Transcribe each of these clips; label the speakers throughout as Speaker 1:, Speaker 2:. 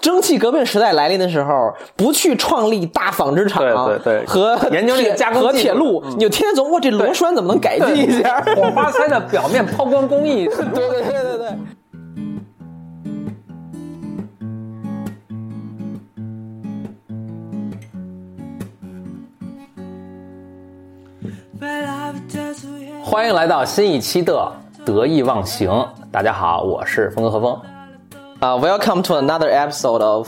Speaker 1: 蒸汽革命时代来临的时候，不去创立大纺织厂，
Speaker 2: 对对对
Speaker 1: 和
Speaker 2: 研究这个加工
Speaker 1: 和铁路，你就天天琢磨，这螺栓怎么能改进一下？
Speaker 2: 火花塞的表面抛光工艺，
Speaker 1: 对对对对对。
Speaker 2: 欢迎来到新一期的得意忘形。大家好，我是峰哥何峰。
Speaker 1: 啊、w e l c o m e to another episode of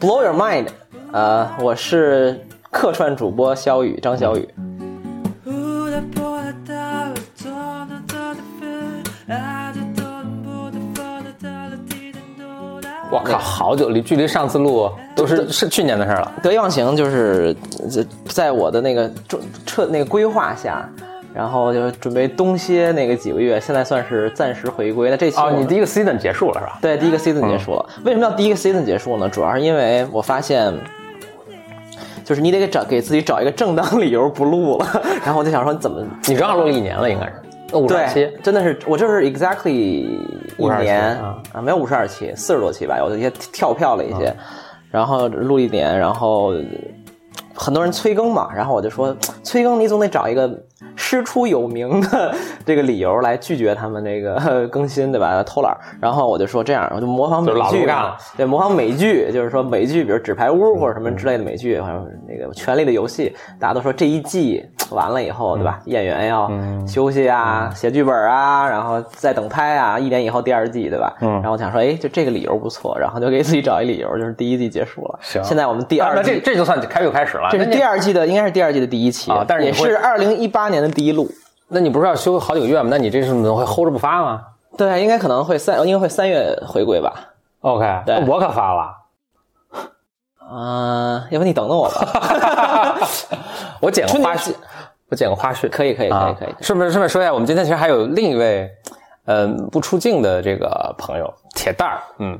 Speaker 1: Blow Your Mind。呃，我是客串主播肖宇，张小宇。
Speaker 2: 我靠，好久离距离上次录都是是去年的事儿了。
Speaker 1: 得意忘形就是在在我的那个准彻那个规划下，然后就准备冬歇那个几个月，现在算是暂时回归。那这期
Speaker 2: 哦，你第一个 season 结束了是吧？
Speaker 1: 对第一个 season 结束了。为什么要第一个 season 结束呢？主要是因为我发现，就是你得给找给自己找一个正当理由不录了。然后我就想说，怎么
Speaker 2: 你正好录了一年了，应该是五十期
Speaker 1: 对，。真的是我就是 exactly 一年
Speaker 2: 啊
Speaker 1: 啊，没有五十二期，四十多期吧，有一些跳票了一些，然后录一年，然后很多人催更嘛，然后我就说催更你总得找一个师出有名的这个理由来拒绝他们这个呃更新，对吧？偷懒，然后我就说这样，我就模仿美剧对，模仿美剧，就是说美剧，比如《纸牌屋》或者什么之类的美剧，或者那个《权力的游戏》，大家都说这一季完了以后，对吧？演员要休息啊，写剧本啊，然后再等拍啊，一年以后第二季，对吧？
Speaker 2: 嗯
Speaker 1: 然后我想说，哎，就这个理由不错，然后就给自己找一理由，就是第一季结束了。
Speaker 2: 行
Speaker 1: 现在我们第二季，
Speaker 2: 这这就算开又开始了。
Speaker 1: 这是第二季的，应该是第二季的第一期
Speaker 2: 啊但是
Speaker 1: 也是二零一八年的第一路。
Speaker 2: 那你不是要休好几个月吗？那你这是怎么会 hold 着不发吗
Speaker 1: 对，应该可能会三，应该会三月回归吧。
Speaker 2: ？OK，
Speaker 1: 对
Speaker 2: 我可发了。
Speaker 1: 嗯、要不你等等我吧。
Speaker 2: 我剪个花絮，我剪个花絮，
Speaker 1: 可以，可以，可
Speaker 2: 啊
Speaker 1: 以，可以。
Speaker 2: 顺便顺便说一下，我们今天其实还有另一位，嗯、不出镜的这个朋友铁蛋儿，嗯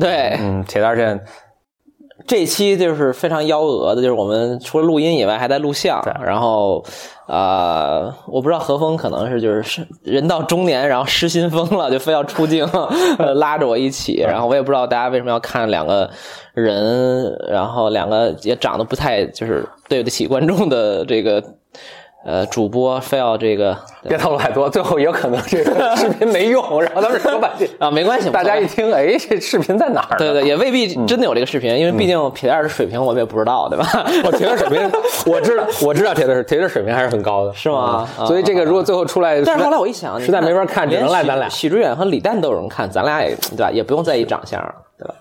Speaker 1: 对，
Speaker 2: 嗯，铁蛋儿这
Speaker 1: 这期就是非常幺蛾的，就是我们除了录音以外还在录像，然后，呃，我不知道何峰可能是就是是人到中年，然后失心疯了，就非要出镜，呃拉着我一起，然后我也不知道大家为什么要看两个人，然后两个也长得不太就是对得起观众的这个呃主播，非要这个
Speaker 2: 别透露太多，最后也有可能这个视频没用，然后他们说半天，
Speaker 1: 啊没关系，
Speaker 2: 大家一听，哎，这视频在哪儿呢？
Speaker 1: 对对，也未必真的有这个视频，因为毕竟铁蛋儿的水平我们也不知道，对吧？
Speaker 2: 我铁蛋水平，我知道，我知道铁蛋铁蛋水平还是很高的，
Speaker 1: 是吗
Speaker 2: 嗯所以这个如果最后出来，
Speaker 1: 但是后来我一想，
Speaker 2: 实在没法看，只能赖咱俩。
Speaker 1: 许志远和李诞都有人看，咱俩也对吧？也不用在意长相，对吧？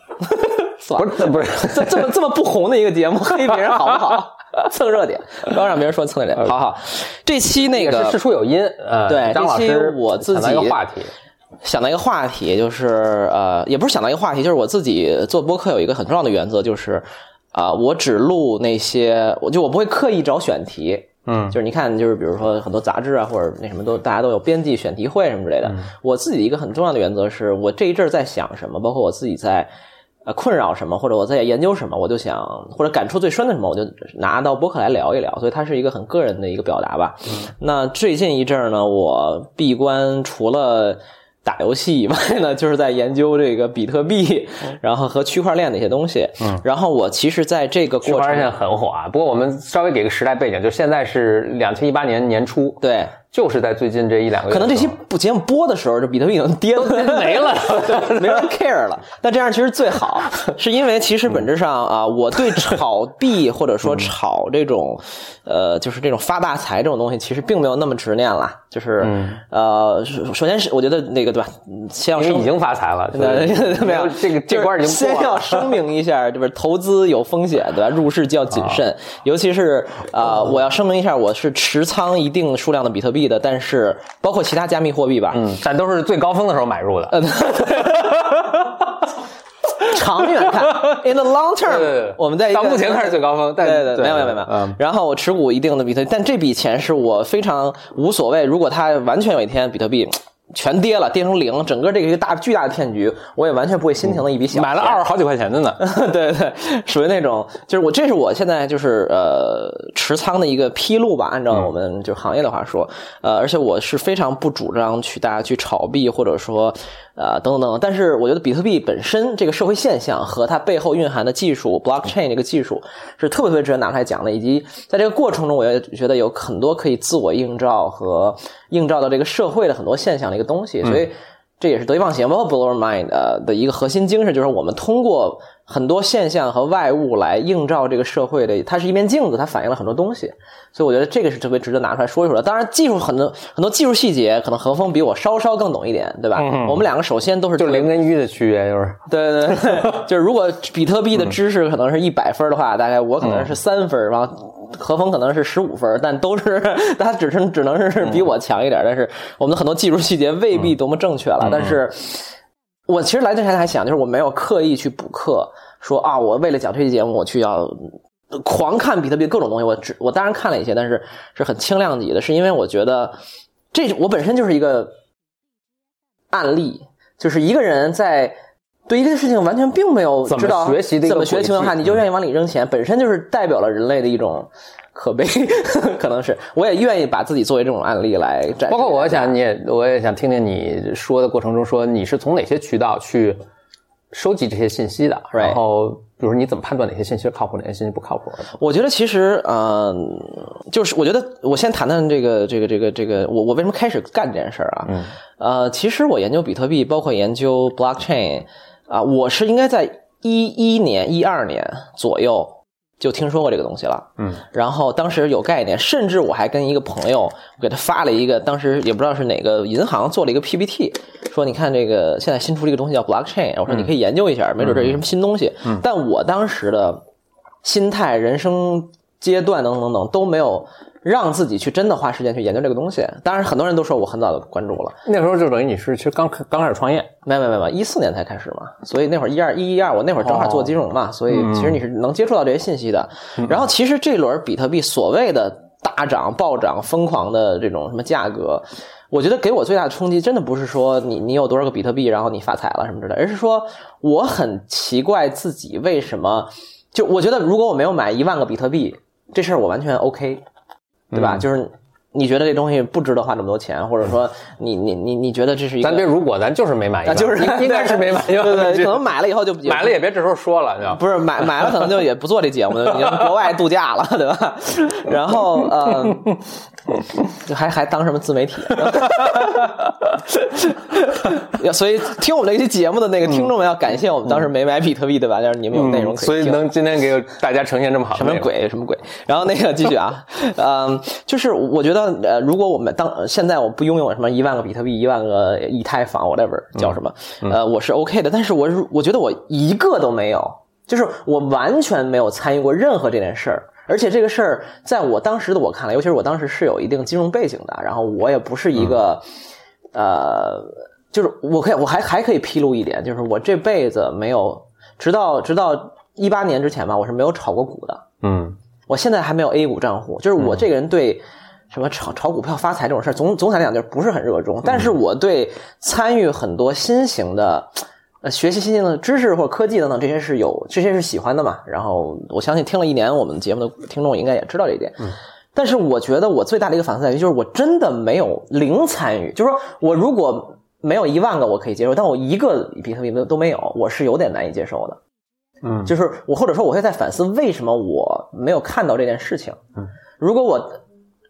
Speaker 1: 算了，
Speaker 2: 不是不是，
Speaker 1: 这这么这么不红的一个节目，黑别人好不好？蹭热点，不要让别人说蹭热点。好好，这期那个
Speaker 2: 事出有因，呃，
Speaker 1: 对这期我自己
Speaker 2: 想到一个话题，
Speaker 1: 想到一个话题，就是呃，也不是想到一个话题，就是我自己做播客有一个很重要的原则，就是啊、我只录那些，我就我不会刻意找选题。
Speaker 2: 嗯
Speaker 1: 就是你看，就是比如说很多杂志啊，或者那什么都大家都有编辑选题会什么之类的。我自己一个很重要的原则是，我这一阵儿在想什么，包括我自己在呃困扰什么，或者我在研究什么，我就想或者感触最深的什么，我就拿到播客来聊一聊。所以它是一个很个人的一个表达吧。那最近一阵儿呢，我闭关除了打游戏以外呢，就是在研究这个比特币，然后和区块链的一些东西。嗯，然后我其实在这个过
Speaker 2: 区块链很火啊。不过我们稍微给个时代背景，就现在是两千一八年年初，
Speaker 1: 对，
Speaker 2: 就是在最近这一两个月
Speaker 1: 可能这期不节目播的时候，这比特币已经跌了
Speaker 2: 没了
Speaker 1: 对没人 care 了。那这样其实最好，是因为其实本质上啊，我对炒币或者说炒这种，呃，就是这种发大财这种东西，其实并没有那么执念了。就是呃，首首先是我觉得那个对吧，嗯先要声
Speaker 2: 因为已经发财了，
Speaker 1: 对没有
Speaker 2: 这个这关已经
Speaker 1: 先。要声明一下，就是？投资有风险，对吧？入市就要谨慎，尤其是呃，我要声明一下，我是持仓一定数量的比特币的，但是包括其他加密货币吧，
Speaker 2: 嗯，但都是最高峰的时候买入的。
Speaker 1: 呃，长远看，in the long
Speaker 2: 对对对
Speaker 1: term，我们在
Speaker 2: 到目前看是最高峰但
Speaker 1: 对对，
Speaker 2: 对
Speaker 1: 没有没有没有没有
Speaker 2: 嗯。
Speaker 1: 然后我持股一定的比特币，但这笔钱是我非常无所谓。如果它完全有一天比特币全跌了，跌成零，整个这个一个大巨大的骗局，我也完全不会心疼的一笔小钱。
Speaker 2: 买了二十好几块钱的呢，
Speaker 1: 对对，属于那种，就是我这是我现在就是呃持仓的一个披露吧，按照我们就行业的话说，呃，而且我是非常不主张去大家去炒币或者说呃，等等等等。但是我觉得比特币本身这个社会现象和它背后蕴含的技术，blockchain 这个技术是特别特别值得拿出来讲的。以及在这个过程中，我也觉得有很多可以自我映照和映照到这个社会的很多现象的一个东西。所以这也是得意忘形，包括 blow mind 呃的一个核心精神，就是我们通过很多现象和外物来映照这个社会的，它是一面镜子，它反映了很多东西。所以我觉得这个是特别值得拿出来说一说的。当然，技术很多很多技术细节，可能何峰比我稍稍更懂一点，对吧？我们两个首先都是
Speaker 2: 就是零跟一的区别，就是
Speaker 1: 对对对，就是如果比特币的知识可能是一百分的话，大概我可能是三分，然后何峰可能是十五分，但都是 他只是只能是比我强一点，但是我们的很多技术细节未必多么正确了。但是我其实来之前还想，就是我没有刻意去补课，说啊，我为了讲这期节目，我去要。狂看比特币各种东西，我只我当然看了一些，但是是很轻量级的，是因为我觉得这我本身就是一个案例，就是一个人在对一个事情完全并没有知道
Speaker 2: 学习的
Speaker 1: 怎么学的情况下，你就愿意往里扔钱，本身就是代表了人类的一种可悲，可能是我也愿意把自己作为这种案例来展。
Speaker 2: 包括我想你也我也想听听你说的过程中说你是从哪些渠道去收集这些信息的，然后。比如说，你怎么判断哪些信息是靠谱，哪些信息不靠谱？
Speaker 1: 我觉得其实，嗯，就是我觉得我先谈谈这个这个这个这个，我我为什么开始干这件事儿啊？
Speaker 2: 嗯，
Speaker 1: 呃，其实我研究比特币，包括研究 blockchain 啊，我是应该在一一年、一二年左右。就听说过这个东西了，
Speaker 2: 嗯，
Speaker 1: 然后当时有概念，甚至我还跟一个朋友我给他发了一个，当时也不知道是哪个银行做了一个 PPT，说你看这个现在新出了一个东西叫 blockchain，我说你可以研究一下，没准这是一什么新东西。
Speaker 2: 嗯，
Speaker 1: 但我当时的心态、人生阶段等等等都没有。让自己去真的花时间去研究这个东西，当然很多人都说我很早就关注了。
Speaker 2: 那时候就等于你是其实刚刚开始创业，
Speaker 1: 没没没有，一四年才开始嘛，所以那会儿一二一一二，我那会儿正好做金融嘛，所以其实你是能接触到这些信息的。然后其实这轮比特币所谓的大涨暴涨、疯狂的这种什么价格，我觉得给我最大的冲击，真的不是说你你有多少个比特币，然后你发财了什么之类，而是说我很奇怪自己为什么就我觉得如果我没有买一万个比特币，这事儿我完全 OK。对吧？就是你觉得这东西不值得花那么多钱，或者说你你你你觉得这是一个？
Speaker 2: 咱别如果，咱就是没买，
Speaker 1: 就是
Speaker 2: 应该是没买，
Speaker 1: 对对，可能买了以后就
Speaker 2: 买了也别这时候说了，就
Speaker 1: 不是买买了可能就也不做这节目了，已经国外度假了，对吧？然后呃，还还当什么自媒体？所以听我们这期节目的那个听众们要感谢我们当时没买比特币，对吧？就是你们有内容可以
Speaker 2: 所以能今天给大家呈现这么好，
Speaker 1: 什么鬼什么鬼？然后那个继续啊，嗯，就是我觉得呃，如果我们当现在我不拥有什么一万个比特币、一万个以太坊，whatever 叫什么，呃，我是 OK 的。但是我我觉得我一个都没有，就是我完全没有参与过任何这件事儿。而且这个事儿在我当时的我看来，尤其是我当时是有一定金融背景的，然后我也不是一个呃。就是我可以，我还还可以披露一点，就是我这辈子没有，直到直到一八年之前吧，我是没有炒过股的。
Speaker 2: 嗯，
Speaker 1: 我现在还没有 A 股账户。就是我这个人对什么炒炒股票发财这种事儿，总总体来讲就是不是很热衷。但是我对参与很多新型的呃学习新型的知识或者科技等等这些是有这些是喜欢的嘛。然后我相信听了一年我们节目的听众应该也知道这一点。
Speaker 2: 嗯，
Speaker 1: 但是我觉得我最大的一个反思在于，就是我真的没有零参与，就是说我如果。没有一万个我可以接受，但我一个比特币都都没有，我是有点难以接受的。
Speaker 2: 嗯，
Speaker 1: 就是我或者说我会在反思为什么我没有看到这件事情。
Speaker 2: 嗯，
Speaker 1: 如果我。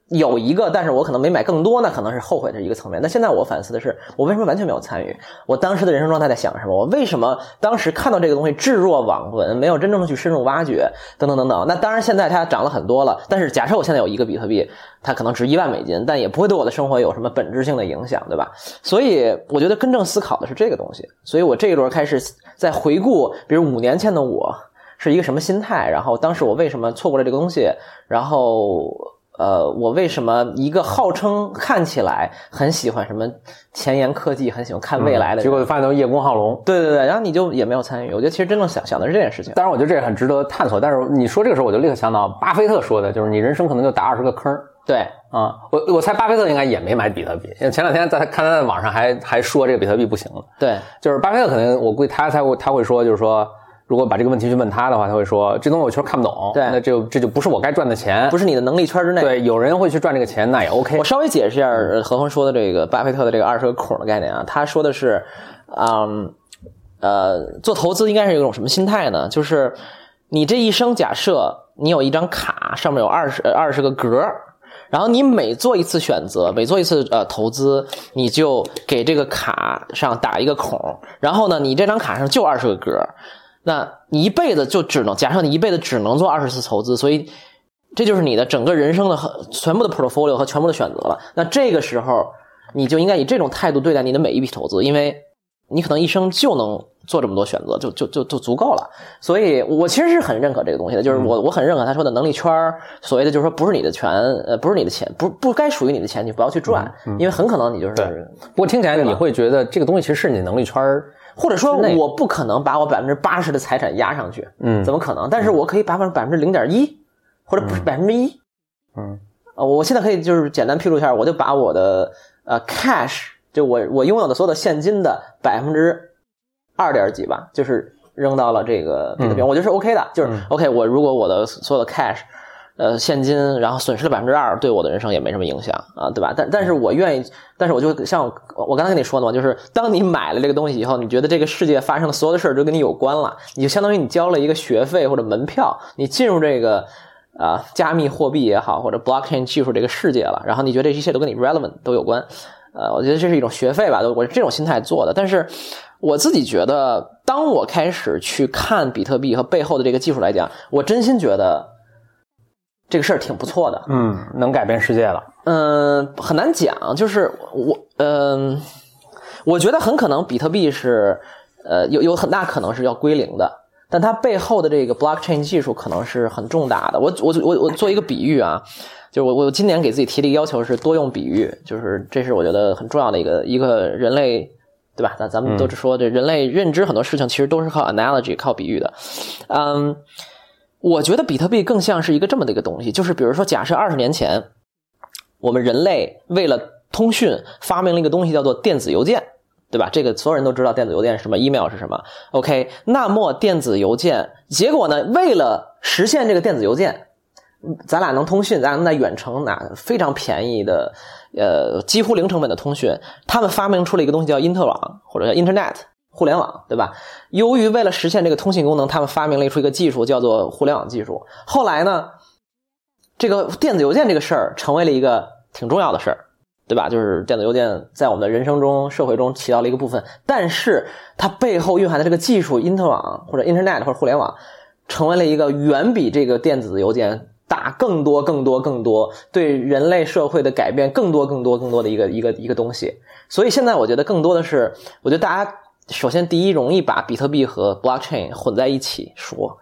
Speaker 1: 有一个，但是我可能没买更多，那可能是后悔的一个层面。那现在我反思的是，我为什么完全没有参与？我当时的人生状态在想什么？我为什么当时看到这个东西置若罔闻，没有真正的去深入挖掘？等等等等。那当然，现在它涨了很多了。但是假设我现在有一个比特币，它可能值一万美金，但也不会对我的生活有什么本质性的影响，对吧？所以我觉得真正思考的是这个东西。所以我这一轮开始在回顾，比如五年前的我是一个什么心态，然后当时我为什么错过了这个东西，然后。呃，我为什么一个号称看起来很喜欢什么前沿科技，很喜欢看未来的，
Speaker 2: 结果发现都叶公好龙？
Speaker 1: 对对对，然后你就也没有参与。我觉得其实真正想想的是这件事情。
Speaker 2: 当然，我觉得这也很值得探索。但是你说这个时候，我就立刻想到巴菲特说的，就是你人生可能就打二十个坑。
Speaker 1: 对
Speaker 2: 啊，我我猜巴菲特应该也没买比特币，因为前两天在他看他在网上还还说这个比特币不行了。
Speaker 1: 对，
Speaker 2: 就是巴菲特可能我估计他才会他会说，就是说。如果把这个问题去问他的话，他会说这东西我确实看不懂。
Speaker 1: 对，
Speaker 2: 那就这就不是我该赚的钱，
Speaker 1: 不是你的能力圈之内。
Speaker 2: 对，有人会去赚这个钱，那也 OK。
Speaker 1: 我稍微解释一下何峰说的这个巴菲特的这个二十个孔的概念啊，他说的是，嗯，呃，做投资应该是一种什么心态呢？就是你这一生，假设你有一张卡，上面有二十二十个格然后你每做一次选择，每做一次呃投资，你就给这个卡上打一个孔，然后呢，你这张卡上就二十个格那你一辈子就只能假设你一辈子只能做二十次投资，所以这就是你的整个人生的全部的 portfolio 和全部的选择了。那这个时候，你就应该以这种态度对待你的每一笔投资，因为你可能一生就能。做这么多选择就就就就足够了，所以我其实是很认可这个东西的，就是我我很认可他说的能力圈所谓的就是说不是你的权，呃，不是你的钱，不不该属于你的钱，你不要去赚，因为很可能你就是。
Speaker 2: 不过听起来你会觉得这个东西其实是你能力圈
Speaker 1: 或者说我不可能把我百分之八十的财产压上去，嗯，怎么可能？但是我可以把百分之零点一，或者不是百分之一，嗯，呃，我现在可以就是简单披露一下，我就把我的呃 cash 就我我拥有的所有的现金的百分之。二点几吧，就是扔到了这个比特币，我觉得是 OK 的，就是 OK。我如果我的所有的 cash，呃，现金，然后损失了百分之二，对我的人生也没什么影响啊，对吧？但但是我愿意，但是我就像我刚才跟你说的嘛，就是当你买了这个东西以后，你觉得这个世界发生的所有的事儿都跟你有关了，你就相当于你交了一个学费或者门票，你进入这个啊加密货币也好，或者 blockchain 技术这个世界了，然后你觉得这一切都跟你 relevant 都有关，呃，我觉得这是一种学费吧，我这种心态做的，但是。我自己觉得，当我开始去看比特币和背后的这个技术来讲，我真心觉得这个事儿挺不错的。
Speaker 2: 嗯，能改变世界了。
Speaker 1: 嗯，很难讲，就是我，嗯，我觉得很可能比特币是，呃，有有很大可能是要归零的，但它背后的这个 blockchain 技术可能是很重大的。我我我我做一个比喻啊，就是我我今年给自己提的一个要求是多用比喻，就是这是我觉得很重要的一个一个人类。对吧？咱咱们都是说，这人类认知很多事情其实都是靠 analogy，靠比喻的。嗯，我觉得比特币更像是一个这么的一个东西，就是比如说，假设二十年前，我们人类为了通讯发明了一个东西叫做电子邮件，对吧？这个所有人都知道电子邮件是什么，email 是什么。OK，那么电子邮件，结果呢，为了实现这个电子邮件。咱俩能通讯，咱俩能在远程拿非常便宜的，呃，几乎零成本的通讯。他们发明出了一个东西叫因特网，或者叫 Internet 互联网，对吧？由于为了实现这个通信功能，他们发明了一出一个技术叫做互联网技术。后来呢，这个电子邮件这个事儿成为了一个挺重要的事儿，对吧？就是电子邮件在我们的人生中、社会中起到了一个部分，但是它背后蕴含的这个技术，因特网或者 Internet 或者互联网，成为了一个远比这个电子邮件。大更多更多更多对人类社会的改变更多更多更多的一个一个一个东西，所以现在我觉得更多的是，我觉得大家首先第一容易把比特币和 blockchain 混在一起说，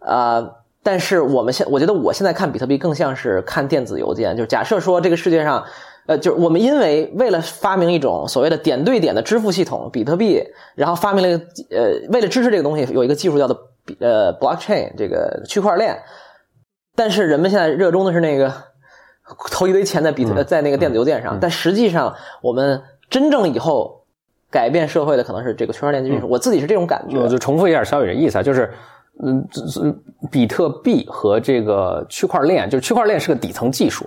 Speaker 1: 呃，但是我们现我觉得我现在看比特币更像是看电子邮件，就是假设说这个世界上，呃，就是我们因为为了发明一种所谓的点对点的支付系统，比特币，然后发明了呃，为了支持这个东西，有一个技术叫做呃 blockchain 这个区块链。但是人们现在热衷的是那个投一堆钱在比特在那个电子邮件上，但实际上我们真正以后改变社会的可能是这个区块链技术。我自己是这种感觉。
Speaker 2: 我就重复一下小雨的意思啊，就是嗯，比特币和这个区块链，就是区块链是个底层技术。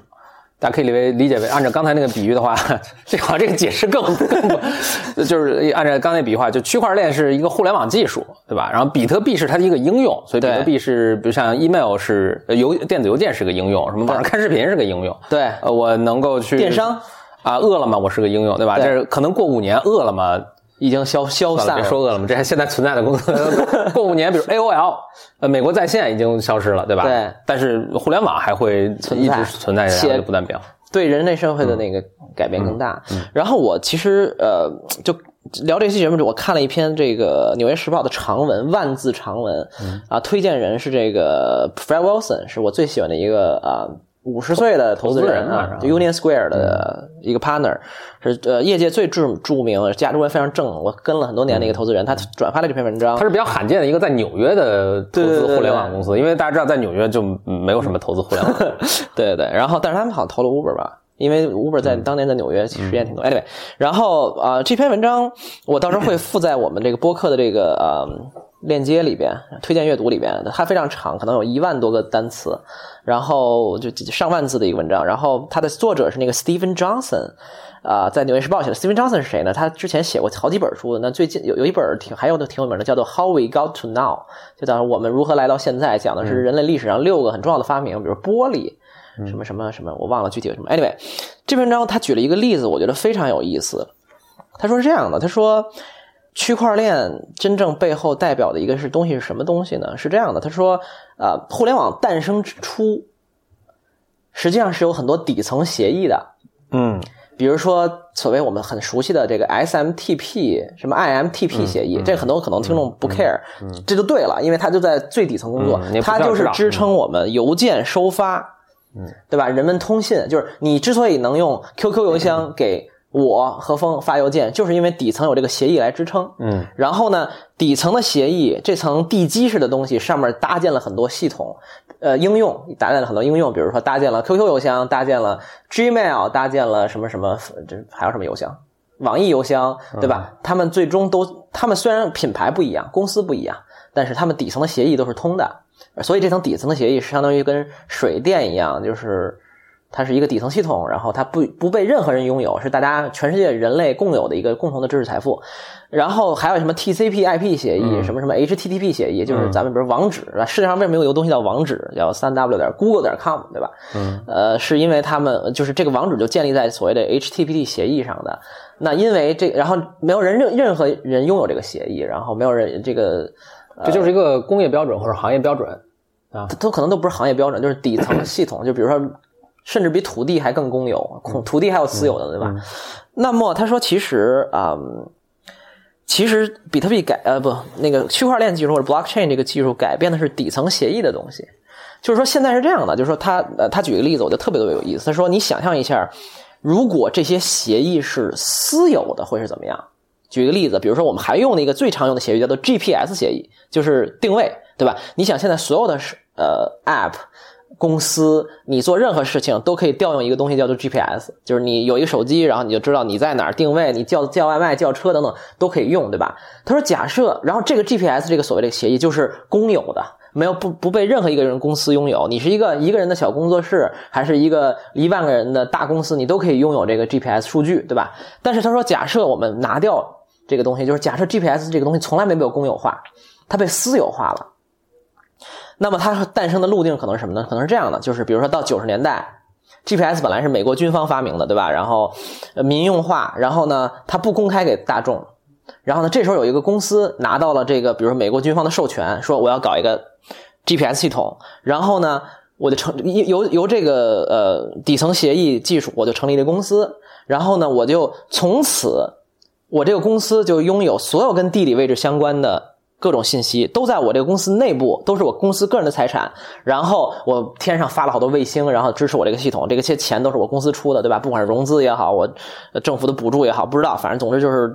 Speaker 2: 大家可以理为理解为，按照刚才那个比喻的话，这好这个解释更更，就是按照刚才比喻话，就区块链是一个互联网技术，对吧？然后比特币是它的一个应用，所以比特币是，比如像 email 是邮电子邮件是个应用，什么网上看视频是个应用，
Speaker 1: 对，
Speaker 2: 呃，我能够去
Speaker 1: 电商
Speaker 2: 啊，饿了么我是个应用，对吧？这是可能过五年饿了么。
Speaker 1: 已经消消散了。
Speaker 2: 别说饿了么，这还现在存在的公司，过五年，比如 AOL，呃，美国在线已经消失了，对吧？
Speaker 1: 对。
Speaker 2: 但是互联网还会一直存在，
Speaker 1: 且
Speaker 2: 不断变化，
Speaker 1: 对人类社会的那个改变更大。然后我其实呃，就聊这期节目，我看了一篇这个《纽约时报》的长文，万字长文，啊，推荐人是这个 Fred Wilson，是我最喜欢的一个啊。五十岁的投资人啊，Union Square 的一个 partner，是呃业界最著著名、价值观非常正，我跟了很多年的一个投资人，他转发了这篇文章。
Speaker 2: 他是比较罕见的一个在纽约的投资互联网公司，因为大家知道在纽约就没有什么投资互联网。
Speaker 1: 对对对，然后但是他们好像投了 Uber 吧，因为 Uber 在当年在纽约实验挺多。Anyway，然后啊这篇文章我到时候会附在我们这个播客的这个呃链接里边，推荐阅读里边，它非常长，可能有一万多个单词，然后就上万字的一个文章。然后它的作者是那个 Stephen Johnson，啊，在《纽约时报》写的。Stephen Johnson 是谁呢？他之前写过好几本书，那最近有有一本挺还有的挺有名的，叫做《How We Got to Now》，就讲我们如何来到现在，讲的是人类历史上六个很重要的发明，比如玻璃，什么什么什么，我忘了具体什么。Anyway，这篇文章他举了一个例子，我觉得非常有意思。他说是这样的，他说。区块链真正背后代表的一个是东西是什么东西呢？是这样的，他说，呃，互联网诞生之初，实际上是有很多底层协议的，
Speaker 2: 嗯，
Speaker 1: 比如说所谓我们很熟悉的这个 SMTP，什么 IMTP 协议，这很多可能听众不 care，这就对了，因为它就在最底层工作，它就是支撑我们邮件收发，
Speaker 2: 嗯，
Speaker 1: 对吧？人们通信，就是你之所以能用 QQ 邮箱给。我和风发邮件，就是因为底层有这个协议来支撑。
Speaker 2: 嗯，
Speaker 1: 然后呢，底层的协议这层地基式的东西上面搭建了很多系统，呃，应用搭建了很多应用，比如说搭建了 QQ 邮箱，搭建了 Gmail，搭建了什么什么，这还有什么邮箱？网易邮箱，对吧？他们最终都，他们虽然品牌不一样，公司不一样，但是他们底层的协议都是通的，所以这层底层的协议是相当于跟水电一样，就是。它是一个底层系统，然后它不不被任何人拥有，是大家全世界人类共有的一个共同的知识财富。然后还有什么 TCP/IP 协议，什么什么 HTTP 协议，就是咱们比如网址，世界上为什么有一个东西叫网址，叫三 W 点 Google 点 com，对吧？
Speaker 2: 嗯，
Speaker 1: 呃，是因为他们就是这个网址就建立在所谓的 HTTP 协议上的。那因为这，然后没有人任任何人拥有这个协议，然后没有人这个，
Speaker 2: 这就是一个工业标准或者行业标准啊，
Speaker 1: 它都可能都不是行业标准，就是底层系统，就比如说。甚至比土地还更公有，土地还有私有的，对吧？那么他说，其实啊，其实比特币改呃不，那个区块链技术或者 blockchain 这个技术改变的是底层协议的东西。就是说，现在是这样的，就是说他呃，他举个例子，我觉得特别特别有意思。他说，你想象一下，如果这些协议是私有的，会是怎么样？举一个例子，比如说我们还用的一个最常用的协议叫做 GPS 协议，就是定位，对吧？你想现在所有的是呃 app。公司，你做任何事情都可以调用一个东西叫做 GPS，就是你有一个手机，然后你就知道你在哪儿定位，你叫叫外卖、叫车等等都可以用，对吧？他说，假设，然后这个 GPS 这个所谓的协议就是公有的，没有不不被任何一个人公司拥有。你是一个一个人的小工作室，还是一个一万个人的大公司，你都可以拥有这个 GPS 数据，对吧？但是他说，假设我们拿掉这个东西，就是假设 GPS 这个东西从来没有公有化，它被私有化了。那么它诞生的路径可能是什么呢？可能是这样的，就是比如说到九十年代，GPS 本来是美国军方发明的，对吧？然后民用化，然后呢，它不公开给大众，然后呢，这时候有一个公司拿到了这个，比如说美国军方的授权，说我要搞一个 GPS 系统，然后呢，我就成由由这个呃底层协议技术，我就成立了公司，然后呢，我就从此我这个公司就拥有所有跟地理位置相关的。各种信息都在我这个公司内部，都是我公司个人的财产。然后我天上发了好多卫星，然后支持我这个系统。这个些钱都是我公司出的，对吧？不管是融资也好，我政府的补助也好，不知道，反正总之就是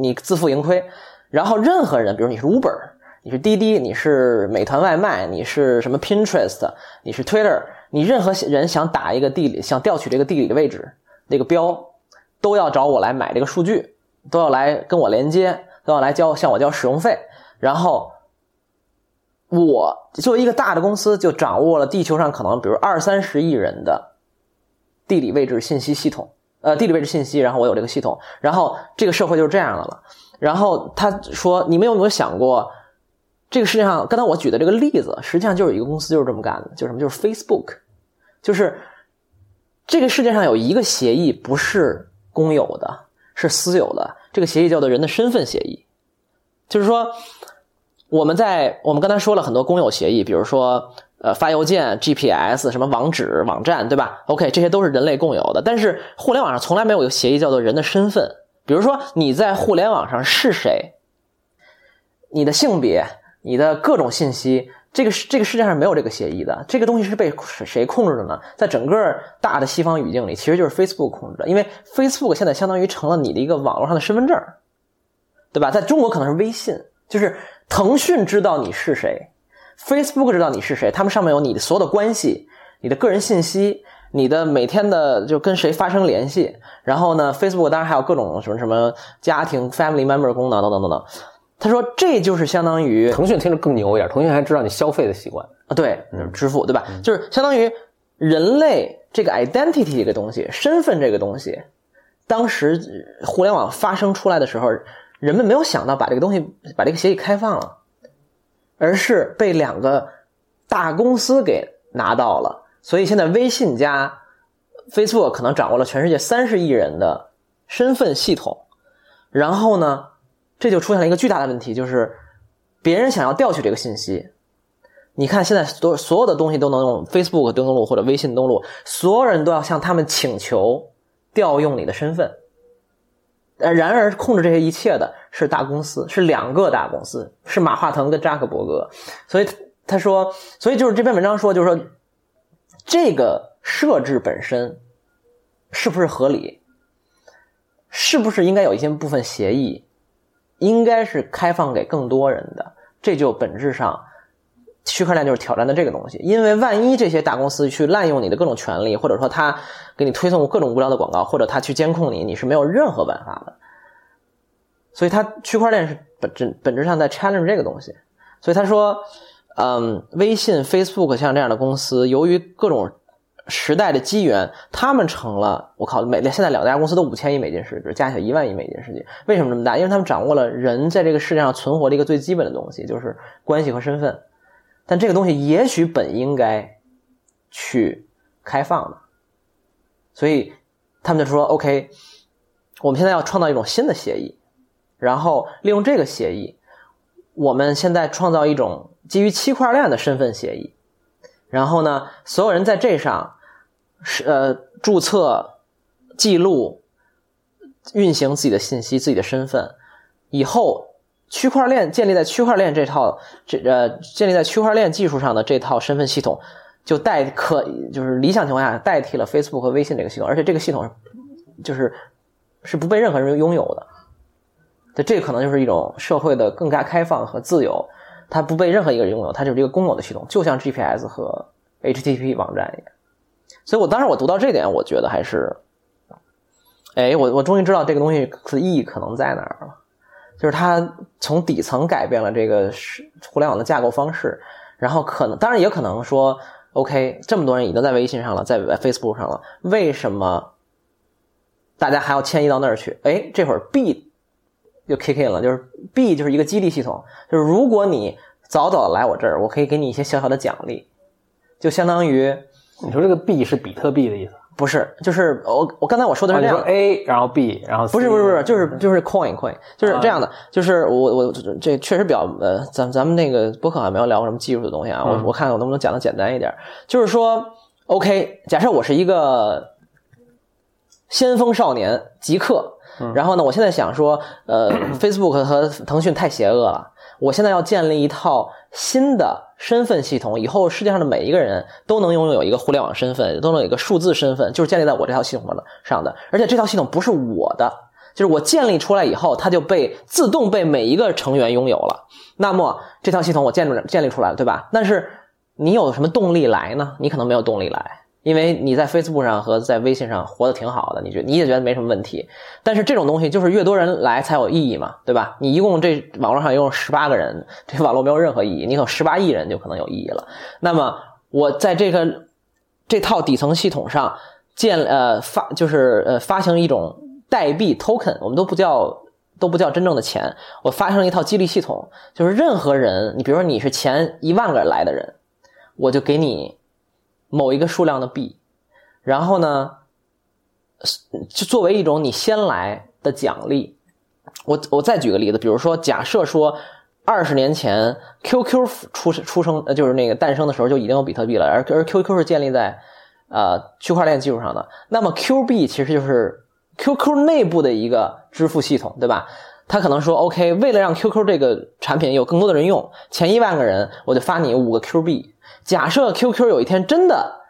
Speaker 1: 你自负盈亏。然后任何人，比如你是 Uber，你是滴滴，你是美团外卖，你是什么 Pinterest，你是 Twitter，你任何人想打一个地理，想调取这个地理的位置那个标，都要找我来买这个数据，都要来跟我连接，都要来交向我交使用费。然后，我作为一个大的公司，就掌握了地球上可能比如二三十亿人的地理位置信息系统，呃，地理位置信息。然后我有这个系统，然后这个社会就是这样的了。然后他说：“你们有没有想过，这个世界上刚才我举的这个例子，实际上就是一个公司就是这么干的，就是什么？就是 Facebook，就是这个世界上有一个协议不是公有的，是私有的，这个协议叫做人的身份协议，就是说。”我们在我们刚才说了很多公有协议，比如说呃发邮件、GPS 什么网址、网站，对吧？OK，这些都是人类共有的。但是互联网上从来没有一个协议叫做人的身份。比如说你在互联网上是谁，你的性别、你的各种信息，这个这个世界上没有这个协议的。这个东西是被谁控制的呢？在整个大的西方语境里，其实就是 Facebook 控制的。因为 Facebook 现在相当于成了你的一个网络上的身份证，对吧？在中国可能是微信，就是。腾讯知道你是谁，Facebook 知道你是谁，他们上面有你的所有的关系、你的个人信息、你的每天的就跟谁发生联系。然后呢，Facebook 当然还有各种什么什么家庭 Family Member 功能等等等等。他说这就是相当于
Speaker 2: 腾讯听着更牛一点，腾讯还知道你消费的习惯。
Speaker 1: 啊，对，支付对吧？就是相当于人类这个 identity 这个东西，身份这个东西，当时互联网发生出来的时候，人们没有想到把这个东西把这个协议开放了，而是被两个大公司给拿到了。所以现在微信加 Facebook 可能掌握了全世界三十亿人的身份系统，然后呢，这就出现了一个巨大的问题，就是别人想要调取这个信息。你看，现在所所有的东西都能用 Facebook 登录或者微信登录，所有人都要向他们请求调用你的身份。呃，然而控制这些一切的是大公司，是两个大公司，是马化腾跟扎克伯格。所以他说，所以就是这篇文章说，就是说这个设置本身是不是合理？是不是应该有一些部分协议应该是开放给更多人的？这就本质上。区块链就是挑战的这个东西，因为万一这些大公司去滥用你的各种权利，或者说他给你推送各种无聊的广告，或者他去监控你，你是没有任何办法的。所以，他区块链是本质本质上在 challenge 这个东西。所以他说，嗯，微信、Facebook 像这样的公司，由于各种时代的机缘，他们成了我靠，每现在两家公司都五千亿美金市值，加起来一万亿美金市值，为什么这么大？因为他们掌握了人在这个世界上存活的一个最基本的东西，就是关系和身份。但这个东西也许本应该去开放的，所以他们就说：“OK，我们现在要创造一种新的协议，然后利用这个协议，我们现在创造一种基于区块链的身份协议。然后呢，所有人在这上是呃注册、记录、运行自己的信息、自己的身份，以后。”区块链建立在区块链这套这呃建立在区块链技术上的这套身份系统，就代可就是理想情况下代替了 Facebook 和微信这个系统，而且这个系统就是是不被任何人拥有的。这这可能就是一种社会的更加开放和自由，它不被任何一个人拥有，它就是一个公有的系统，就像 GPS 和 HTTP 网站一样。所以我当时我读到这点，我觉得还是，哎，我我终于知道这个东西的意义可能在哪儿了。就是它从底层改变了这个互联网的架构方式，然后可能当然也可能说，OK，这么多人已经在微信上了，在 Facebook 上了，为什么大家还要迁移到那儿去？哎，这会儿 B 就 kick in 了，就是 B 就是一个激励系统，就是如果你早早来我这儿，我可以给你一些小小的奖励，就相当于
Speaker 2: 你说这个 B 是比特币的意思。
Speaker 1: 不是，就是我我刚才我说的是这样
Speaker 2: ，A 然后 B 然后 C,
Speaker 1: 不是不是不是，就是就是 coin coin 就是这样的，就是我我这确实比较呃，咱咱们那个博客好像没有聊过什么技术的东西啊，我我看看我能不能讲的简单一点，就是说 OK，假设我是一个先锋少年极客，然后呢，我现在想说，呃，Facebook 和腾讯太邪恶了。我现在要建立一套新的身份系统，以后世界上的每一个人都能拥有一个互联网身份，都能有一个数字身份，就是建立在我这套系统上的上的。而且这套系统不是我的，就是我建立出来以后，它就被自动被每一个成员拥有了。那么这套系统我建立建立出来了，对吧？但是你有什么动力来呢？你可能没有动力来。因为你在 Facebook 上和在微信上活得挺好的，你觉你也觉得没什么问题，但是这种东西就是越多人来才有意义嘛，对吧？你一共这网络上一共十八个人，这网络没有任何意义，你有十八亿人就可能有意义了。那么我在这个这套底层系统上建呃发就是呃发行一种代币 token，我们都不叫都不叫真正的钱，我发行一套激励系统，就是任何人，你比如说你是前一万个来的人，我就给你。某一个数量的币，然后呢，就作为一种你先来的奖励。我我再举个例子，比如说，假设说二十年前 QQ 出出生，呃，就是那个诞生的时候就已经有比特币了，而而 QQ 是建立在呃区块链技术上的，那么 Q 币其实就是 QQ 内部的一个支付系统，对吧？他可能说，OK，为了让 QQ 这个产品有更多的人用，前一万个人我就发你五个 Q 币。假设 QQ 有一天真的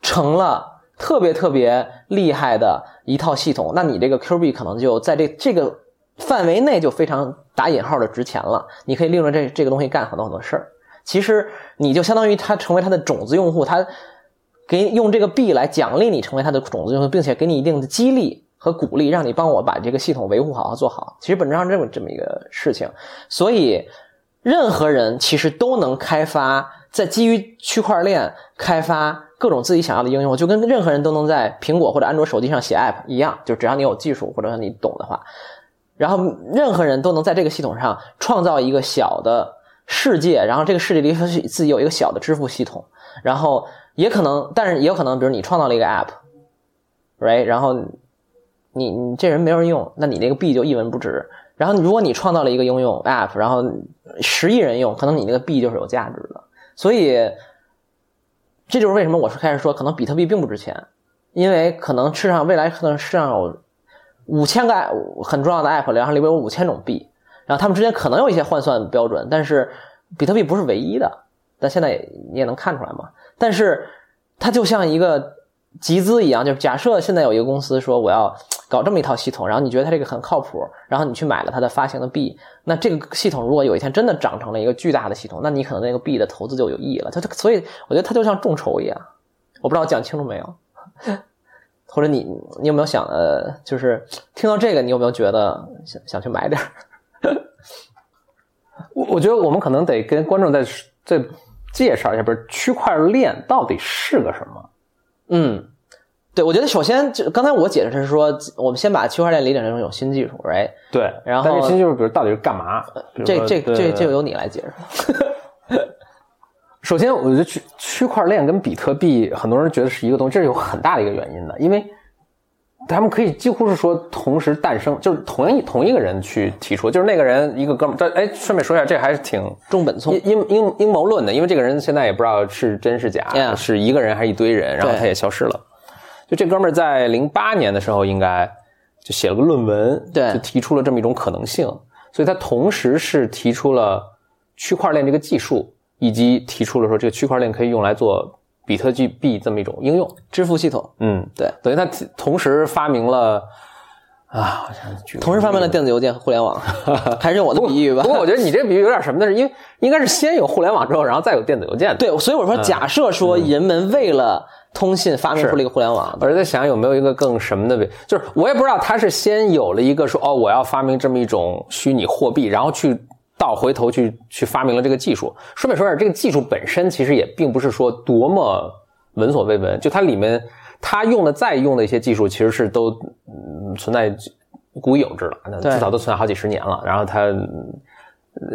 Speaker 1: 成了特别特别厉害的一套系统，那你这个 Q 币可能就在这这个范围内就非常打引号的值钱了。你可以利用这这个东西干很多很多事儿。其实你就相当于他成为他的种子用户，他给用这个币来奖励你成为他的种子用户，并且给你一定的激励，和鼓励，让你帮我把这个系统维护好和做好。其实本质上这么这么一个事情，所以任何人其实都能开发，在基于区块链开发各种自己想要的应用，就跟任何人都能在苹果或者安卓手机上写 app 一样，就只要你有技术或者说你懂的话，然后任何人都能在这个系统上创造一个小的世界，然后这个世界里自己有一个小的支付系统，然后也可能，但是也有可能，比如你创造了一个 app，right，然后。你你这人没人用，那你那个币就一文不值。然后如果你创造了一个应用 App，然后十亿人用，可能你那个币就是有价值的。所以这就是为什么我是开始说，可能比特币并不值钱，因为可能世上未来可能世上有五千个很重要的 App，然后里边有五千种币，然后他们之间可能有一些换算标准，但是比特币不是唯一的。但现在你也能看出来嘛？但是它就像一个。集资一样，就是假设现在有一个公司说我要搞这么一套系统，然后你觉得它这个很靠谱，然后你去买了它的发行的币，那这个系统如果有一天真的长成了一个巨大的系统，那你可能那个币的投资就有意义了。它它所以我觉得它就像众筹一样，我不知道讲清楚没有，或者你你有没有想呃，就是听到这个你有没有觉得想想去买点？
Speaker 2: 我我觉得我们可能得跟观众再再介绍一下，不是区块链到底是个什么？
Speaker 1: 嗯，对，我觉得首先就刚才我解释是说，我们先把区块链理解成一种新技术，right？
Speaker 2: 对，
Speaker 1: 然后
Speaker 2: 新技术比如到底是干嘛？
Speaker 1: 这这这这由你来解释。
Speaker 2: 首先，我觉得区区块链跟比特币，很多人觉得是一个东西，这是有很大的一个原因的，因为。他们可以几乎是说同时诞生，就是同一同一个人去提出，就是那个人一个哥们儿。哎，顺便说一下，这还是挺
Speaker 1: 中本聪
Speaker 2: 阴阴阴谋论的，因为这个人现在也不知道是真是假，是一个人还是一堆人，然后他也消失了。就这哥们儿在零八年的时候，应该就写了个论文，
Speaker 1: 对，
Speaker 2: 就提出了这么一种可能性。所以他同时是提出了区块链这个技术，以及提出了说这个区块链可以用来做。比特币币这么一种应用
Speaker 1: 支付系统，
Speaker 2: 嗯，
Speaker 1: 对，
Speaker 2: 等于他同时发明了啊，好
Speaker 1: 像同时发明了电子邮件和互联网，还是用我的比喻吧。
Speaker 2: 不过我觉得你这比喻有点什么呢？是因为应该是先有互联网之后，然后再有电子邮件。
Speaker 1: 对，所以我说，假设说人们为了通信发明出了一个互联网，
Speaker 2: 我是在想有没有一个更什么的，就是我也不知道他是先有了一个说哦，我要发明这么一种虚拟货币，然后去。倒回头去去发明了这个技术。顺便说一下，这个技术本身其实也并不是说多么闻所未闻。就它里面，它用的再用的一些技术，其实是都嗯存在古已有之了，那至少都存在好几十年了。然后它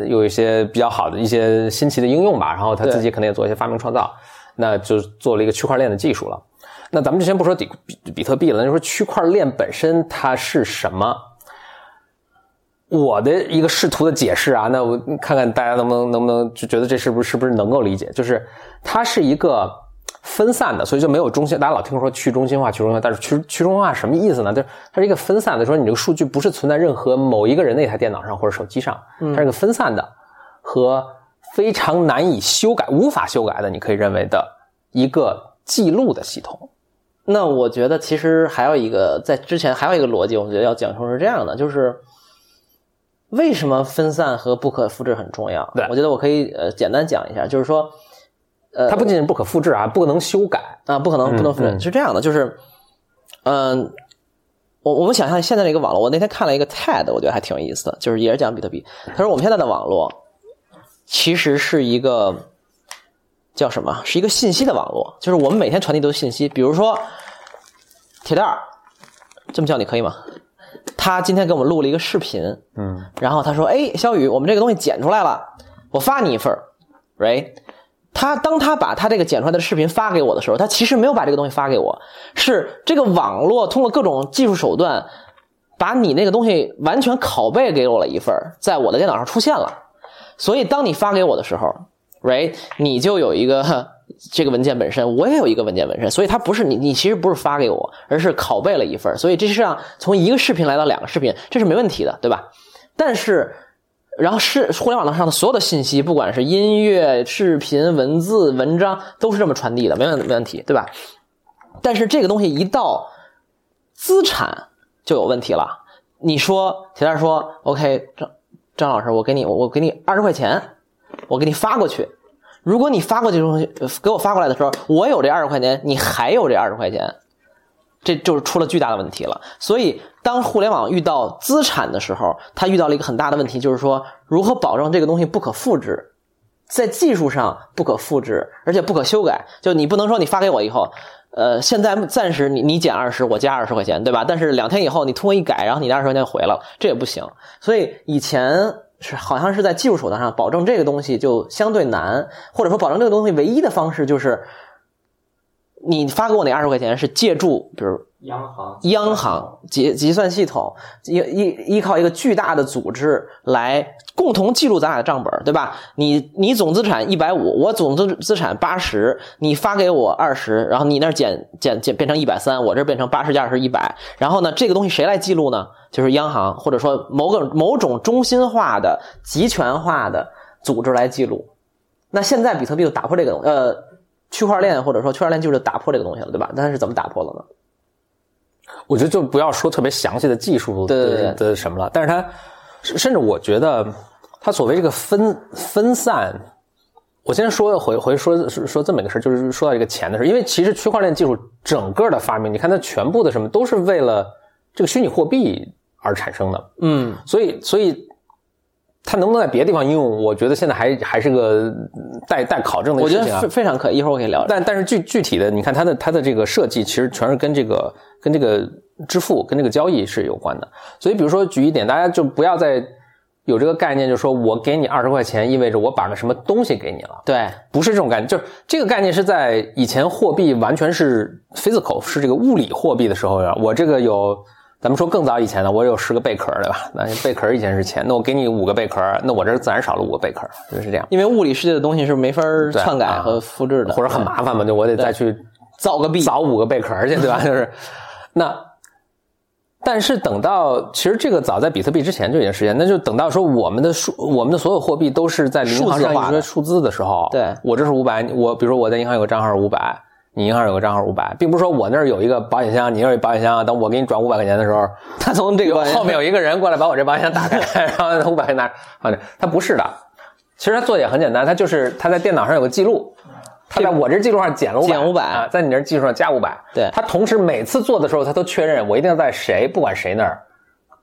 Speaker 2: 有一些比较好的一些新奇的应用吧。然后他自己可能也做一些发明创造，那就做了一个区块链的技术了。那咱们就先不说比比比特币了，那就说区块链本身它是什么？我的一个试图的解释啊，那我看看大家能不能能不能就觉得这是不是是不是能够理解？就是它是一个分散的，所以就没有中心。大家老听说去中心化、去中心化，但是去去中心化什么意思呢？就是它是一个分散的，说你这个数据不是存在任何某一个人那台电脑上或者手机上，它是一个分散的和非常难以修改、无法修改的，你可以认为的一个记录的系统。
Speaker 1: 那我觉得其实还有一个在之前还有一个逻辑，我觉得要讲述是这样的，就是。为什么分散和不可复制很重要？
Speaker 2: 对
Speaker 1: 我觉得我可以呃简单讲一下，就是说，呃，
Speaker 2: 它不仅仅不可复制啊，不能修改
Speaker 1: 啊，不可能不能复制。是这样的，就是，嗯，我我们想象现在的一个网络，我那天看了一个 TED，我觉得还挺有意思的，就是也是讲比特币。他说我们现在的网络其实是一个叫什么？是一个信息的网络，就是我们每天传递都是信息。比如说铁蛋儿，这么叫你可以吗？他今天给我们录了一个视频，
Speaker 2: 嗯，
Speaker 1: 然后他说：“哎，小雨，我们这个东西剪出来了，我发你一份，right？” 他当他把他这个剪出来的视频发给我的时候，他其实没有把这个东西发给我，是这个网络通过各种技术手段，把你那个东西完全拷贝给我了一份，在我的电脑上出现了。所以当你发给我的时候，right，你就有一个。这个文件本身，我也有一个文件本身，所以它不是你，你其实不是发给我，而是拷贝了一份所以这是让从一个视频来到两个视频，这是没问题的，对吧？但是，然后是互联网上的所有的信息，不管是音乐、视频、文字、文章，都是这么传递的，没问没问题，对吧？但是这个东西一到资产就有问题了。你说铁蛋说，OK，张张老师，我给你，我给你二十块钱，我给你发过去。如果你发过去东西给我发过来的时候，我有这二十块钱，你还有这二十块钱，这就是出了巨大的问题了。所以，当互联网遇到资产的时候，它遇到了一个很大的问题，就是说如何保证这个东西不可复制，在技术上不可复制，而且不可修改。就你不能说你发给我以后，呃，现在暂时你你减二十，我加二十块钱，对吧？但是两天以后你通过一改，然后你的二十块钱回了，这也不行。所以以前是好像是在技术手段上保证这个东西就相对难，或者说保证这个东西唯一的方式就是。你发给我那二十块钱是借助，比如
Speaker 3: 央行
Speaker 1: 央行结算系统，依依依靠一个巨大的组织来共同记录咱俩的账本，对吧？你你总资产一百五，我总资资产八十，你发给我二十，然后你那儿减减减变成一百三，我这儿变成八十加二十一百，然后呢，这个东西谁来记录呢？就是央行或者说某个某种中心化的集权化的组织来记录。那现在比特币就打破这个东呃。区块链或者说区块链就是打破这个东西了，对吧？但是怎么打破了呢？
Speaker 2: 我觉得就不要说特别详细的技术
Speaker 1: 对对对。
Speaker 2: 的什么了，但是它甚至我觉得它所谓这个分分散，我先说回回说说这么一个事就是说到这个钱的事因为其实区块链技术整个的发明，你看它全部的什么都是为了这个虚拟货币而产生的，
Speaker 1: 嗯，
Speaker 2: 所以所以。它能不能在别的地方应用？我觉得现在还还是个待待考证的
Speaker 1: 我觉
Speaker 2: 事情啊。
Speaker 1: 得非非常可以，一会儿我可以聊聊。
Speaker 2: 但但是具具体的，你看它的它的这个设计，其实全是跟这个跟这个支付跟这个交易是有关的。所以，比如说举一点，大家就不要再有这个概念，就是说我给你二十块钱，意味着我把个什么东西给你了。
Speaker 1: 对，
Speaker 2: 不是这种概念，就是这个概念是在以前货币完全是 physical 是这个物理货币的时候呀。我这个有。咱们说更早以前呢，我有十个贝壳，对吧？那贝壳以前是钱，那我给你五个贝壳，那我这自然少了五个贝壳，就是这样。
Speaker 1: 因为物理世界的东西是没法篡改和复制的，
Speaker 2: 或者很麻烦嘛，就我得再去
Speaker 1: 造个币，
Speaker 2: 凿五个贝壳去，对吧？就是那，但是等到其实这个早在比特币之前就已经实现，那就等到说我们的数，我们的所有货币都是在银行上一些数字的时候，
Speaker 1: 对
Speaker 2: 我这是五百，我比如说我在银行有个账号五百。你银行有个账号五百，并不是说我那儿有一个保险箱，你那儿有保险箱，等我给你转五百块钱的时候，
Speaker 1: 他从这个
Speaker 2: 后面有一个人过来把我这保险箱打开，然后五百块拿，啊，他不是的，其实他做也很简单，他就是他在电脑上有个记录，他在我这记录上减了五百，
Speaker 1: 减五百
Speaker 2: 啊，在你这记录上加五百，
Speaker 1: 对，
Speaker 2: 他同时每次做的时候，他都确认我一定要在谁，不管谁那儿，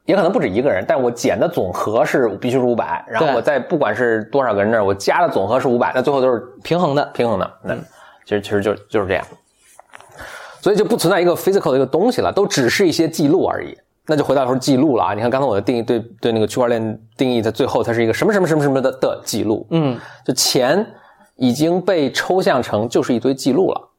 Speaker 2: 也可能不止一个人，但我减的总和是必须是五百，然后我在不管是多少个人那儿，我加的总和是五百，那最后都是
Speaker 1: 平衡的，
Speaker 2: 平衡的，嗯，其实其实就就是这样。所以就不存在一个 physical 的一个东西了，都只是一些记录而已。那就回到说记录了啊！你看刚才我的定义，对对那个区块链定义，它最后它是一个什么什么什么什么的的记录。
Speaker 1: 嗯，
Speaker 2: 就钱已经被抽象成就是一堆记录了。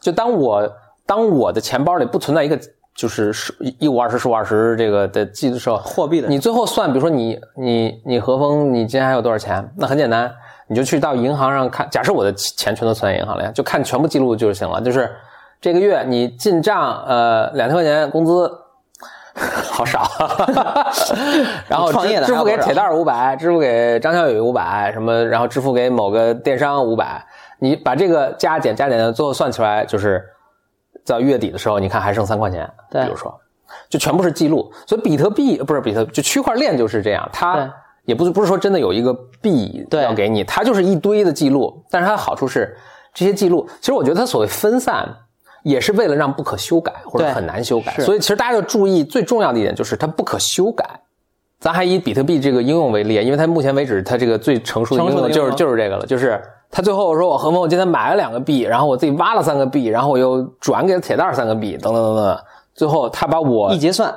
Speaker 2: 就当我当我的钱包里不存在一个就是十一五二十十五二十这个的记录时候，
Speaker 1: 货币的，
Speaker 2: 你最后算，比如说你你你何峰，你今天还有多少钱？那很简单，你就去到银行上看。假设我的钱全都存在银行里，就看全部记录就行了。就是这个月你进账呃两千块钱工资，好少，然后
Speaker 1: 创业的
Speaker 2: 支付给铁蛋五百，支付给张小雨五百，什么然后支付给某个电商五百，你把这个加减加减，最后算出来就是到月底的时候，你看还剩三块钱，
Speaker 1: 对
Speaker 2: 比如说。就全部是记录，所以比特币不是比特，就区块链就是这样，
Speaker 1: 对
Speaker 2: 它也不是不是说真的有一个币
Speaker 1: 对
Speaker 2: 要给你，它就是一堆的记录。但是它的好处是，这些记录其实我觉得它所谓分散，也是为了让不可修改或者很难修改。所以其实大家要注意最重要的一点就是它不可修改。咱还以比特币这个应用为例，因为它目前为止它这个最成熟的应用就是就是这个了，就是他最后说我何峰我今天买了两个币，然后我自己挖了三个币，然后我又转给了铁蛋三个币，等等等等，最后他把我
Speaker 1: 一结算，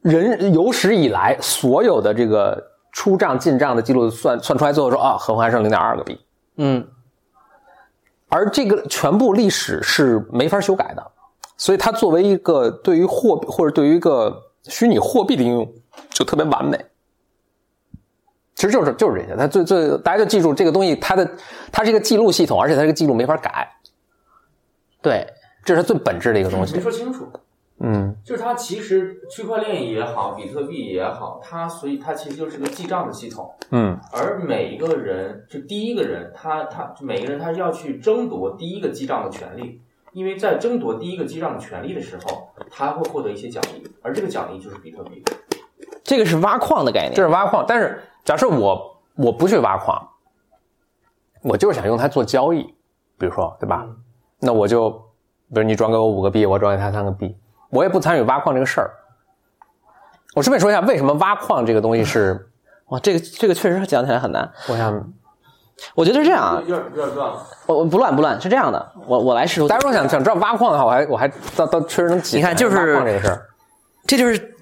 Speaker 2: 人有史以来所有的这个出账进账的记录算算出来，最后说啊，合同还剩零点二个币，
Speaker 1: 嗯，
Speaker 2: 而这个全部历史是没法修改的，所以它作为一个对于货币或者对于一个虚拟货币的应用，就特别完美。其实就是就是这些，它最最大家就记住这个东西，它的它是一个记录系统，而且它这个记录没法改，
Speaker 1: 对，
Speaker 2: 这是最本质的一个东
Speaker 3: 没
Speaker 2: 西。
Speaker 3: 说清楚，
Speaker 2: 嗯，
Speaker 3: 就是它其实区块链也好，比特币也好，它所以它其实就是个记账的系统。
Speaker 2: 嗯，
Speaker 3: 而每一个人，就第一个人，他他就每个人他要去争夺第一个记账的权利，因为在争夺第一个记账的权利的时候，他会获得一些奖励，而这个奖励就是比特币。
Speaker 1: 这个是挖矿的概念，
Speaker 2: 这是挖矿，但是假设我我不去挖矿，我就是想用它做交易，比如说对吧？
Speaker 3: 嗯
Speaker 2: 那我就比如你转给我五个币，我转给他三个币，我也不参与挖矿这个事儿。我顺便说一下，为什么挖矿这个东西是？
Speaker 1: 哇，这个这个确实讲起来很难。
Speaker 2: 我想，
Speaker 1: 我觉得是这样啊，
Speaker 3: 有点有点乱了。
Speaker 1: 我我不乱不乱，是这样的，我我来试图
Speaker 2: 大家如果想想知道挖矿的话，我还我还倒倒确实能解。
Speaker 1: 你看就是
Speaker 2: 挖矿这个事儿，
Speaker 1: 这就是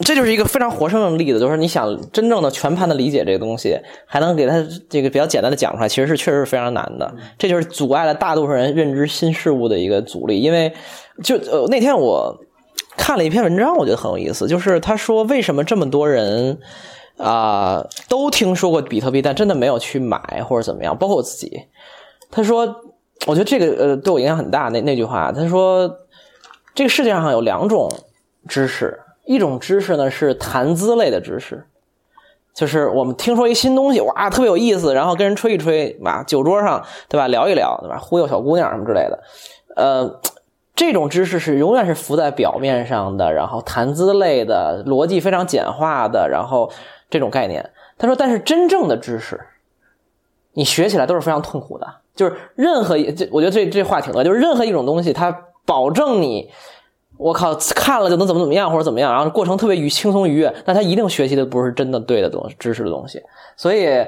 Speaker 1: 这就是一个非常活生生的例子，就是你想真正的全盘的理解这个东西，还能给它这个比较简单的讲出来，其实是确实是非常难的。这就是阻碍了大多数人认知新事物的一个阻力。因为就呃那天我看了一篇文章，我觉得很有意思，就是他说为什么这么多人啊、都听说过比特币，但真的没有去买或者怎么样，包括我自己。他说，我觉得这个呃对我影响很大。那那句话，他说这个世界上有两种知识，一种知识呢是谈资类的知识，就是我们听说一新东西，哇，特别有意思，然后跟人吹一吹，啊，酒桌上对吧，聊一聊，对吧，忽悠小姑娘什么之类的，呃，这种知识是永远是浮在表面上的，然后谈资类的，逻辑非常简化的，然后这种概念。他说，但是真正的知识，你学起来都是非常痛苦的，就是任何一这，我觉得这这话挺对，就是任何一种东西，它保证你。我靠，看了就能怎么怎么样或者怎么样，然后过程特别愉轻松愉悦，但他一定学习的不是真的对的东，知识的东西。所以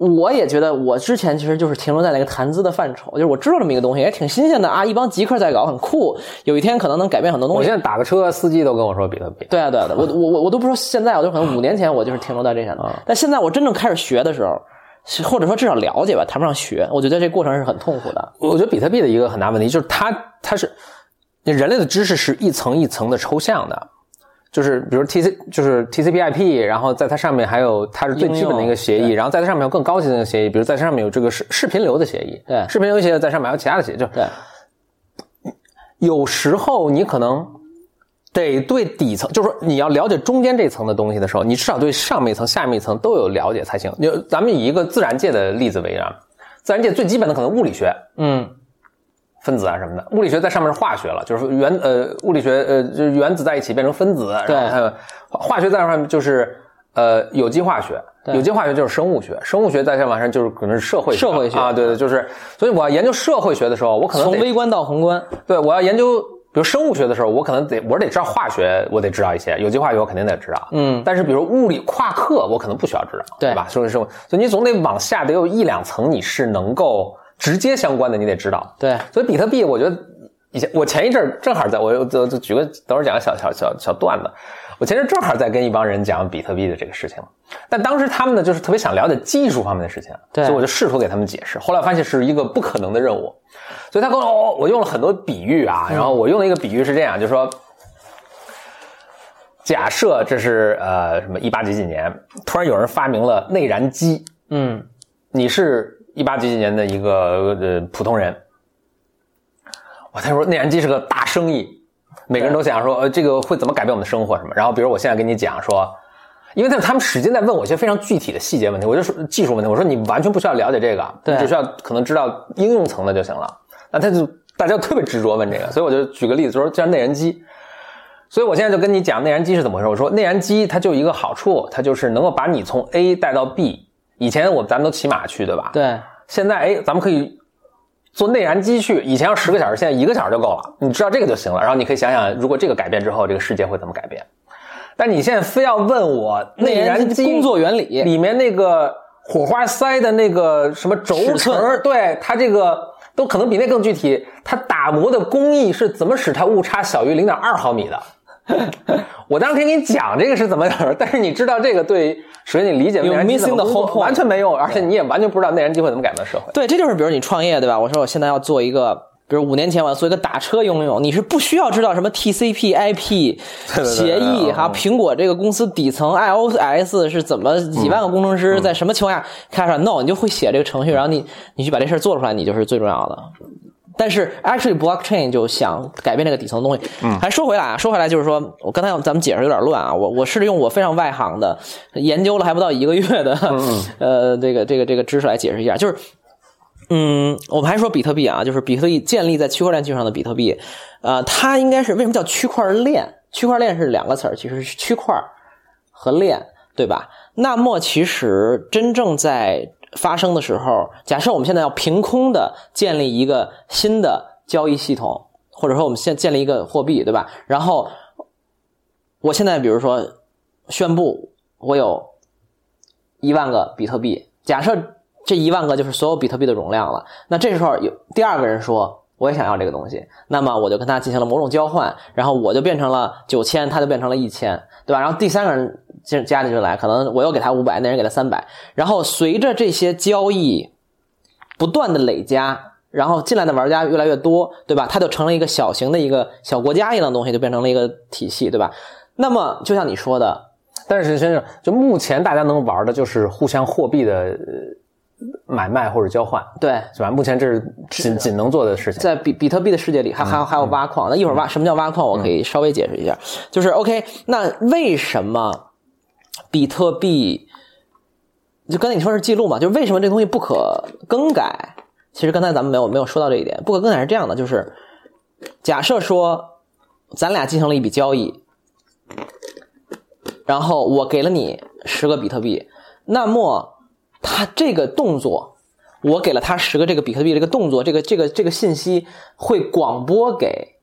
Speaker 1: 我也觉得，我之前其实就是停留在那个谈资的范畴，就是我知道这么一个东西，也挺新鲜的啊，一帮极客在搞，很酷，有一天可能能改变很多东西
Speaker 2: 我现。在打个车，司机都跟我说比特币。
Speaker 1: 对啊，对啊，我我我我都不说现在，我就可能五年前我就是停留在这上的，但现在我真正开始学的时候，或者说至少了解吧，谈不上学，我觉得这过程是很痛苦的。
Speaker 2: 我觉得比特币的一个很大问题就是它它是人类的知识是一层一层的抽象的，就是比如 T C 就是 T C P I P，然后在它上面还有它是最基本的一个协议，然后在它上面有更高级的协议，比如在它上面有这个视视频流的协议，
Speaker 1: 对
Speaker 2: 视频流协议在上面还有其他的协议，就
Speaker 1: 对，
Speaker 2: 有时候你可能得对底层，就是说你要了解中间这层的东西的时候，你至少对上面一层、下面一层都有了解才行。就咱们以一个自然界的例子为啊，自然界最基本的可能物理学，
Speaker 1: 嗯，
Speaker 2: 分子啊什么的，物理学在上面是化学了，就是原呃物理学呃就是原子在一起变成分子，
Speaker 1: 对
Speaker 2: 然后还有化学在上面就是呃有机化学，有机化学就是生物学，生物学在上面上就是可能是社会学
Speaker 1: 社会学
Speaker 2: 啊，对对，就是所以我要研究社会学的时候，我可能
Speaker 1: 从微观到宏观，
Speaker 2: 对我要研究。比如生物学的时候，我可能得我得知道化学，我得知道一些有机化学，我肯定得知道。
Speaker 1: 嗯，
Speaker 2: 但是比如物理夸克，我可能不需要知道，
Speaker 1: 对
Speaker 2: 吧？所以说，所以你总得往下得有一两层，你是能够直接相关的，你得知道。
Speaker 1: 对，
Speaker 2: 所以比特币，我觉得以前我前一阵儿正好在我我就就举个等会儿讲个小小小小段子，我前阵儿正好在跟一帮人讲比特币的这个事情，但当时他们呢就是特别想了解技术方面的事情，
Speaker 1: 对。
Speaker 2: 所以我就试图给他们解释，后来发现是一个不可能的任务，所以他跟我、哦、我用了很多比喻啊，然后我用了一个比喻是这样，就是说。假设这是呃什么一八几几年，突然有人发明了内燃机，
Speaker 1: 嗯，
Speaker 2: 你是一八几几年的一个呃普通人，我他说内燃机是个大生意，每个人都想说呃这个会怎么改变我们的生活什么。然后比如我现在跟你讲说，因为他他们使劲在问我一些非常具体的细节问题，我就说技术问题，我说你完全不需要了解这个，
Speaker 1: 对
Speaker 2: 你只需要可能知道应用层的就行了。那他就大家特别执着问这个，所以我就举个例子，就说就像内燃机。所以我现在就跟你讲内燃机是怎么回事。我说内燃机它就一个好处，它就是能够把你从 A 带到 B。以前我们咱们都骑马去，对吧？
Speaker 1: 对，
Speaker 2: 现在哎，咱们可以坐内燃机去，以前要十个小时，现在一个小时就够了。你知道这个就行了。然后你可以想想，如果这个改变之后，这个世界会怎么改变？但你现在非要问我内燃机
Speaker 1: 工作原理，
Speaker 2: 里面那个火花塞的那个什么轴承，对它这个都可能比那更具体。它打磨的工艺是怎么使它误差小于零点二毫米的？我当时给你讲这个是怎么样，但是你知道这个对首先你理解内燃机怎么
Speaker 1: missing the
Speaker 2: 工作完全没用，而且你也完全不知道内燃机会怎么改变社会。
Speaker 1: 对，这就是比如你创业对吧？我说我现在要做一个，比如五年前我要做一个打车应用，你是不需要知道什么 TCP/IP
Speaker 2: 对对
Speaker 1: 协议
Speaker 2: 嗯
Speaker 1: 哈，苹果这个公司底层 iOS 是怎么几万个工程
Speaker 2: 嗯
Speaker 1: 师在什么情况下开出来？No，你就会写这个程序，然后你你去把这事儿做出来，你就是最重要的。但是 actually blockchain 就想改变这个底层的东西。嗯，还说回来啊，说回来就是说我刚才咱们解释有点乱啊，我我试着用我非常外行的研究了还不到一个月的、呃这个这个这个知识来解释一下，就是嗯，我们还说比特币啊，就是比特币建立在区块链基础上的比特币，呃，它应该是为什么叫区块链？区块链是两个词儿，其实是区块和链，对吧？那么其实真正在发生的时候，假设我们现在要凭空的建立一个新的交易系统，或者说我们现建立一个货币，对吧？然后我现在比如说宣布我有一万个比特币，假设这一万个就是所有比特币的容量了，那这时候有第二个人说我也想要这个东西，那么我就跟他进行了某种交换，然后我就变成了九千，他就变成了一千，对吧？然后第三个人进加进来，可能我又给他五百，那人给他三百，然后随着这些交易不断的累加，然后进来的玩家越来越多，对吧？它就成了一个小型的一个小国家一样东西，就变成了一个体系，对吧？那么就像你说的，
Speaker 2: 但是先生，就目前大家能玩的就是互相货币的买卖或者交换，
Speaker 1: 对，
Speaker 2: 是吧？目前这是仅仅能做的事情。
Speaker 1: 在比比特币的世界里，还还有还有挖矿。那一会儿挖什么叫挖矿，我可以稍微解释一下。就是 OK，那为什么比特币？就刚才你说是记录嘛？就是为什么这东西不可更改？其实刚才咱们没有没有说到这一点。不可更改是这样的，就是假设说咱俩进行了一笔交易，然后我给了你十个比特币，那么他这个动作。我给了他十个这个比特币，这个动作，这个这个这个信息会广播给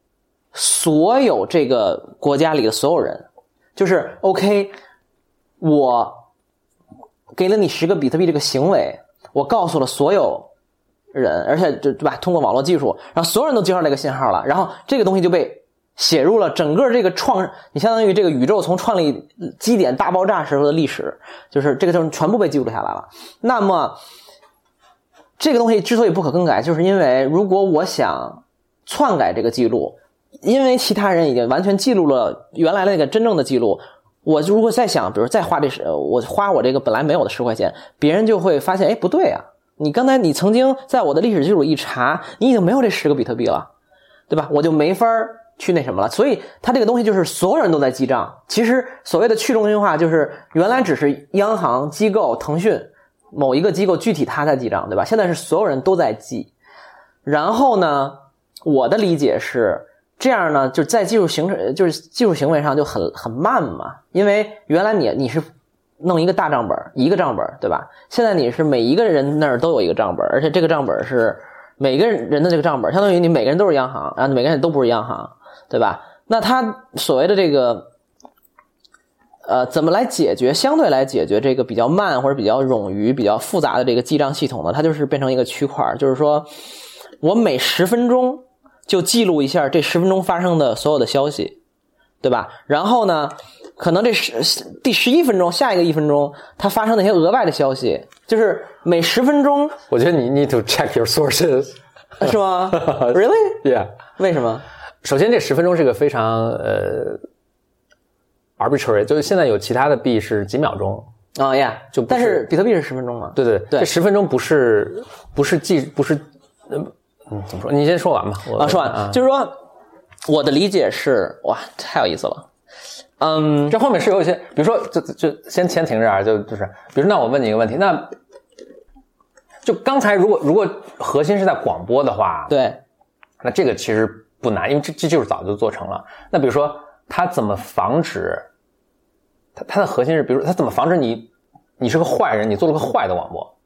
Speaker 1: 所有这个国家里的所有人，就是 OK，我给了你十个比特币这个行为，我告诉了所有人，而且就对吧？通过网络技术，然后所有人都接上这个信号了，然后这个东西就被写入了整个这个创，你相当于这个宇宙从创立基点大爆炸时候的历史，就是这个就全部被记录下来了。那么。这个东西之所以不可更改，就是因为如果我想篡改这个记录，因为其他人已经完全记录了原来那个真正的记录，我如果再想，比如再花这十，我花我这个本来没有的十块钱，别人就会发现，哎，不对啊，你刚才你曾经在我的历史记录一查，你已经没有这十个比特币了，对吧？我就没法儿去那什么了。所以它这个东西就是所有人都在记账。其实所谓的去中心化，就是原来只是央行机构腾讯。某一个机构具体他在记账，对吧？现在是所有人都在记，然后呢，我的理解是这样呢，就在技术形成，就是技术行为上就很很慢嘛。因为原来你你是弄一个大账本，一个账本，对吧？现在你是每一个人那儿都有一个账本，而且这个账本是每个人的这个账本，相当于你每个人都是央行，然后每个人都不是央行，对吧？那他所谓的这个。呃，怎么来解决？相对来解决这个比较慢或者比较冗余、比较复杂的这个记账系统呢？它就是变成一个区块，就是说我每十分钟就记录一下这十分钟发生的所有的消息，对吧？然后呢，可能这十第十一分钟，下一个一分钟它发生那些额外的消息，就是每十分钟。
Speaker 2: 我觉得你 need to check your sources，
Speaker 1: 是吗？Really？Yeah？为什么？
Speaker 2: 首先，这十分钟是个非常呃。arbitrary 就是现在有其他的币是几秒钟
Speaker 1: 啊呀，
Speaker 2: 就
Speaker 1: 但是比特币是十分钟嘛？
Speaker 2: 对对对，这十分钟不是不是计不是嗯嗯怎么说？你先说完吧。
Speaker 1: 啊，说完啊就是说我的理解是哇，太有意思了。嗯，
Speaker 2: 这后面是有一些，比如说就就先先停这儿，就就是比如那我问你一个问题，那就刚才如果如果核心是在广播的话，
Speaker 1: 对，
Speaker 2: 那这个其实不难，因为这这就是早就做成了。那比如说。他怎么防止？他他的核心是，比如他怎么防止你？你是个坏人，你做了个坏的广播，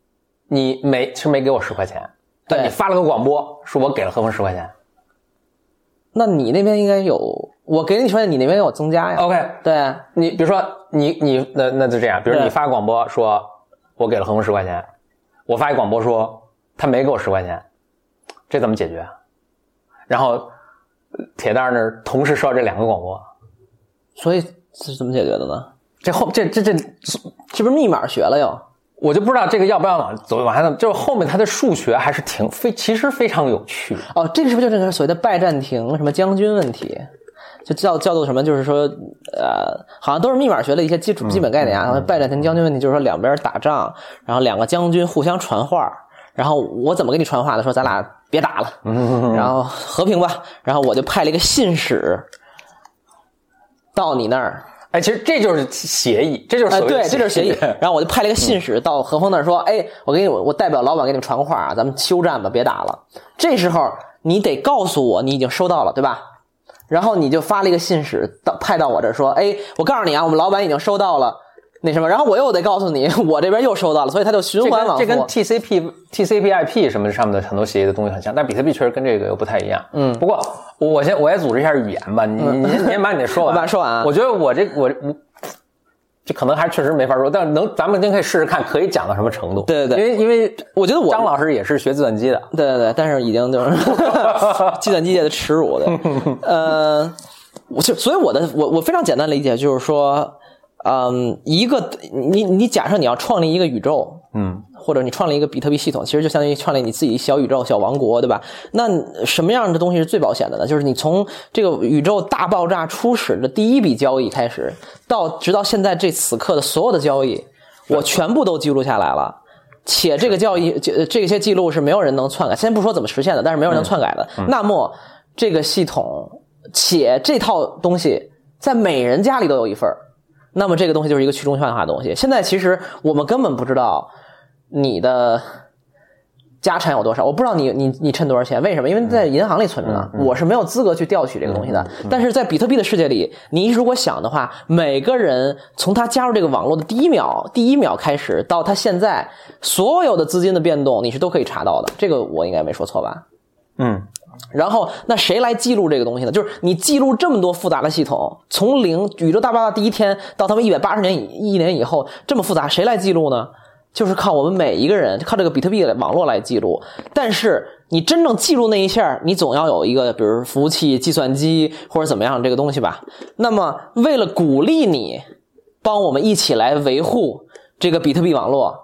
Speaker 2: 你没其实没给我十块钱，但你发了个广播，说我给了何峰十块钱，
Speaker 1: 那你那边应该有，我给你十块钱，你那边有增加呀
Speaker 2: ？OK，
Speaker 1: 对
Speaker 2: 你比如说你你那那就这样，比如你发广播说，我给了何峰十块钱，我发一广播说他没给我十块钱，这怎么解决？然后铁蛋那儿同时收这两个广播。
Speaker 1: 所以是怎么解决的呢？
Speaker 2: 这后这这这
Speaker 1: 是不是密码学了又？
Speaker 2: 我就不知道这个要不要往走往下走。就是后面它的数学还是挺非，其实非常有趣。
Speaker 1: 哦，这个是不是就是所谓的拜占庭什么将军问题？就叫叫做什么？就是说，呃，好像都是密码学的一些基础基本概念啊。拜占庭将军问题就是说两边打仗，然后两个将军互相传话，然后我怎么给你传话的？说咱俩别打了，然后和平吧。然后我就派了一个信使。到你那儿，
Speaker 2: 哎，其实这就是协议，这就是
Speaker 1: 对，这就是协议。然后我就派了一个信使到何峰那儿说：“哎，我给你，我代表老板给你们传个话啊，咱们休战吧，别打了。”这时候你得告诉我你已经收到了，对吧？然后你就发了一个信使到派到我这儿说：“哎，我告诉你啊，我们老板已经收到了那什么，然后我又得告诉你，我这边又收到了，所以它就循环往复。
Speaker 2: 这跟 TCP、TCP/IP 什么上面的很多协议的东西很像，但比特币确实跟这个又不太一样。嗯，不过我先我也组织一下语言吧，你你你先把你的说完，
Speaker 1: 把说完。
Speaker 2: 我觉得我这我我这可能还确实没法说，但是能咱们今天可以试试看，可以讲到什么程度？
Speaker 1: 对对
Speaker 2: 对，因为因为
Speaker 1: 我觉得我
Speaker 2: 张老师也是学计算机的，
Speaker 1: 对对对，但是已经就是 计算机界的耻辱的。呃，我就所以我的我我非常简单理解就是说。嗯，一个你你假设你要创立一个宇宙，
Speaker 2: 嗯，
Speaker 1: 或者你创立一个比特币系统，其实就相当于创立你自己小宇宙、小王国，对吧？那什么样的东西是最保险的呢？就是你从这个宇宙大爆炸初始的第一笔交易开始，到直到现在这此刻的所有的交易，我全部都记录下来了，且这个交易这这些记录是没有人能篡改。先不说怎么实现的，但是没有人能篡改的。那么这个系统，且这套东西在每人家里都有一份儿。那么这个东西就是一个去中心化的东西。现在其实我们根本不知道你的家产有多少，我不知道你你你趁多少钱，为什么？因为在银行里存着呢，我是没有资格去调取这个东西的。但是在比特币的世界里，你如果想的话，每个人从他加入这个网络的第一秒第一秒开始到他现在所有的资金的变动，你是都可以查到的。这个我应该没说错吧？
Speaker 2: 嗯。
Speaker 1: 然后，那谁来记录这个东西呢？就是你记录这么多复杂的系统，从零宇宙大爆炸第一天到他们一百八十年一年以后这么复杂，谁来记录呢？就是靠我们每一个人，靠这个比特币的网络来记录。但是你真正记录那一下，你总要有一个，比如服务器、计算机或者怎么样这个东西吧。那么，为了鼓励你帮我们一起来维护这个比特币网络，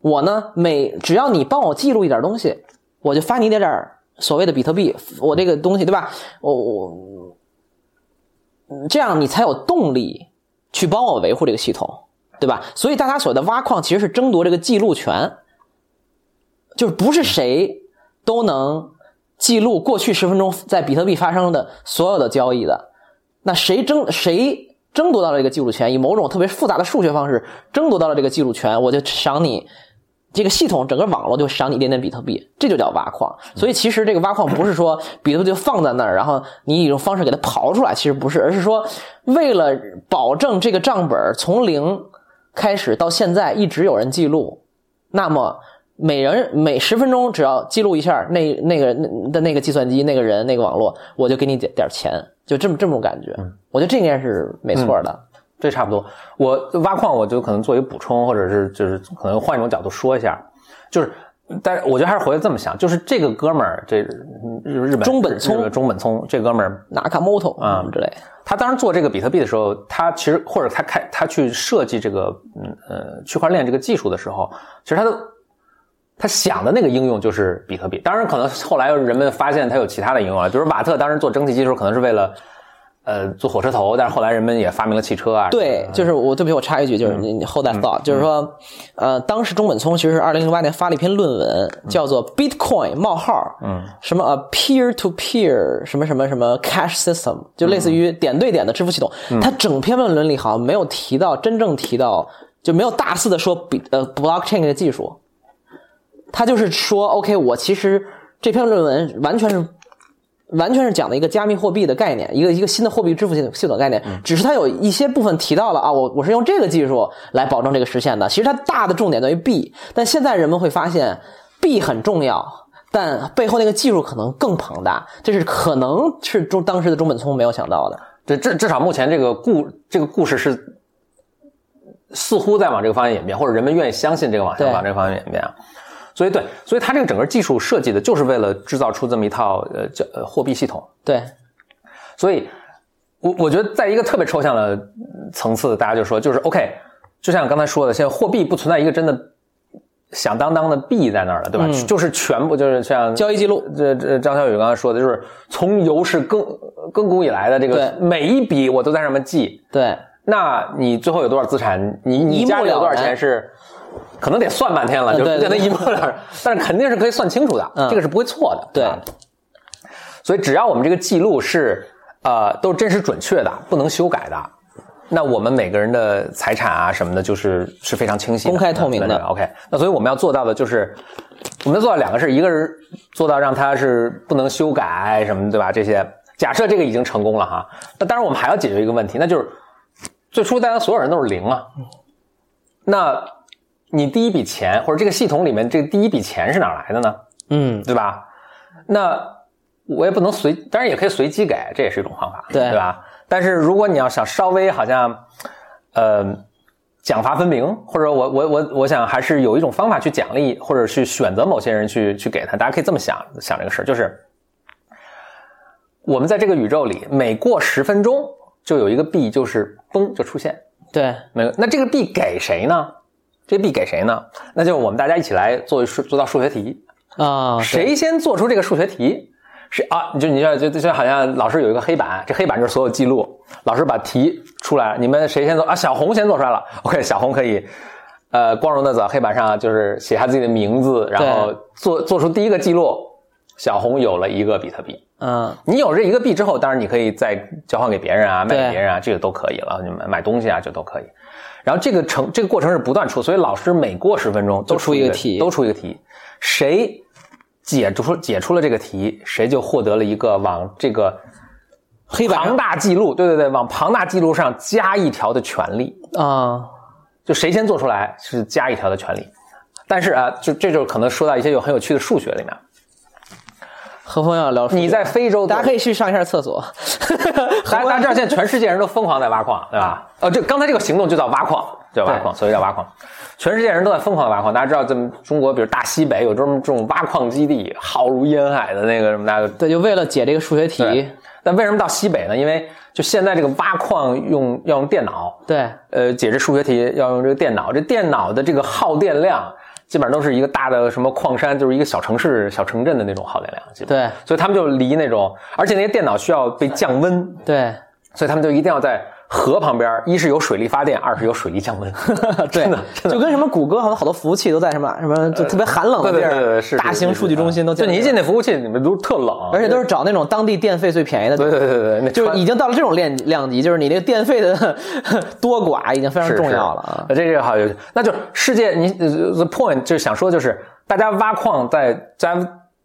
Speaker 1: 我呢每只要你帮我记录一点东西，我就发你点点。所谓的比特币，我这个东西对吧？我我这样你才有动力去帮我维护这个系统，对吧？所以大家所谓的挖矿其实是争夺这个记录权，就是不是谁都能记录过去十分钟在比特币发生的所有的交易的。那谁争谁争夺到了这个记录权，以某种特别复杂的数学方式争夺到了这个记录权，我就赏你。这个系统整个网络就赏你一点点比特币，这就叫挖矿。所以其实这个挖矿不是说比特币就放在那儿，然后你以一种方式给它刨出来，其实不是，而是说为了保证这个账本从零开始到现在一直有人记录，那么每人每十分钟只要记录一下那那个的那个计算机那个人那个网络，我就给你点点钱，就这么这么种感觉。我觉得这应该是没错的。
Speaker 2: 这差不多，我挖矿我就可能做一个补充，或者是就是可能换一种角度说一下，就是，但是我觉得还是回来这么想，就是这个哥们儿，这日日本
Speaker 1: 中本聪，
Speaker 2: 中本聪这哥们儿
Speaker 1: 纳卡莫托啊之类，
Speaker 2: 他当时做这个比特币的时候，他其实或者他开他去设计这个嗯呃区块链这个技术的时候，其实他的他想的那个应用就是比特币，当然可能后来人们发现他有其他的应用啊，就是瓦特当时做蒸汽机的时候，可能是为了。呃，坐火车头，但是后来人们也发明了汽车啊。
Speaker 1: 对，就是我，对不起，我插一句，就是你后代 thought，就是说，呃，当时中本聪其实是二零零八年发了一篇论文，叫做 Bitcoin 冒号，嗯，什么 a peer to peer 什么什么什么 cash system，就类似于点对点的支付系统。他整篇论文里好像没有提到，真正提到就没有大肆的说比呃 blockchain 的技术。他就是说，OK，我其实这篇论文完全是。完全是讲的一个加密货币的概念，一个一个新的货币支付系统系统概念。只是它有一些部分提到了啊，我我是用这个技术来保证这个实现的。其实它大的重点在于币，但现在人们会发现币很重要，但背后那个技术可能更庞大。这是可能是中当时的中本聪没有想到的。
Speaker 2: 这至至少目前这个故这个故事是似乎在往这个方向演变，或者人们愿意相信这个往向往这个方向演变。所以对，所以它这个整个技术设计的就是为了制造出这么一套呃叫呃货币系统。
Speaker 1: 对，
Speaker 2: 所以我我觉得在一个特别抽象的层次，大家就说就是 OK，就像刚才说的，现在货币不存在一个真的响当当的币在那儿了，对吧？就是全部就是像
Speaker 1: 交易记录，
Speaker 2: 这这张小雨刚才说的，就是从有史更更古以来的这个每一笔我都在上面记。
Speaker 1: 对，
Speaker 2: 那你最后有多少资产？你你家里有多少钱是？可能得算半天了，就是在那一目了但是肯定是可以算清楚的，这个是不会错的。
Speaker 1: 对，
Speaker 2: 所以只要我们这个记录是呃都是真实准确的，不能修改的，那我们每个人的财产啊什么的，就是是非常清晰、
Speaker 1: 公开透明的。
Speaker 2: OK，那所以我们要做到的就是，我们要做到两个事一个是做到让它是不能修改什么，对吧？这些假设这个已经成功了哈，那当然我们还要解决一个问题，那就是最初大家所有人都是零啊。那你第一笔钱或者这个系统里面这个第一笔钱是哪来的呢？
Speaker 1: 嗯，
Speaker 2: 对吧？那我也不能随，当然也可以随机给，这也是一种方法，
Speaker 1: 对
Speaker 2: 对吧？但是如果你要想稍微好像，呃，奖罚分明，或者我我我我想还是有一种方法去奖励或者去选择某些人去去给他，大家可以这么想想这个事儿，就是我们在这个宇宙里，每过十分钟就有一个币就是嘣就出现，
Speaker 1: 对，
Speaker 2: 没有，那这个币给谁呢？这币给谁呢？那就我们大家一起来做数做道数学题，
Speaker 1: 啊，
Speaker 2: 谁先做出这个数学题，谁啊？你就你就就就好像老师有一个黑板，这黑板就是所有记录，老师把题出来，你们谁先做啊？小红先做出来了，OK，小红可以，呃，光荣的在黑板上就是写下自己的名字，然后做做出第一个记录，小红有了一个比特币。
Speaker 1: 嗯，
Speaker 2: 你有这一个币之后，当然你可以再交换给别人啊，卖给别人啊，这个都可以了。你买买东西啊，这都可以。然后这个程这个过程是不断出，所以老师每过十分钟都
Speaker 1: 都出一个题
Speaker 2: 都出一个题，谁解出解出了这个题，谁就获得了一个往这个
Speaker 1: 黑板庞
Speaker 2: 大记录，对对对，往庞大记录上加一条的权利，
Speaker 1: 啊，
Speaker 2: 就谁先做出来是加一条的权利。但是啊，就这就可能说到一些有很有趣的数学里面。
Speaker 1: 何峰要聊
Speaker 2: 你在非洲，
Speaker 1: 大家可以去上一下厕所。
Speaker 2: 大家大家知道现在全世界人都疯狂在挖矿，对吧？呃，这刚才这个行动就叫挖矿，叫挖矿，所以叫挖矿。全世界人都在疯狂地挖矿。大家知道，咱们中国，比如大西北有这么这种挖矿基地，浩如烟海的那个什么，大家
Speaker 1: 对，就为了解这个数学题，
Speaker 2: 但为什么到西北呢？因为就现在这个挖矿用要用电脑，
Speaker 1: 对
Speaker 2: 呃，解这数学题要用这个电脑，这电脑的这个耗电量基本上都是一个大的什么矿山，就是一个小城市、小城镇的那种耗电量，基本
Speaker 1: 对。
Speaker 2: 所以他们就离那种，而且那些电脑需要被降温，
Speaker 1: 对。
Speaker 2: 所以他们就一定要在河旁边，一是有水力发电，二是有水力降温。
Speaker 1: 对
Speaker 2: 真的，真的
Speaker 1: 就跟什么谷歌好多好多服务器都在什么什么就特别寒冷的地
Speaker 2: 对对对对，
Speaker 1: 儿，
Speaker 2: 是
Speaker 1: 大型数据中心都
Speaker 2: 就你一进那服务器，你们都特冷，
Speaker 1: 而且都是找那种当地电费最便宜的
Speaker 2: 对。对对
Speaker 1: 就是已经到了这种量量级，就是你那个电费的 多寡已经非常重要了啊。
Speaker 2: 这个好有趣，那就世界你呃 the point 就是想说就是大家挖矿在在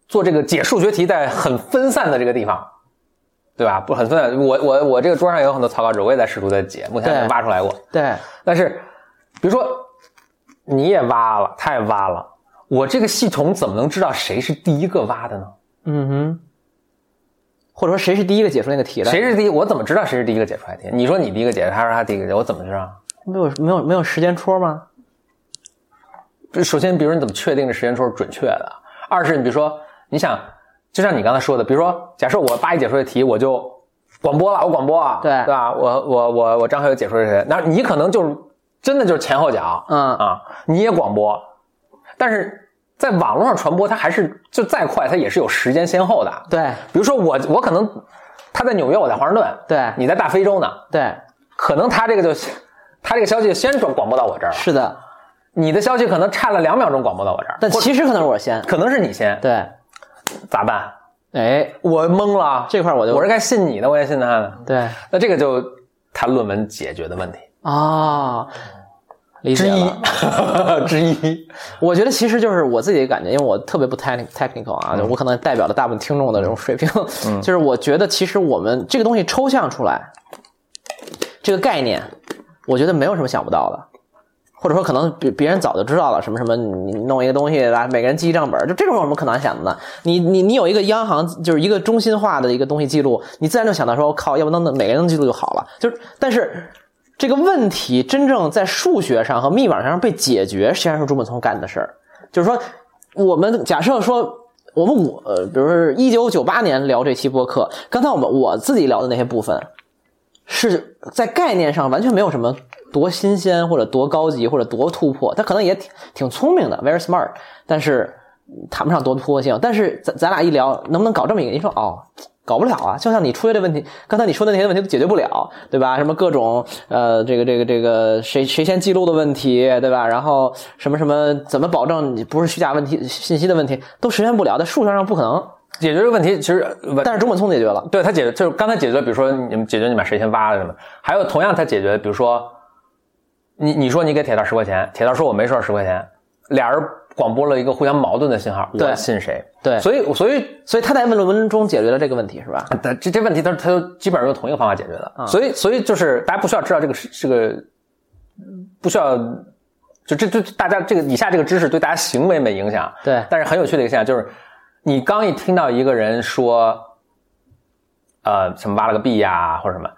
Speaker 2: 做这个解数学题在很分散的这个地方，对吧？不很分散。我我我这个桌上也有很多草稿纸，我也在试图在解，目前还没挖出来过。
Speaker 1: 对，
Speaker 2: 但是比如说你也挖了，他也挖了，我这个系统怎么能知道谁是第一个挖的呢？
Speaker 1: 嗯哼，或者说谁是第一个解出那个题的？
Speaker 2: 谁是第一？我怎么知道谁是第一个解出来的题？你说你第一个解，他说他第一个解，我怎么知道？
Speaker 1: 没有没有没有时间戳吗？
Speaker 2: 首先，比如你怎么确定这时间戳是准确的？二是你比如说，你想，就像你刚才说的，比如说，假设我八一解说的题，我就广播了，我广播啊，
Speaker 1: 对
Speaker 2: 对吧？我我我我张学友解说这题，那你可能就是真的就是前后脚，
Speaker 1: 嗯
Speaker 2: 啊，你也广播，但是在网络上传播，它还是就再快，它也是有时间先后的。
Speaker 1: 对
Speaker 2: 比如说我我可能他在纽约，我在华盛顿，
Speaker 1: 对
Speaker 2: 你在大非洲呢，
Speaker 1: 对，
Speaker 2: 可能他这个就他这个消息先转广播到我这儿了，
Speaker 1: 是的。
Speaker 2: 你的消息可能差了两秒钟广播到我这儿，
Speaker 1: 但其实可能是我先。
Speaker 2: 可能是你先，
Speaker 1: 对，
Speaker 2: 咋办？
Speaker 1: 哎，
Speaker 2: 我懵了，
Speaker 1: 这块儿我就
Speaker 2: 我是该信你的，我也信他的，
Speaker 1: 对。
Speaker 2: 那这个就他论文解决的问题。
Speaker 1: 啊，理解了。
Speaker 2: 之一。
Speaker 1: 我觉得其实就是我自己的感觉，因为我特别不 technical technical 啊，
Speaker 2: 嗯。
Speaker 1: 我可能代表了大部分听众的这种水平，就是我觉得其实我们这个东西抽象出来，这个概念，我觉得没有什么想不到的。或者说，可能别别人早就知道了什么什么，你弄一个东西，对吧？每个人记一账本，就这种有什么可能想的呢？你你你有一个央行，就是一个中心化的一个东西记录，你自然就想到说，我靠，要不能每个人都记录就好了。就是，但是这个问题真正在数学上和密码上被解决，实际上是朱本聪干的事儿。就是说，我们假设说，我们我呃，比如说一九九八年聊这期播客，刚才我们我自己聊的那些部分，是在概念上完全没有什么多新鲜或者多高级或者多突破，他可能也挺挺聪明的，very smart，但是谈不上多突破性。但是咱咱俩一聊，能不能搞这么一个？你说哦，搞不了啊！就像你出现的问题，刚才你说的那些问题都解决不了，对吧？什么各种呃，这个这个这个谁谁先记录的问题，对吧？然后什么什么怎么保证你不是虚假问题信息的问题，都实现不了，在数学上不可能。
Speaker 2: 解决这个问题，其实
Speaker 1: 但是中本聪解决了，
Speaker 2: 对他解决就是刚才解决，比如说你们解决你把谁先挖了什么，还有同样他解决，比如说你你说你给铁蛋十块钱，铁蛋说我没收十块钱，俩人广播了一个互相矛盾的信号，
Speaker 1: 对
Speaker 2: 我信谁？
Speaker 1: 对
Speaker 2: 所以所以
Speaker 1: 所以他在问论文中解决了这个问题，是吧？
Speaker 2: 他这这问题他他都基本上用同一个方法解决的，所以所以就是大家不需要知道这个是这个不需要就这这大家这个以下这个知识对大家行为没影响，
Speaker 1: 对
Speaker 2: 但是很有趣的一个现象就是，你刚一听到一个人说，呃，什么挖了个币呀、或者什么，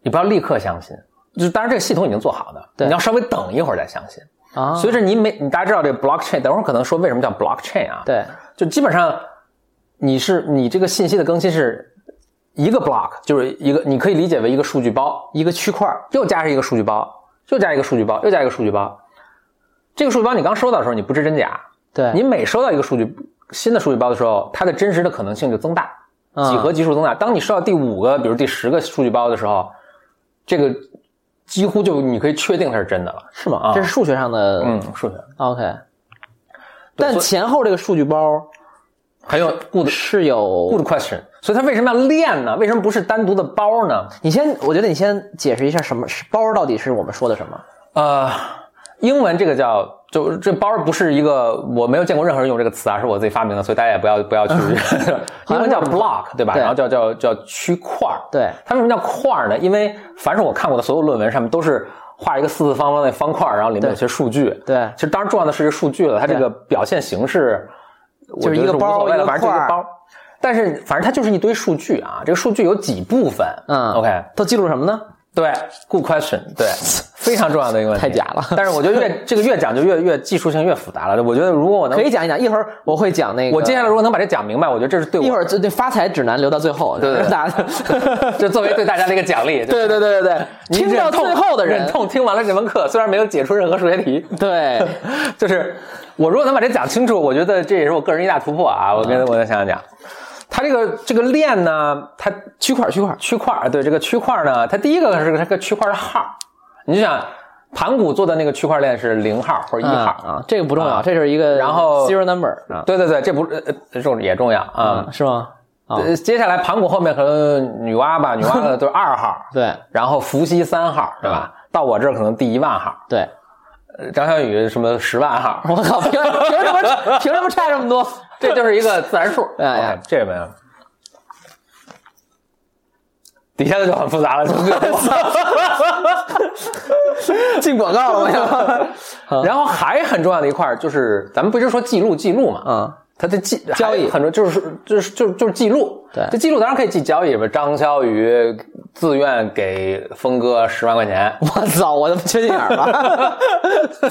Speaker 2: 你不要立刻相信。就当然这个系统已经做好的，
Speaker 1: 对
Speaker 2: 你要稍微等一会儿再相信。
Speaker 1: 啊，
Speaker 2: 随着你每你大家知道这个 blockchain，等会儿可能说为什么叫 blockchain 啊？，
Speaker 1: 对
Speaker 2: 就基本上你是你这个信息的更新是一个 block，就是一个你可以理解为一个数据包，
Speaker 1: 一个区块儿
Speaker 2: 又加上一个数据包，又加一个数据包，又加一个数据包。这个数据包你刚收到的时候，你不知真假。
Speaker 1: 对，
Speaker 2: 你每收到一个数据新的数据包的时候，它的真实的可能性就增大，
Speaker 1: 嗯
Speaker 2: 几何级数增大。当你收到第五个，比如第十个数据包的时候，这个几乎就你可以确定它是真的了。
Speaker 1: 是吗？
Speaker 2: 啊
Speaker 1: 这是数学上的
Speaker 2: 嗯，数学
Speaker 1: OK，但前后这个数据包
Speaker 2: 很有 good
Speaker 1: 是有
Speaker 2: good question。所以它为什么要练呢？为什么不是单独的包呢？
Speaker 1: 你先，我觉得你先解释一下什么是包到底是我们说的什么？
Speaker 2: 呃，英文这个叫就这包不是一个我没有见过任何人用这个词啊，是我自己发明的，所以大家也不要不要去。英文叫 block 对吧？
Speaker 1: 对
Speaker 2: 然后叫叫叫区块儿。
Speaker 1: 对
Speaker 2: 它为什么叫块儿呢？因为凡是我看过的所有论文上面都是画一个四四方方的方块儿，然后里面有些数据。
Speaker 1: 对
Speaker 2: 其实当然重要的是这数据了，它这个表现形式我
Speaker 1: 就是一个
Speaker 2: 觉得无所谓了，
Speaker 1: 包一个
Speaker 2: 包。但是反正它就是一堆数据啊，这个数据有几部分。
Speaker 1: 嗯
Speaker 2: ，OK，
Speaker 1: 都记录什么呢？
Speaker 2: 对，good question，对，非常重要的一个问题。
Speaker 1: 太假了
Speaker 2: 但是我觉得越 这个越讲就越越技术性越复杂了。我觉得如果我能
Speaker 1: 可以，讲一讲，一会儿我会讲那个。
Speaker 2: 我接下来如果能把这讲明白，我觉得这是对我
Speaker 1: 一会儿这这发财指南留到最后，
Speaker 2: 对对对
Speaker 1: 大家
Speaker 2: 这作为对大家的一个奖励。
Speaker 1: 对对对对对，
Speaker 2: 你
Speaker 1: 听到最后的人
Speaker 2: 忍，痛听完了这门课，虽然没有解出任何数学题，
Speaker 1: 对
Speaker 2: 就是我如果能把这讲清楚，我觉得这也是我个人一大突破啊！我跟我再想想讲，它这个这个链呢，它
Speaker 1: 区块区块，
Speaker 2: 区块儿，对这个区块儿呢，它第一个是个这个区块的号，你就想盘古做的那个区块链是零号或者一号，
Speaker 1: 啊，这个不重要，
Speaker 2: 啊。
Speaker 1: 这是一个
Speaker 2: 然后
Speaker 1: zero number 啊
Speaker 2: 对对对，这不呃呃这种也重要啊。
Speaker 1: 啊，是吗？啊，
Speaker 2: 呃接下来盘古后面可能女娲吧，女娲的都是二号，
Speaker 1: 对。
Speaker 2: 然后伏羲三号，对吧？到我这儿可能第一万号，
Speaker 1: 对，
Speaker 2: 呃张小雨什么十万号，
Speaker 1: 我靠，凭凭什么凭什么差这么多？
Speaker 2: 这就是一个自然数。
Speaker 1: 哎呀
Speaker 2: 这个没有。底下的就很复杂了，就
Speaker 1: 进广告了
Speaker 2: 然后还很重要的一块儿就是，咱们不是说记录记录嘛？
Speaker 1: 嗯，
Speaker 2: 它的记
Speaker 1: 交易
Speaker 2: 很多就是就是就是就是记录。
Speaker 1: 对
Speaker 2: 这记录当然可以记交易，张小雨自愿给峰哥十万块钱，
Speaker 1: 我操，我他妈缺心眼儿了。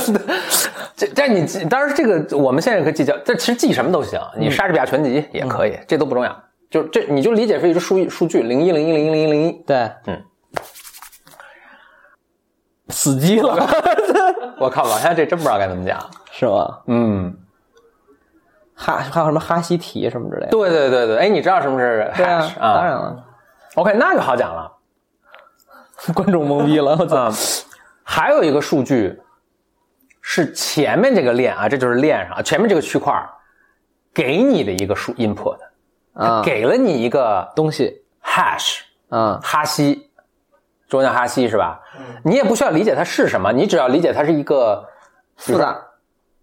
Speaker 2: 这这你记当然这个我们现在可以记交，这其实记什么都行，你莎士比亚全集也可以，这都不重要。就这你就理解为一个数数据零一零一零一零一零一。
Speaker 1: 对，
Speaker 2: 嗯，
Speaker 1: 死机了，
Speaker 2: 我靠，往下这真不知道该怎么讲。
Speaker 1: 是吗？
Speaker 2: 嗯，
Speaker 1: 哈，还有什么哈希提什么之类的？
Speaker 2: 对对对对，哎，你知道什么是 hash
Speaker 1: 对啊，当然了
Speaker 2: ，OK，那就好讲了。
Speaker 1: 观众懵逼了，我操！
Speaker 2: 啊、还有一个数据是前面这个链啊，这就是链上前面这个区块儿给你的一个数 input，
Speaker 1: 啊，
Speaker 2: 给了你一个
Speaker 1: 东西
Speaker 2: hash
Speaker 1: 啊，
Speaker 2: 哈希，中文叫哈希是吧？你也不需要理解它是什么，你只要理解它是一个
Speaker 1: 复杂，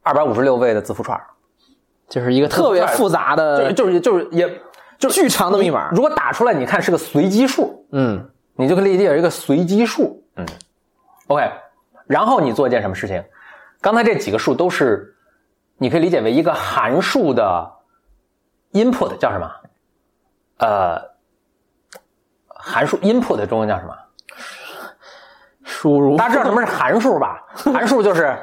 Speaker 2: 二百五十六位的字符串儿，
Speaker 1: 就是一个特别复杂的、
Speaker 2: 就是就是也就是
Speaker 1: 巨长的密码。
Speaker 2: 如果打出来，你看是个随机数，
Speaker 1: 嗯，
Speaker 2: 你就可以理解为一个随机数。嗯，OK，然后你做一件什么事情？刚才这几个数都是，你可以理解为一个函数的 input 叫什么？呃，函数 input 中文叫什么？
Speaker 1: 输入
Speaker 2: 大家知道什么是函数吧？函数就是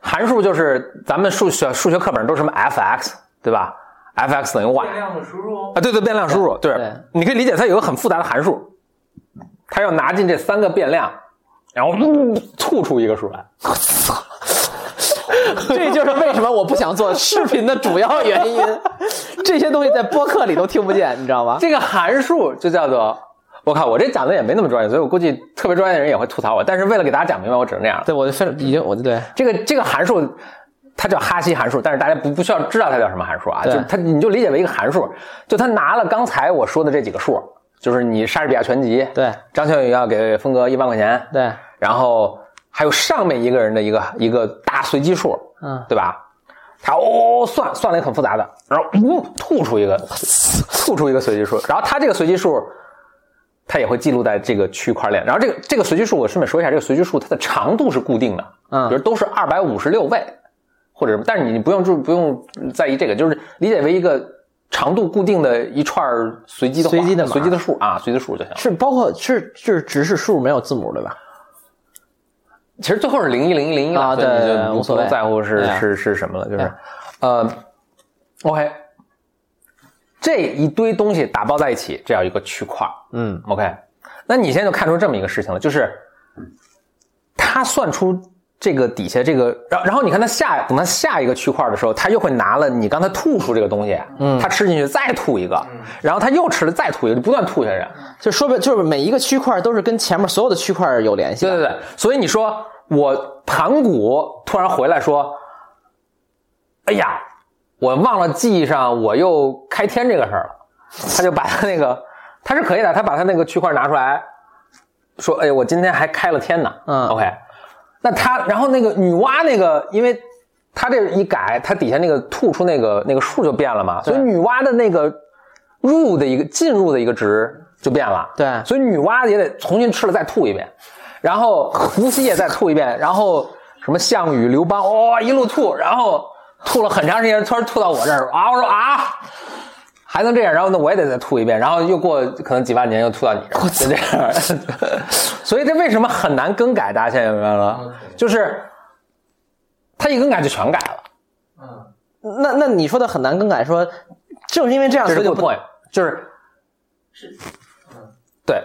Speaker 2: 函数就是咱们数学数学课本都是什么 f(x) 对吧？f(x) 等于 y
Speaker 3: 变量的输入
Speaker 2: 啊，对对，变量输入，对，
Speaker 1: 对
Speaker 2: 你可以理解它有个很复杂的函数，它要拿进这三个变量，然后呜吐出一个数来。
Speaker 1: 这就是为什么我不想做视频的主要原因。这些东西在播客里都听不见，你知道吗？
Speaker 2: 这个函数就叫做，我靠，我这讲的也没那么专业，所以我估计特别专业的人也会吐槽我。但是为了给大家讲明白，我只能这样。
Speaker 1: 对，我已经，我就对，
Speaker 2: 这个这个函数，它叫哈希函数，但是大家不不需要知道它叫什么函数啊，就它你就理解为一个函数，就它拿了刚才我说的这几个数，就是你莎士比亚全集，
Speaker 1: 对
Speaker 2: 张小雨要给峰哥一万块钱，
Speaker 1: 对，
Speaker 2: 然后还有上面一个人的一个一个大随机数，
Speaker 1: 嗯，
Speaker 2: 对吧？他哦算算了一个很复杂的，然后呜吐出一个吐出一个随机数，然后他这个随机数它也会记录在这个区块链。然后这个这个随机数，我顺便说一下，这个随机数它的长度是固定的，
Speaker 1: 嗯
Speaker 2: 比如都是二百五十六位，或者什么但是你不用注不用在意这个，就是理解为一个长度固定的一串随机的话
Speaker 1: 随机的
Speaker 2: 随机的数啊，随机数就行了。
Speaker 1: 是包括是是只是数没有字母对吧？
Speaker 2: 其实最后是零一零一零一
Speaker 1: 啊对无所谓
Speaker 2: 在乎是是是什么了，就是，呃，OK，这一堆东西打包在一起，这叫一个区块儿
Speaker 1: 嗯
Speaker 2: ，OK，那你现在就看出这么一个事情了，就是他算出这个底下这个，然然后你看他下等他下一个区块儿的时候，他又会拿了你刚才吐出这个东西，嗯，他吃进去再吐一个，然后他又吃了再吐一个，就不断吐下去。
Speaker 1: 就说白就是每一个区块都是跟前面所有的区块有联系。
Speaker 2: 对对对，所以你说我盘古突然回来说，哎呀，我忘了记忆上我又开天这个事儿了，他就把他那个他是可以的，他把他那个区块拿出来，说，哎，我今天还开了天呢。
Speaker 1: 嗯
Speaker 2: ，OK，那他然后那个女娲那个，因为他这一改，他底下那个吐出那个那个数就变了嘛，所以女娲的那个入的一个进入的一个值就变了。
Speaker 1: 对。
Speaker 2: 所以女娲也得重新吃了再吐一遍，然后伏羲也再吐一遍，然后什么项羽、刘邦，哇、一路吐，然后吐了很长时间，突然吐到我这儿啊，我说啊，还能这样，然后呢我也得再吐一遍，然后又过可能几万年又吐到你这儿，就这样。所以这为什么很难更改？大家现在明白了就是他一更改就全改了，
Speaker 3: 嗯，
Speaker 1: 那那你说的很难更改，说正是因为这样，所以就不
Speaker 2: 就是
Speaker 3: 是，嗯
Speaker 2: 对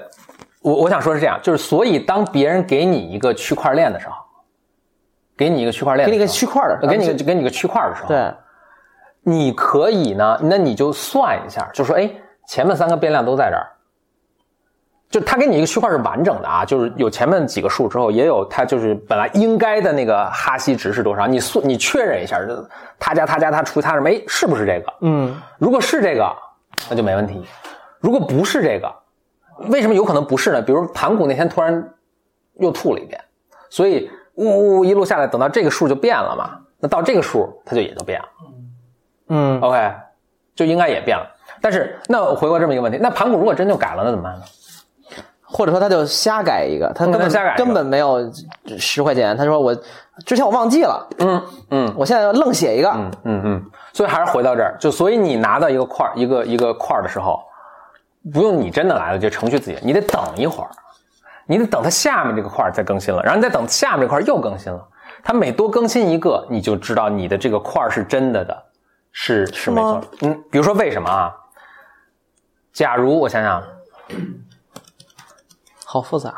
Speaker 2: 我我想说是这样，就是所以当别人给你一个区块链的时候，给你一个区块链
Speaker 1: 给你个区块的，
Speaker 2: 呃给你个给你个区块的时候，，
Speaker 1: 对，
Speaker 2: 你可以呢，那你就算一下，就说哎，前面三个变量都在这儿，就他给你一个区块是完整的啊，就是有前面几个数之后，也有它就是本来应该的那个哈希值是多少，你算你确认一下，就他加他加他除以他什么，哎，是不是这个？
Speaker 1: 嗯。
Speaker 2: 如果是这个，那就没问题；如果不是这个，为什么有可能不是呢？比如盘古那天突然又吐了一遍，所以呜呜一路下来，等到这个数就变了嘛，那到这个数它就也就变了。
Speaker 1: 嗯
Speaker 2: OK，就应该也变了。但是那我回过这么一个问题，那盘古如果真就改了，那怎么办呢？
Speaker 1: 或者说他就瞎改一个，他根本
Speaker 2: 嗯瞎改
Speaker 1: 根本没有十块钱，他说我之前我忘记了，
Speaker 2: 嗯嗯
Speaker 1: 我现在要愣写一个，
Speaker 2: 嗯嗯嗯，所以还是回到这儿，就所以你拿到一个块儿一个一个块儿的时候，不用你真的来了，就程序自己，你得等一会儿，你得等它下面这个块儿再更新了，然后你再等下面这块儿又更新了，它每多更新一个，你就知道你的这个块儿是真的的，是是没错。嗯，比如说为什么啊？假如我想想，
Speaker 1: 好复杂。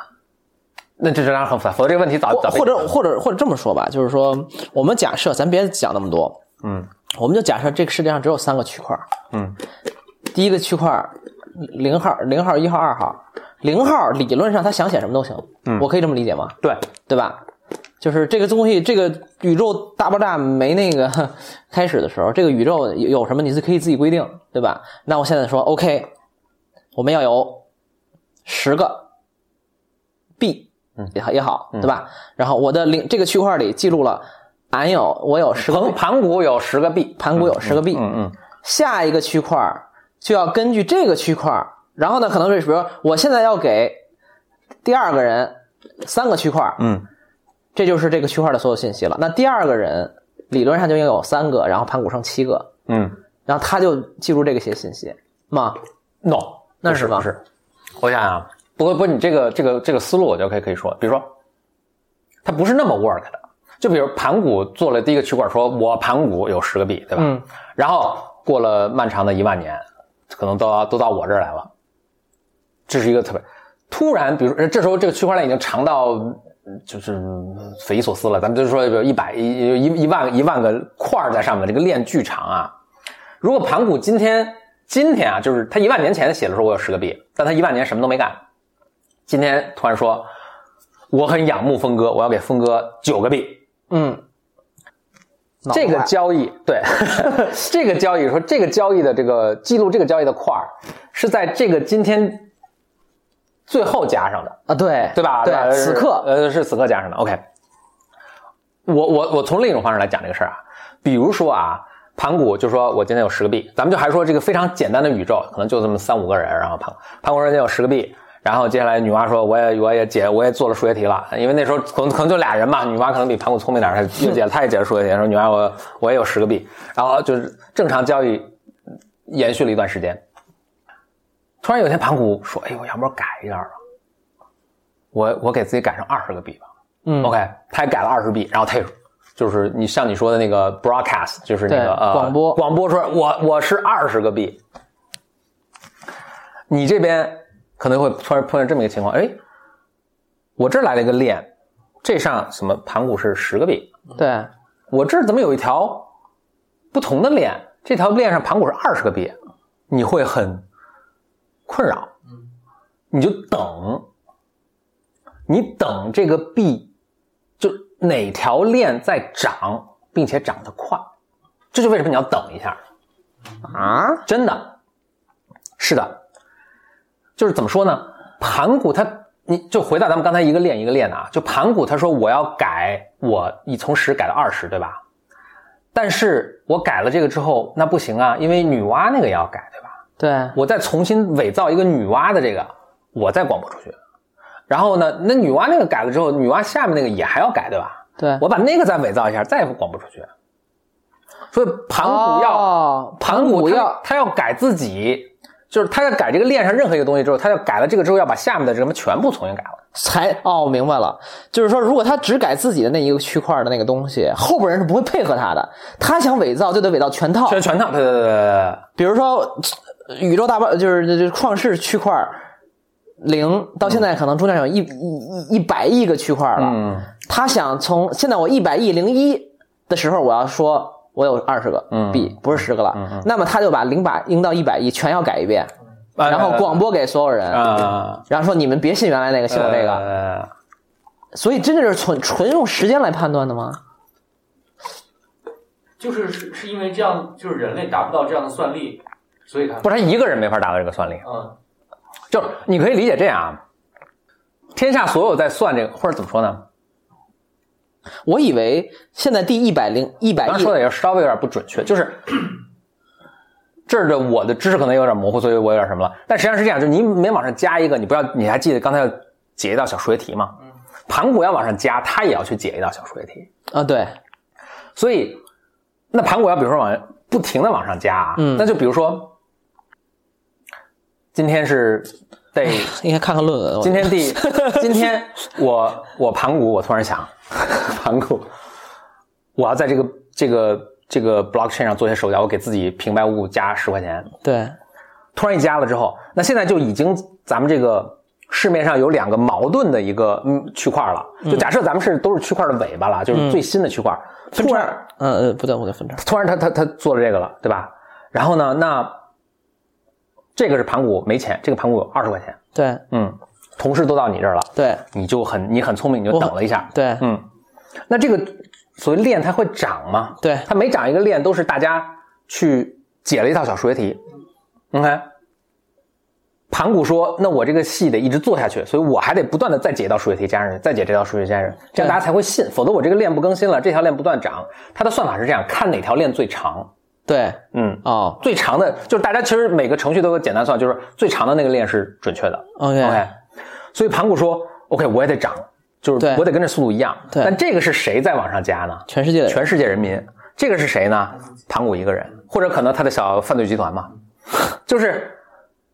Speaker 2: 那这当然很复杂，否则这个问题早早
Speaker 1: 或或者或者或者这么说吧，就是说我们假设咱别讲那么多，
Speaker 2: 嗯
Speaker 1: 我们就假设这个世界上只有三个区块，
Speaker 2: 嗯
Speaker 1: 第一个区块零号、零号、一号、二号，零号理论上他想写什么都行，
Speaker 2: 嗯
Speaker 1: 我可以这么理解吗？
Speaker 2: 对，
Speaker 1: 对吧？就是这个东西，这个宇宙大爆炸没那个 开始的时候，这个宇宙有有什么你是可以自己规定，对吧？那我现在说，OK，我们要有十个 B，
Speaker 2: 嗯
Speaker 1: 也好也好，对吧？然后我的零这个区块里记录了，俺有我有十个
Speaker 2: 盘盘古有十个币，
Speaker 1: 盘古有十个 B，
Speaker 2: 嗯嗯
Speaker 1: 下一个区块就要根据这个区块，然后呢，可能是比如我现在要给第二个人三个区块，
Speaker 2: 嗯。
Speaker 1: 这就是这个区块的所有信息了。那第二个人理论上就应该有三个，然后盘古剩七个，
Speaker 2: 嗯。
Speaker 1: 然后他就记住这个些信息吗
Speaker 2: ？，no，
Speaker 1: 那是吗
Speaker 2: 不是，我想想，不过不过你这个这个这个思路我就可以可以说，比如说，它不是那么 work 的，就比如盘古做了第一个区块，说我盘古有十个币，对吧？
Speaker 1: 嗯，
Speaker 2: 然后过了漫长的一万年，可能都到都到我这儿来了，这是一个特别突然，比如说这时候这个区块链已经长到嗯就是嗯匪夷所思了。咱们就是说，比如一百一一一万一万个块儿在上面，这个链巨长啊。如果盘古今天今天啊，就是他一万年前写的时候我有十个币，但他一万年什么都没干，今天突然说我很仰慕峰哥，我要给峰哥九个币，
Speaker 1: 嗯，
Speaker 2: 这个交易，对，这个交易说这个交易的这个记录这个交易的块儿是在这个今天最后加上的，
Speaker 1: 啊，对
Speaker 2: 对吧？
Speaker 1: 对，此刻
Speaker 2: 呃是此刻加上的。OK，我我我从另一种方式来讲这个事儿啊，比如说啊，盘古就说我今天有十个币，咱们就还说这个非常简单的宇宙，可能就这么三五个人，然后盘盘古说今天有十个币，然后接下来女娲说，我也我也解我也做了数学题了，因为那时候可能可能就俩人嘛，女娲可能比盘古聪明点儿，她又解了，她也解了数学题，说女娲我我也有十个币，然后就是正常交易延续了一段时间。突然有一天盘古说，哎呦，要不然改一下吧，我我给自己改成二十个币吧。
Speaker 1: 嗯。
Speaker 2: OK，他也改了二十币，然后他也就是你像你说的那个 broadcast，就是那个呃
Speaker 1: 广播。
Speaker 2: 广播说我我是二十个币，你这边可能会突然碰见这么一个情况，哎，我这来了一个链，这上什么盘古是十个币，
Speaker 1: 对，
Speaker 2: 我这怎么有一条不同的链？这条链上盘古是二十个币，你会很困扰，你就等，你等这个币，就哪条链在涨，并且涨得快，这就为什么你要等一下
Speaker 1: 啊，
Speaker 2: 真的，是的，就是怎么说呢？盘古他，你就回到咱们刚才一个链一个链的啊，就盘古他说我要改我，你从十改到二十，对吧？但是我改了这个之后，那不行啊，因为女娲那个也要改，对吧？
Speaker 1: 对，
Speaker 2: 我再重新伪造一个女娲的这个，我再广播出去。然后呢，那女娲那个改了之后，女娲下面那个也还要改，对吧？
Speaker 1: 对，
Speaker 2: 我把那个再伪造一下，再广播出去。所以盘古要、
Speaker 1: 哦
Speaker 2: 盘古
Speaker 1: 要
Speaker 2: 他要改自己，就是他要改这个链上任何一个东西之后，他要改了这个之后，要把下面的什么全部重新改了。
Speaker 1: 才哦，我明白了，就是说，如果他只改自己的那一个区块的那个东西，后边人是不会配合他的。他想伪造就得伪造全套，
Speaker 2: 全全套，对对对对对
Speaker 1: 比如说呃宇宙大爆，就是就是创世区块零到现在可能中间有一一一一百亿个区块了。
Speaker 2: 嗯
Speaker 1: 他想从现在我一百亿零一的时候，我要说我有二十个
Speaker 2: 嗯
Speaker 1: 币，不是十个了。那么他就把零把零到一百亿全要改一遍，
Speaker 2: 呃
Speaker 1: 然后广播给所有人，
Speaker 2: 啊，
Speaker 1: 然后说你们别信原来那个，信我这个。
Speaker 2: 呃
Speaker 1: 所以真的是纯纯用时间来判断的吗？
Speaker 3: 就是是是因为这样，就是人类达不到这样的算力，所以他
Speaker 2: 不是他一个人没法达到这个算力，
Speaker 3: 嗯
Speaker 2: 就是你可以理解这样啊，天下所有在算这个，或者怎么说呢？
Speaker 1: 我以为现在第一百零一百亿
Speaker 2: 刚说的也稍微有点不准确，就是 这儿的我的知识可能有点模糊，所以我有点什么了。但实际上是这样，就是你每往上加一个，你不要，你还记得刚才要解一道小数学题吗？盘古要往上加，他也要去解一道小数学题，
Speaker 1: 啊，对，
Speaker 2: 所以那盘古要比如说往不停的往上加啊，
Speaker 1: 嗯
Speaker 2: 那就比如说今天是得
Speaker 1: 应该看看论文。
Speaker 2: 今天第 今天我我盘古，我突然想，盘古，我要在这个这个这个 blockchain 上做些手脚，我给自己平白无故加十块钱，
Speaker 1: 对，
Speaker 2: 突然一加了之后，那现在就已经咱们这个市面上有两个矛盾的一个嗯区块了，就假设咱们是都是区块的尾巴了，就是最新的区块，突然
Speaker 1: 嗯嗯，不对，不对，分叉。
Speaker 2: 突然他他他做了这个了，对吧？然后呢，那这个是盘古没钱，这个盘古有二十块钱，
Speaker 1: 对
Speaker 2: 嗯，同事都到你这儿了。
Speaker 1: 对
Speaker 2: 你就很你很聪明，你就等了一下，
Speaker 1: 对
Speaker 2: 嗯，那这个所谓链它会涨吗？
Speaker 1: 对
Speaker 2: 它每涨一个链都是大家去解了一套小数学题，OK。盘古说：“那我这个戏得一直做下去，所以我还得不断的再解一道数学题加上去，再解这道数学题加上去，这样大家才会信。否则我这个链不更新了，这条链不断涨。它的算法是这样：看哪条链最长，
Speaker 1: 对，
Speaker 2: 嗯，
Speaker 1: 哦
Speaker 2: 最长的就是大家其实每个程序都有简单算，就是最长的那个链是准确的。，OK，OK，所以盘古说：“OK，我也得涨，就是
Speaker 1: 对
Speaker 2: 我得跟着速度一样。
Speaker 1: 对
Speaker 2: 但这个是谁在往上加呢？
Speaker 1: 全世界的
Speaker 2: 全世界人民。这个是谁呢？盘古一个人，或者可能他的小犯罪集团嘛，就是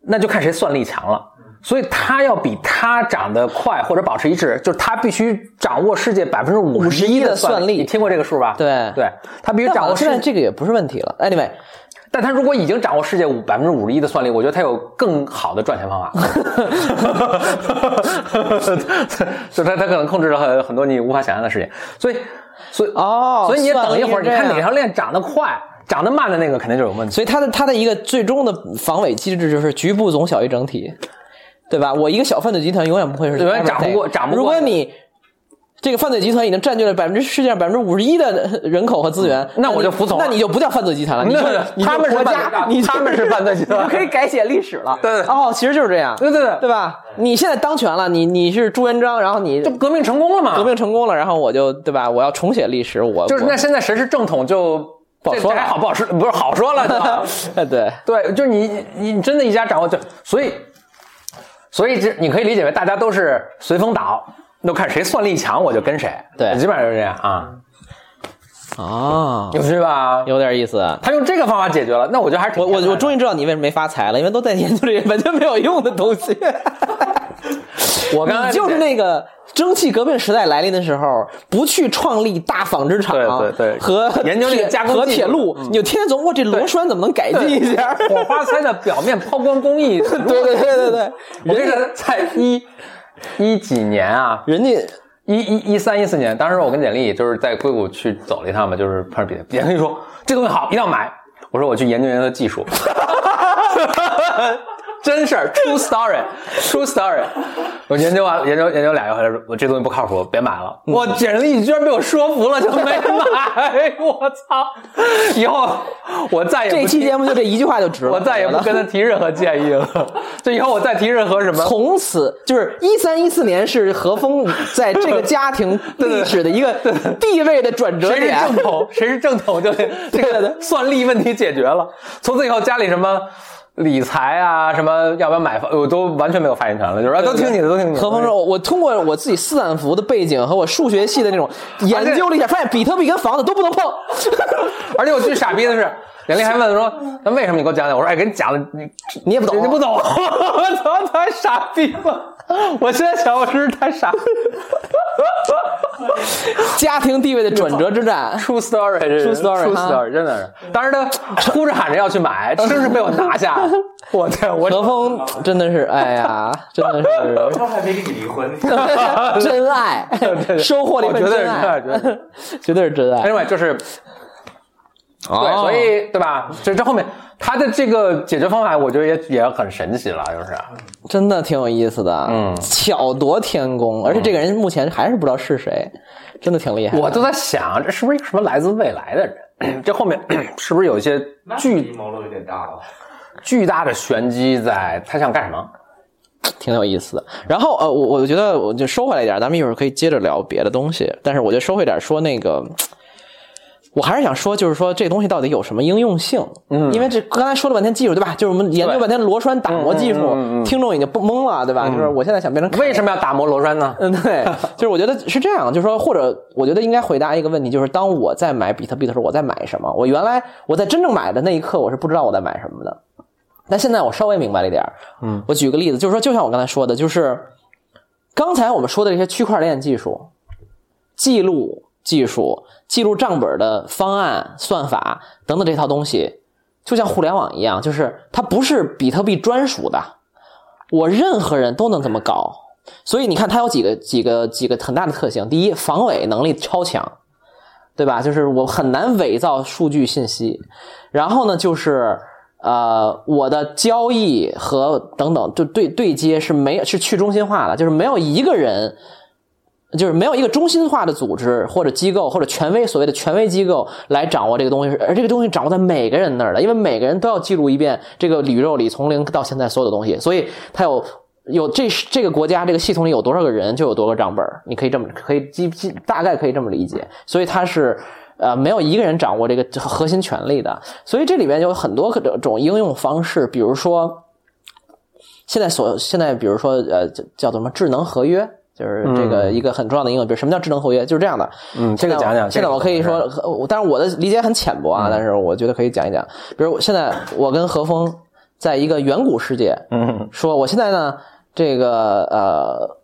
Speaker 2: 那就看谁算力强了。所以他要比他长得快或者保持一致，就是他必须掌握世界百分之五十一
Speaker 1: 51%的
Speaker 2: 算
Speaker 1: 算力
Speaker 2: 你听过这个数吧？
Speaker 1: 对
Speaker 2: 对，他必须掌握
Speaker 1: 现在这个也不是问题了。Anyway，
Speaker 2: 但他如果已经掌握世界五百分之五十一的算力，我觉得他有更好的赚钱方法。就他他可能控制了很很多你无法想象的事情，所以所以
Speaker 1: 哦
Speaker 2: 所以你也等一会儿，你看哪条链长得快，长得慢的那个肯定就有问题。
Speaker 1: 所以它的它的一个最终的防伪机制就是局部总小于整体，对吧？我一个小犯罪集团永远不会是
Speaker 2: 永远长不过涨不过
Speaker 1: 如果你这个犯罪集团已经占据了百分之世界上百分之五十一的人口和资源，
Speaker 2: 那我就服从了
Speaker 1: 那你就不叫犯罪集团了，你就
Speaker 2: 他们是
Speaker 1: 国家，你
Speaker 2: 他们是犯罪集团
Speaker 1: 你就可以改写历史了。
Speaker 2: 对对
Speaker 1: 哦，其实就是这样，
Speaker 2: 对对对
Speaker 1: 对吧？你现在当权了，你你是朱元璋，然后你
Speaker 2: 就革命成功了嘛？
Speaker 1: 革命成功了，然后我就对吧？我要重写历史，我
Speaker 2: 就是那现在谁是正统就
Speaker 1: 不好说
Speaker 2: 还好不好说？不是好说了，对吧？
Speaker 1: 哎 对，
Speaker 2: 对，就是你你你真的一家掌握就，所以所以这你可以理解为大家都是随风倒，那看谁算力强我就跟谁，
Speaker 1: 对
Speaker 2: 基本上就是这样啊，
Speaker 1: 啊，
Speaker 2: 有趣吧？
Speaker 1: 有点意思。
Speaker 2: 他用这个方法解决了，那我觉得还是挺
Speaker 1: 我我我终于知道你为什么没发财了，因为都在研究这些完全没有用的东西。
Speaker 2: 我刚
Speaker 1: 就是那个蒸汽革命时代来临的时候，不去创立大纺织厂，
Speaker 2: 对对对
Speaker 1: 和
Speaker 2: 研究这个加工
Speaker 1: 和铁路，你就天天琢磨，这螺栓怎么能改进一下？
Speaker 2: 火花塞的表面抛光工艺，
Speaker 1: 对对对对对，
Speaker 2: 我这个在一一几年啊，
Speaker 1: 人家
Speaker 2: 一一一三一四年，当时我跟简历就是在硅谷去走了一趟嘛，就是碰上比特币，简历说这东西好，一定要买。我说我去研究研究技术，真事儿，true story，true story。我研究完研究研究俩月回来说，我这东西不靠谱，别买了。我简历居然被我说服了，就没买。我操！以后我再也不
Speaker 1: 这期节目就这一句话就值了。
Speaker 2: 我再也不跟他提任何建议了。就以后我再提任何什么，
Speaker 1: 从此就是一三一四年是何峰在这个家庭 历史的一个地位的转折点
Speaker 2: 谁是。正统，谁是正统，就 这个算力问题解决了。从此以后，家里什么理财啊，什么要不要买房，我都完全没有发言权了，就是啊都听你的，都听你的。
Speaker 1: 何峰说：“我通过我自己斯坦福的背景和我数学系的那种研究了一下，发现比特币跟房子都不能碰。
Speaker 2: 而且我最傻逼的是，袁丽还问说：“那为什么你给我讲讲？”我说：“哎，给你讲了，你
Speaker 1: 你也不懂，
Speaker 2: 你不懂，我操，太傻逼了！我现在想，我真是太傻。
Speaker 1: 家庭地位的转折之战。
Speaker 2: True Story，True
Speaker 1: story，true story，
Speaker 2: 真的是。当时他哭着喊着要去买，真是被我拿下。我天，我
Speaker 1: 何峰真的是，哎呀，真的是
Speaker 3: 他还没跟你离婚，
Speaker 1: 真爱，收获了一份
Speaker 2: 我觉得是
Speaker 1: 真爱，
Speaker 2: 绝对是
Speaker 1: 绝对是真爱。
Speaker 2: anyway 就是对，
Speaker 1: 哦
Speaker 2: 所以对吧？这这后面他的这个解决方法，我觉得也也很神奇了，就是
Speaker 1: 真的挺有意思的，
Speaker 2: 嗯
Speaker 1: 巧夺天工，而且这个人目前还是不知道是谁，真的挺厉害。
Speaker 2: 我都在想，这是不是一个什么来自未来的人？这后面 是不是有一些
Speaker 3: 那
Speaker 2: 巨
Speaker 3: 阴谋论有点大了。
Speaker 2: 巨大的玄机在？他想干什么？
Speaker 1: 挺有意思的。然后呃，我我觉得我就收回来一点，咱们一会儿可以接着聊别的东西。但是我觉得收回点说那个，我还是想说，就是说这东西到底有什么应用性？嗯，因为这刚才说了半天技术，对吧？就是我们研究半天螺栓打磨技术，
Speaker 2: 嗯嗯嗯嗯
Speaker 1: 听众已经不懵了，对吧？就是我现在想变成
Speaker 2: 为什么要打磨螺栓呢？
Speaker 1: 嗯，对，就是我觉得是这样，就是说，或者我觉得应该回答一个问题，就是当我在买比特币的时候，我在买什么？我原来我在真正买的那一刻，我是不知道我在买什么的，但现在我稍微明白了一点儿。嗯，我举个例子，就是说，就像我刚才说的，就是刚才我们说的这些区块链技术、记录技术、记录账本的方案、算法等等这套东西，就像互联网一样，就是它不是比特币专属的，我任何人都能这么搞。所以你看，它有几个几个几个很大的特性。第一，防伪能力超强，对吧？就是我很难伪造数据信息。然后呢，就是呃，我的交易和等等，就对对接是没有是去中心化的，就是没有一个人。就是没有一个中心化的组织或者机构或者权威所谓的权威机构来掌握这个东西，而这个东西掌握在每个人那儿的，因为每个人都要记录一遍这个宇宙里从零到现在所有的东西，所以它有有这这个国家这个系统里有多少个人就有多个账本，你可以这么可以基基大概可以这么理解，所以它是。呃，没有一个人掌握这个核心权力的，所以这里面有很多各种应用方式，比如说，现在所现在比如说呃叫叫什么智能合约，就是这个一个很重要的应用。比如什么叫智能合约？就是这样的。
Speaker 2: 嗯，这个讲讲。
Speaker 1: 现在我可以说，呃当然我的理解很浅薄啊，但是我觉得可以讲一讲。比如现在我跟何峰在一个远古世界，
Speaker 2: 嗯，
Speaker 1: 说我现在呢，这个呃，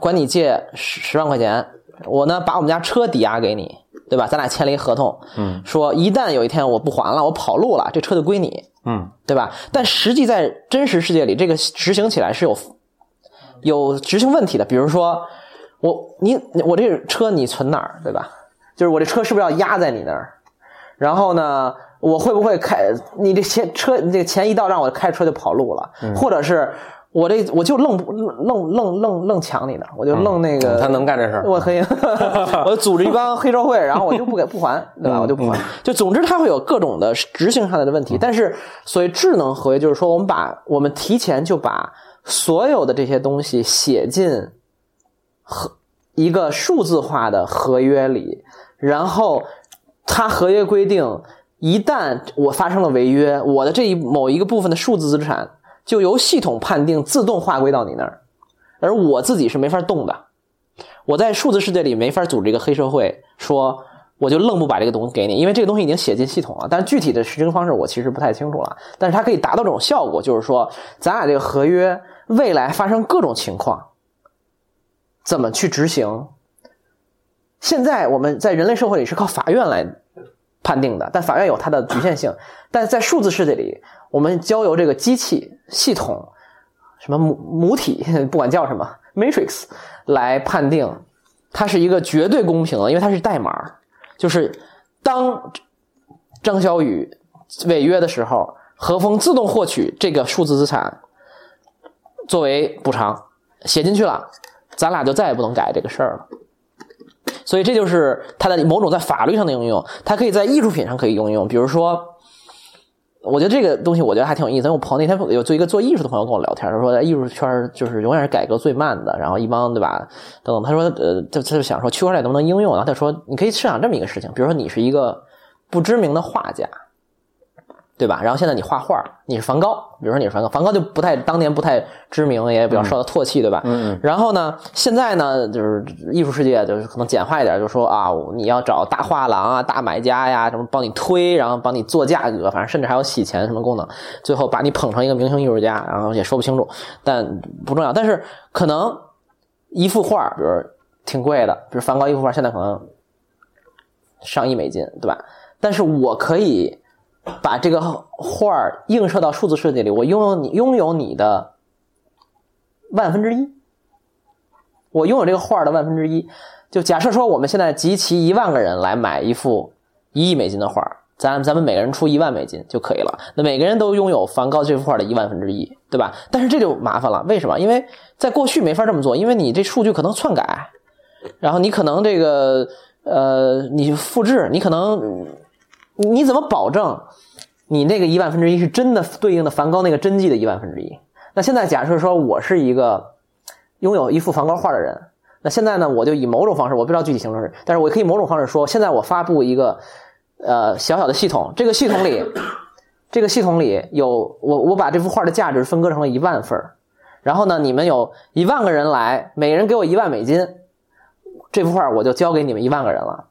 Speaker 1: 管你借十十万块钱，我呢把我们家车抵押给你，对吧？咱俩签了一合同，
Speaker 2: 嗯，
Speaker 1: 说一旦有一天我不还了，我跑路了，这车就归你，
Speaker 2: 嗯，
Speaker 1: 对吧？但实际在真实世界里，这个执行起来是有有执行问题的。比如说，我你我这车你存哪儿，对吧？就是我这车是不是要压在你那儿？然后呢，我会不会开你这钱车你这个钱一到账，我开车就跑路了，或者是我这我就愣不愣愣愣愣抢你的，我就愣那个、
Speaker 2: 他能干这事儿，
Speaker 1: 我可以，我组织一帮黑社会，然后我就不给不还，对吧？我就不还。就总之，它会有各种的执行上来的问题。但是，所谓智能合约，就是说我们把我们提前就把所有的这些东西写进合一个数字化的合约里，然后它合约规定，一旦我发生了违约，我的这一某一个部分的数字资产就由系统判定自动划归到你那儿，而我自己是没法动的。我在数字世界里没法组织一个黑社会，说我就愣不把这个东西给你，因为这个东西已经写进系统了。但具体的实行方式我其实不太清楚了。但是它可以达到这种效果，就是说咱俩这个合约未来发生各种情况，怎么去执行？现在我们在人类社会里是靠法院来判定的，但法院有它的局限性。但在数字世界里，我们交由这个机器系统，什么母母体，不管叫什么 Matrix 来判定，它是一个绝对公平的，因为它是代码。就是当张小雨违约的时候，何峰自动获取这个数字资产作为补偿，写进去了，咱俩就再也不能改这个事儿了。所以这就是它的某种在法律上的应用，它可以在艺术品上可以应用。比如说，我觉得这个东西我觉得还挺有意思。我朋友那天有做一个做艺术的朋友跟我聊天，他说在艺术圈就是永远是改革最慢的，然后一帮对吧等等。他说呃，他他就想说区块链能不能应用，然后他说你可以设想这么一个事情，比如说你是一个不知名的画家。对吧？然后现在你画画，你是梵高，比如说你是梵高，梵高就不太当年不太知名，也比较受到唾弃，对吧？
Speaker 2: 嗯。
Speaker 1: 然后呢，现在呢，就是艺术世界就是可能简化一点，就是说啊，你要找大画廊啊、大买家呀，什么帮你推，然后帮你做价格，反正甚至还有洗钱什么功能，最后把你捧成一个明星艺术家，然后也说不清楚，但不重要。但是可能一幅画，比如挺贵的，比如梵高一幅画，现在可能上亿美金，对吧？但是我可以。把这个画儿映射到数字世界里，我拥有你拥有你的万分之一，我拥有这个画儿的万分之一。就假设说，我们现在集齐一万个人来买一幅一亿美金的画儿，咱咱们每个人出一万美金就可以了。那每个人都拥有梵高这幅画的一万分之一，对吧？但是这就麻烦了，为什么？因为在过去没法这么做，因为你这数据可能篡改，然后你可能这个呃，你复制，你可能。你怎么保证你那个一万分之一是真的对应的梵高那个真迹的一万分之一？那现在假设说我是一个拥有一幅梵高画的人，那现在呢，我就以某种方式，我不知道具体形式，但是我可以某种方式说，现在我发布一个呃小小的系统，这个系统里，这个系统里有我我把这幅画的价值分割成了一万份然后呢，你们有一万个人来，每人给我一万美金，这幅画我就交给你们一万个人了。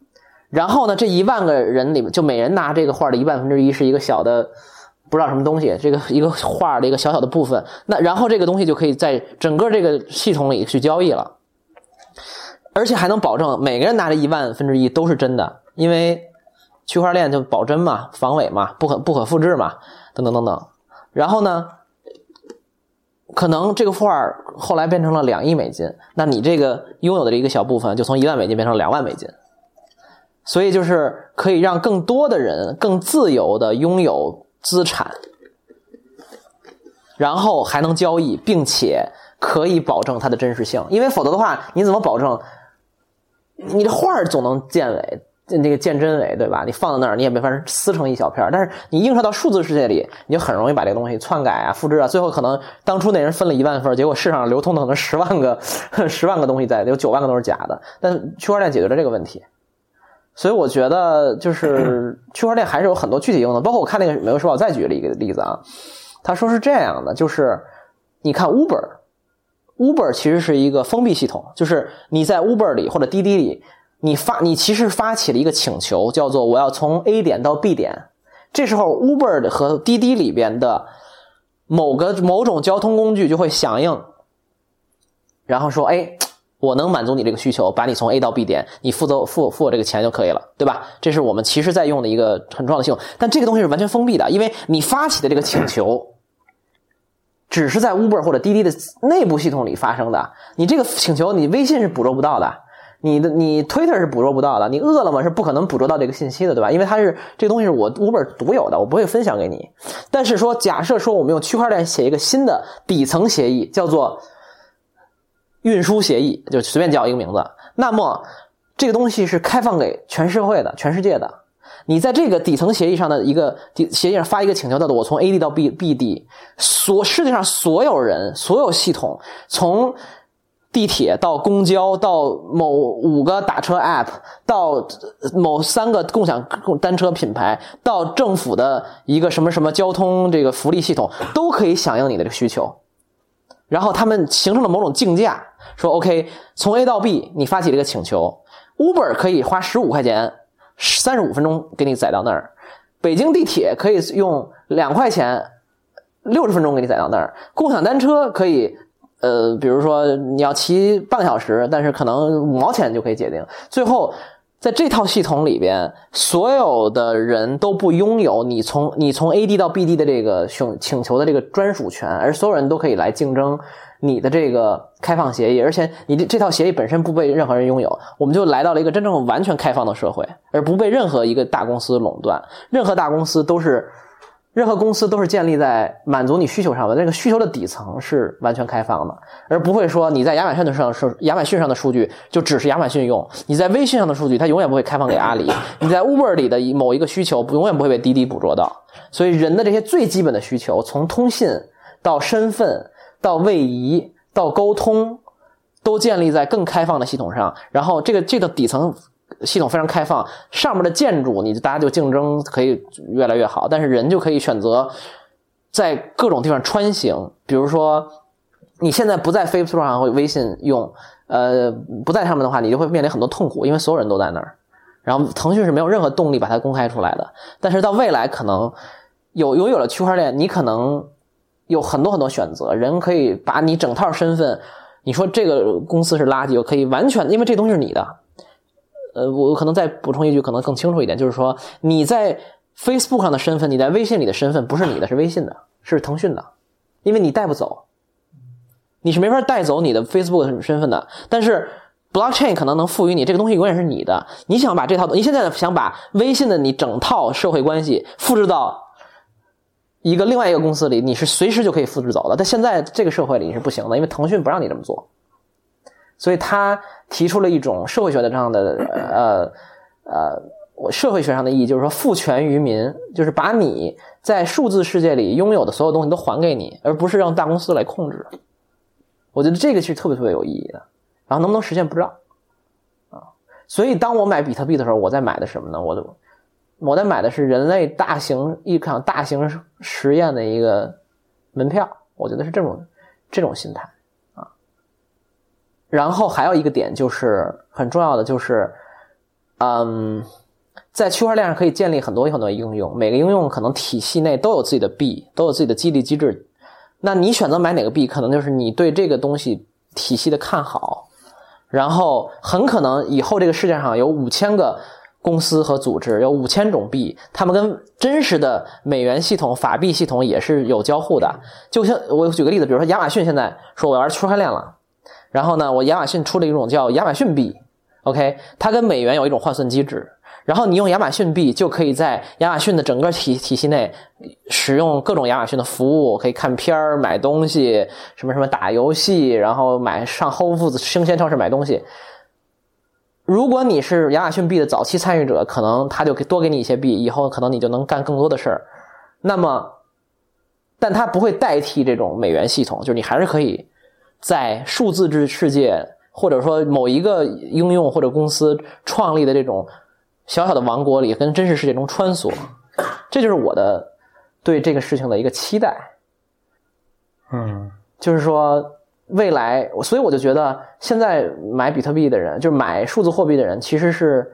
Speaker 1: 然后呢，这一万个人里面，就每人拿这个画的一万分之一，是一个小的，不知道什么东西，这个一个画的一个小小的部分。那然后这个东西就可以在整个这个系统里去交易了，而且还能保证每个人拿着一万分之一都是真的，因为区块链就保真嘛、防伪嘛、不可不可复制嘛，等等等等。然后呢，可能这个画后来变成了两亿美金，那你这个拥有的这一个小部分就从一万美金变成两万美金。所以就是可以让更多的人更自由的拥有资产，然后还能交易，并且可以保证它的真实性。因为否则的话，你怎么保证你的画总能见伪，那个见真伪，对吧？你放在那儿，你也没法撕成一小片儿但是你映射到数字世界里，你就很容易把这个东西篡改啊、复制啊，最后可能当初那人分了一万份，结果市场流通的可能十万个、十万个东西在，有九万个都是假的。但区块链解决了这个问题。所以我觉得，就是 区块链还是有很多具体用的。包括我看那个《美国时报》再举了一个例子啊，他说是这样的，就是你看 Uber，Uber 其实是一个封闭系统，就是你在 Uber 里或者滴滴里，你发你其实发起了一个请求，叫做我要从 A 点到 B 点，这时候 Uber 和滴滴里边的某个某种交通工具就会响应，然后说，哎。我能满足你这个需求，把你从 A 到 B 点，你负责付付我这个钱就可以了，对吧？这是我们其实在用的一个很重要的系统，但这个东西是完全封闭的，因为你发起的这个请求，只是在 Uber 或者滴滴的内部系统里发生的。你这个请求，你微信是捕捉不到的，你的你 Twitter 是捕捉不到的，你饿了么是不可能捕捉到这个信息的，对吧？因为它是这个东西是我 Uber 独有的，我不会分享给你。但是说，假设说我们用区块链写一个新的底层协议，叫做。运输协议就随便叫一个名字，那么这个东西是开放给全社会的、全世界的。你在这个底层协议上的一个底协议上发一个请求，叫做我从 A 地到 B B 地，所世界上所有人、所有系统，从地铁到公交到某五个打车 app 到某三个共享单车品牌到政府的一个什么什么交通这个福利系统，都可以响应你的这个需求。然后他们形成了某种竞价，说 OK，从 A 到 B，你发起这个请求，Uber 可以花十五块钱，三十五分钟给你载到那儿，北京地铁可以用两块钱，六十分钟给你载到那儿，共享单车可以。呃，比如说你要骑半个小时，但是可能五毛钱就可以解定。最后，在这套系统里边，所有的人都不拥有你从你从 A D 到 B D 的这个请请求的这个专属权，而所有人都可以来竞争你的这个开放协议，而且你这这套协议本身不被任何人拥有。我们就来到了一个真正完全开放的社会，而不被任何一个大公司垄断。任何大公司都是。任何公司都是建立在满足你需求上的，那个需求的底层是完全开放的，而不会说你在亚马逊的上是亚马逊上的数据就只是亚马逊用，你在微信上的数据它永远不会开放给阿里，你在 Uber 里的某一个需求永远不会被滴滴捕捉到。所以人的这些最基本的需求，从通信到身份到位移到沟通，都建立在更开放的系统上。然后这个这个底层。系统非常开放，上面的建筑你大家就竞争可以越来越好，但是人就可以选择在各种地方穿行。比如说，你现在不在 Facebook 上或微信用，呃，不在上面的话，你就会面临很多痛苦，因为所有人都在那儿。然后腾讯是没有任何动力把它公开出来的。但是到未来，可能有拥有了区块链，你可能有很多很多选择，人可以把你整套身份，你说这个公司是垃圾，我可以完全，因为这东西是你的。呃，我可能再补充一句，可能更清楚一点，就是说你在 Facebook 上的身份，你在微信里的身份不是你的，是微信的，是腾讯的，因为你带不走，你是没法带走你的 Facebook 身份的。但是 Blockchain 可能能赋予你这个东西永远是你的。你想把这套，你现在想把微信的你整套社会关系复制到一个另外一个公司里，你是随时就可以复制走的。但现在这个社会里你是不行的，因为腾讯不让你这么做。所以他提出了一种社会学的这样的呃呃社会学上的意义，就是说赋权于民，就是把你在数字世界里拥有的所有东西都还给你，而不是让大公司来控制。我觉得这个是特别特别有意义的。然后能不能实现不知道啊。所以当我买比特币的时候，我在买的什么呢？我的我在买的是人类大型一场大型实验的一个门票。我觉得是这种这种心态。然后还有一个点就是很重要的，就是，嗯，在区块链上可以建立很多很多应用，每个应用可能体系内都有自己的币，都有自己的激励机制。那你选择买哪个币，可能就是你对这个东西体系的看好。然后很可能以后这个世界上有五千个公司和组织，有五千种币，他们跟真实的美元系统、法币系统也是有交互的。就像我举个例子，比如说亚马逊现在说我要是区块链了。然后呢，我亚马逊出了一种叫亚马逊币，OK，它跟美元有一种换算机制。然后你用亚马逊币就可以在亚马逊的整个体体系内使用各种亚马逊的服务，可以看片儿、买东西，什么什么打游戏，然后买上 Whole Foods 生鲜超市买东西。如果你是亚马逊币的早期参与者，可能他就多给你一些币，以后可能你就能干更多的事儿。那么，但它不会代替这种美元系统，就是你还是可以。在数字制世界，或者说某一个应用或者公司创立的这种小小的王国里，跟真实世界中穿梭，这就是我的对这个事情的一个期待。
Speaker 2: 嗯，
Speaker 1: 就是说未来，所以我就觉得现在买比特币的人，就是买数字货币的人，其实是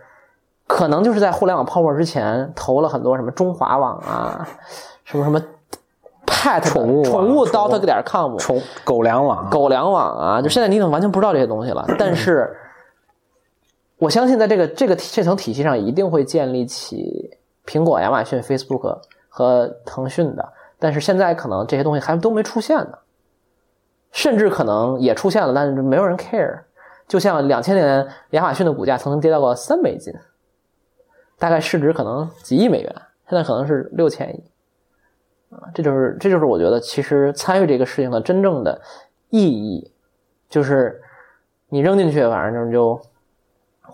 Speaker 1: 可能就是在互联网泡沫之前投了很多什么中华网啊，什么什么。
Speaker 2: 宠物
Speaker 1: 宠物 dot 点 com
Speaker 2: 宠狗粮网
Speaker 1: 狗粮网啊，就现在你怎么完全不知道这些东西了？但是我相信，在这个这个这层体系上，一定会建立起苹果、亚马逊、Facebook 和腾讯的。但是现在可能这些东西还都没出现呢，甚至可能也出现了，但是没有人 care。就像两千年亚马逊的股价曾经跌到过三美金，大概市值可能几亿美元，现在可能是六千亿。啊，这就是这就是我觉得其实参与这个事情的真正的意义，就是你扔进去，反正就就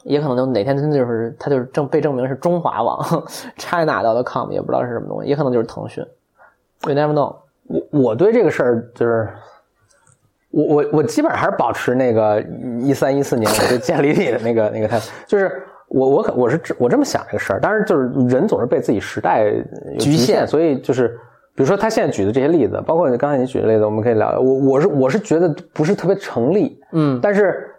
Speaker 1: 也可能就哪天真的就是它就是证被证明是中华网 China 的 com，也不知道是什么东西，也可能就是腾讯，We never know。
Speaker 2: 我我对这个事儿就是我我我基本上还是保持那个一三一四年我就建立你的那个那个态度，就是我我可我是这我这么想这个事儿，但是就是人总是被自己时代有局
Speaker 1: 限，
Speaker 2: 所以就是比如说他现在举的这些例子，包括你刚才你举的例子，我们可以聊聊。我我是我是觉得不是特别成立，
Speaker 1: 嗯
Speaker 2: 但是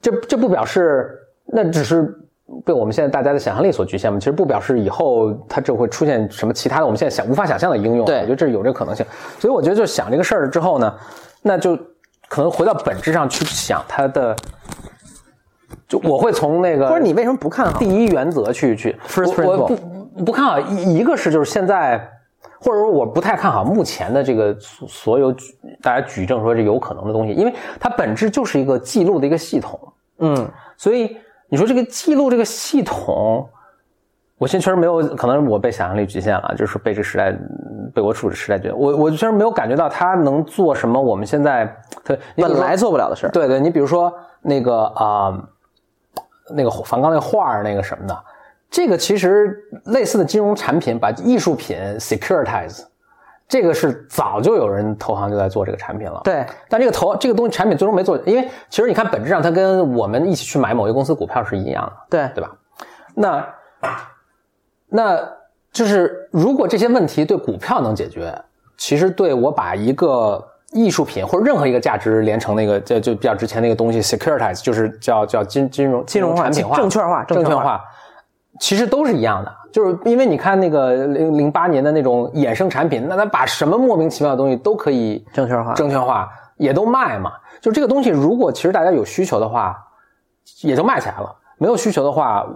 Speaker 2: 这这不表示那只是被我们现在大家的想象力所局限嘛？其实不表示以后它就会出现什么其他的我们现在想无法想象的应用。
Speaker 1: 对
Speaker 2: 我觉得这是有这个可能性。所以我觉得就想这个事儿之后呢，那就可能回到本质上去想它的，就我会从那个
Speaker 1: 不是你为什么不看好
Speaker 2: 第？一原则去去
Speaker 1: First
Speaker 2: 我不不看好一一个是就是现在，或者说我不太看好目前的这个所所有举大家举证说这有可能的东西，因为它本质就是一个记录的一个系统，
Speaker 1: 嗯，
Speaker 2: 所以你说这个记录这个系统。我现在确实没有，可能我被想象力局限了，就是被这个时代，被我处的时代局限。我我确实没有感觉到它能做什么我们现在
Speaker 1: 本来做不了的事儿。
Speaker 2: 对对，你比如说那个啊、那个梵高那画儿那个什么的，这个其实类似的金融产品把艺术品 securitize，这个是早就有人投行就在做这个产品了。，
Speaker 1: 对，
Speaker 2: 但这个投这个东西产品最终没做，因为其实你看本质上它跟我们一起去买某一个公司股票是一样的。
Speaker 1: 对，
Speaker 2: 对吧？那那就是如果这些问题对股票能解决，其实对我把一个艺术品或者任何一个价值连成那个就就比较值钱的一个东西 securitize，就是叫叫金金融
Speaker 1: 金融化
Speaker 2: 产品化
Speaker 1: 证券化证券化，
Speaker 2: 其实都是一样的。就是因为你看那个零零八年的那种衍生产品，那他把什么莫名其妙的东西都可以
Speaker 1: 证券化。
Speaker 2: 证券化，也都卖嘛。就这个东西，如果其实大家有需求的话，也就卖起来了；没有需求的话，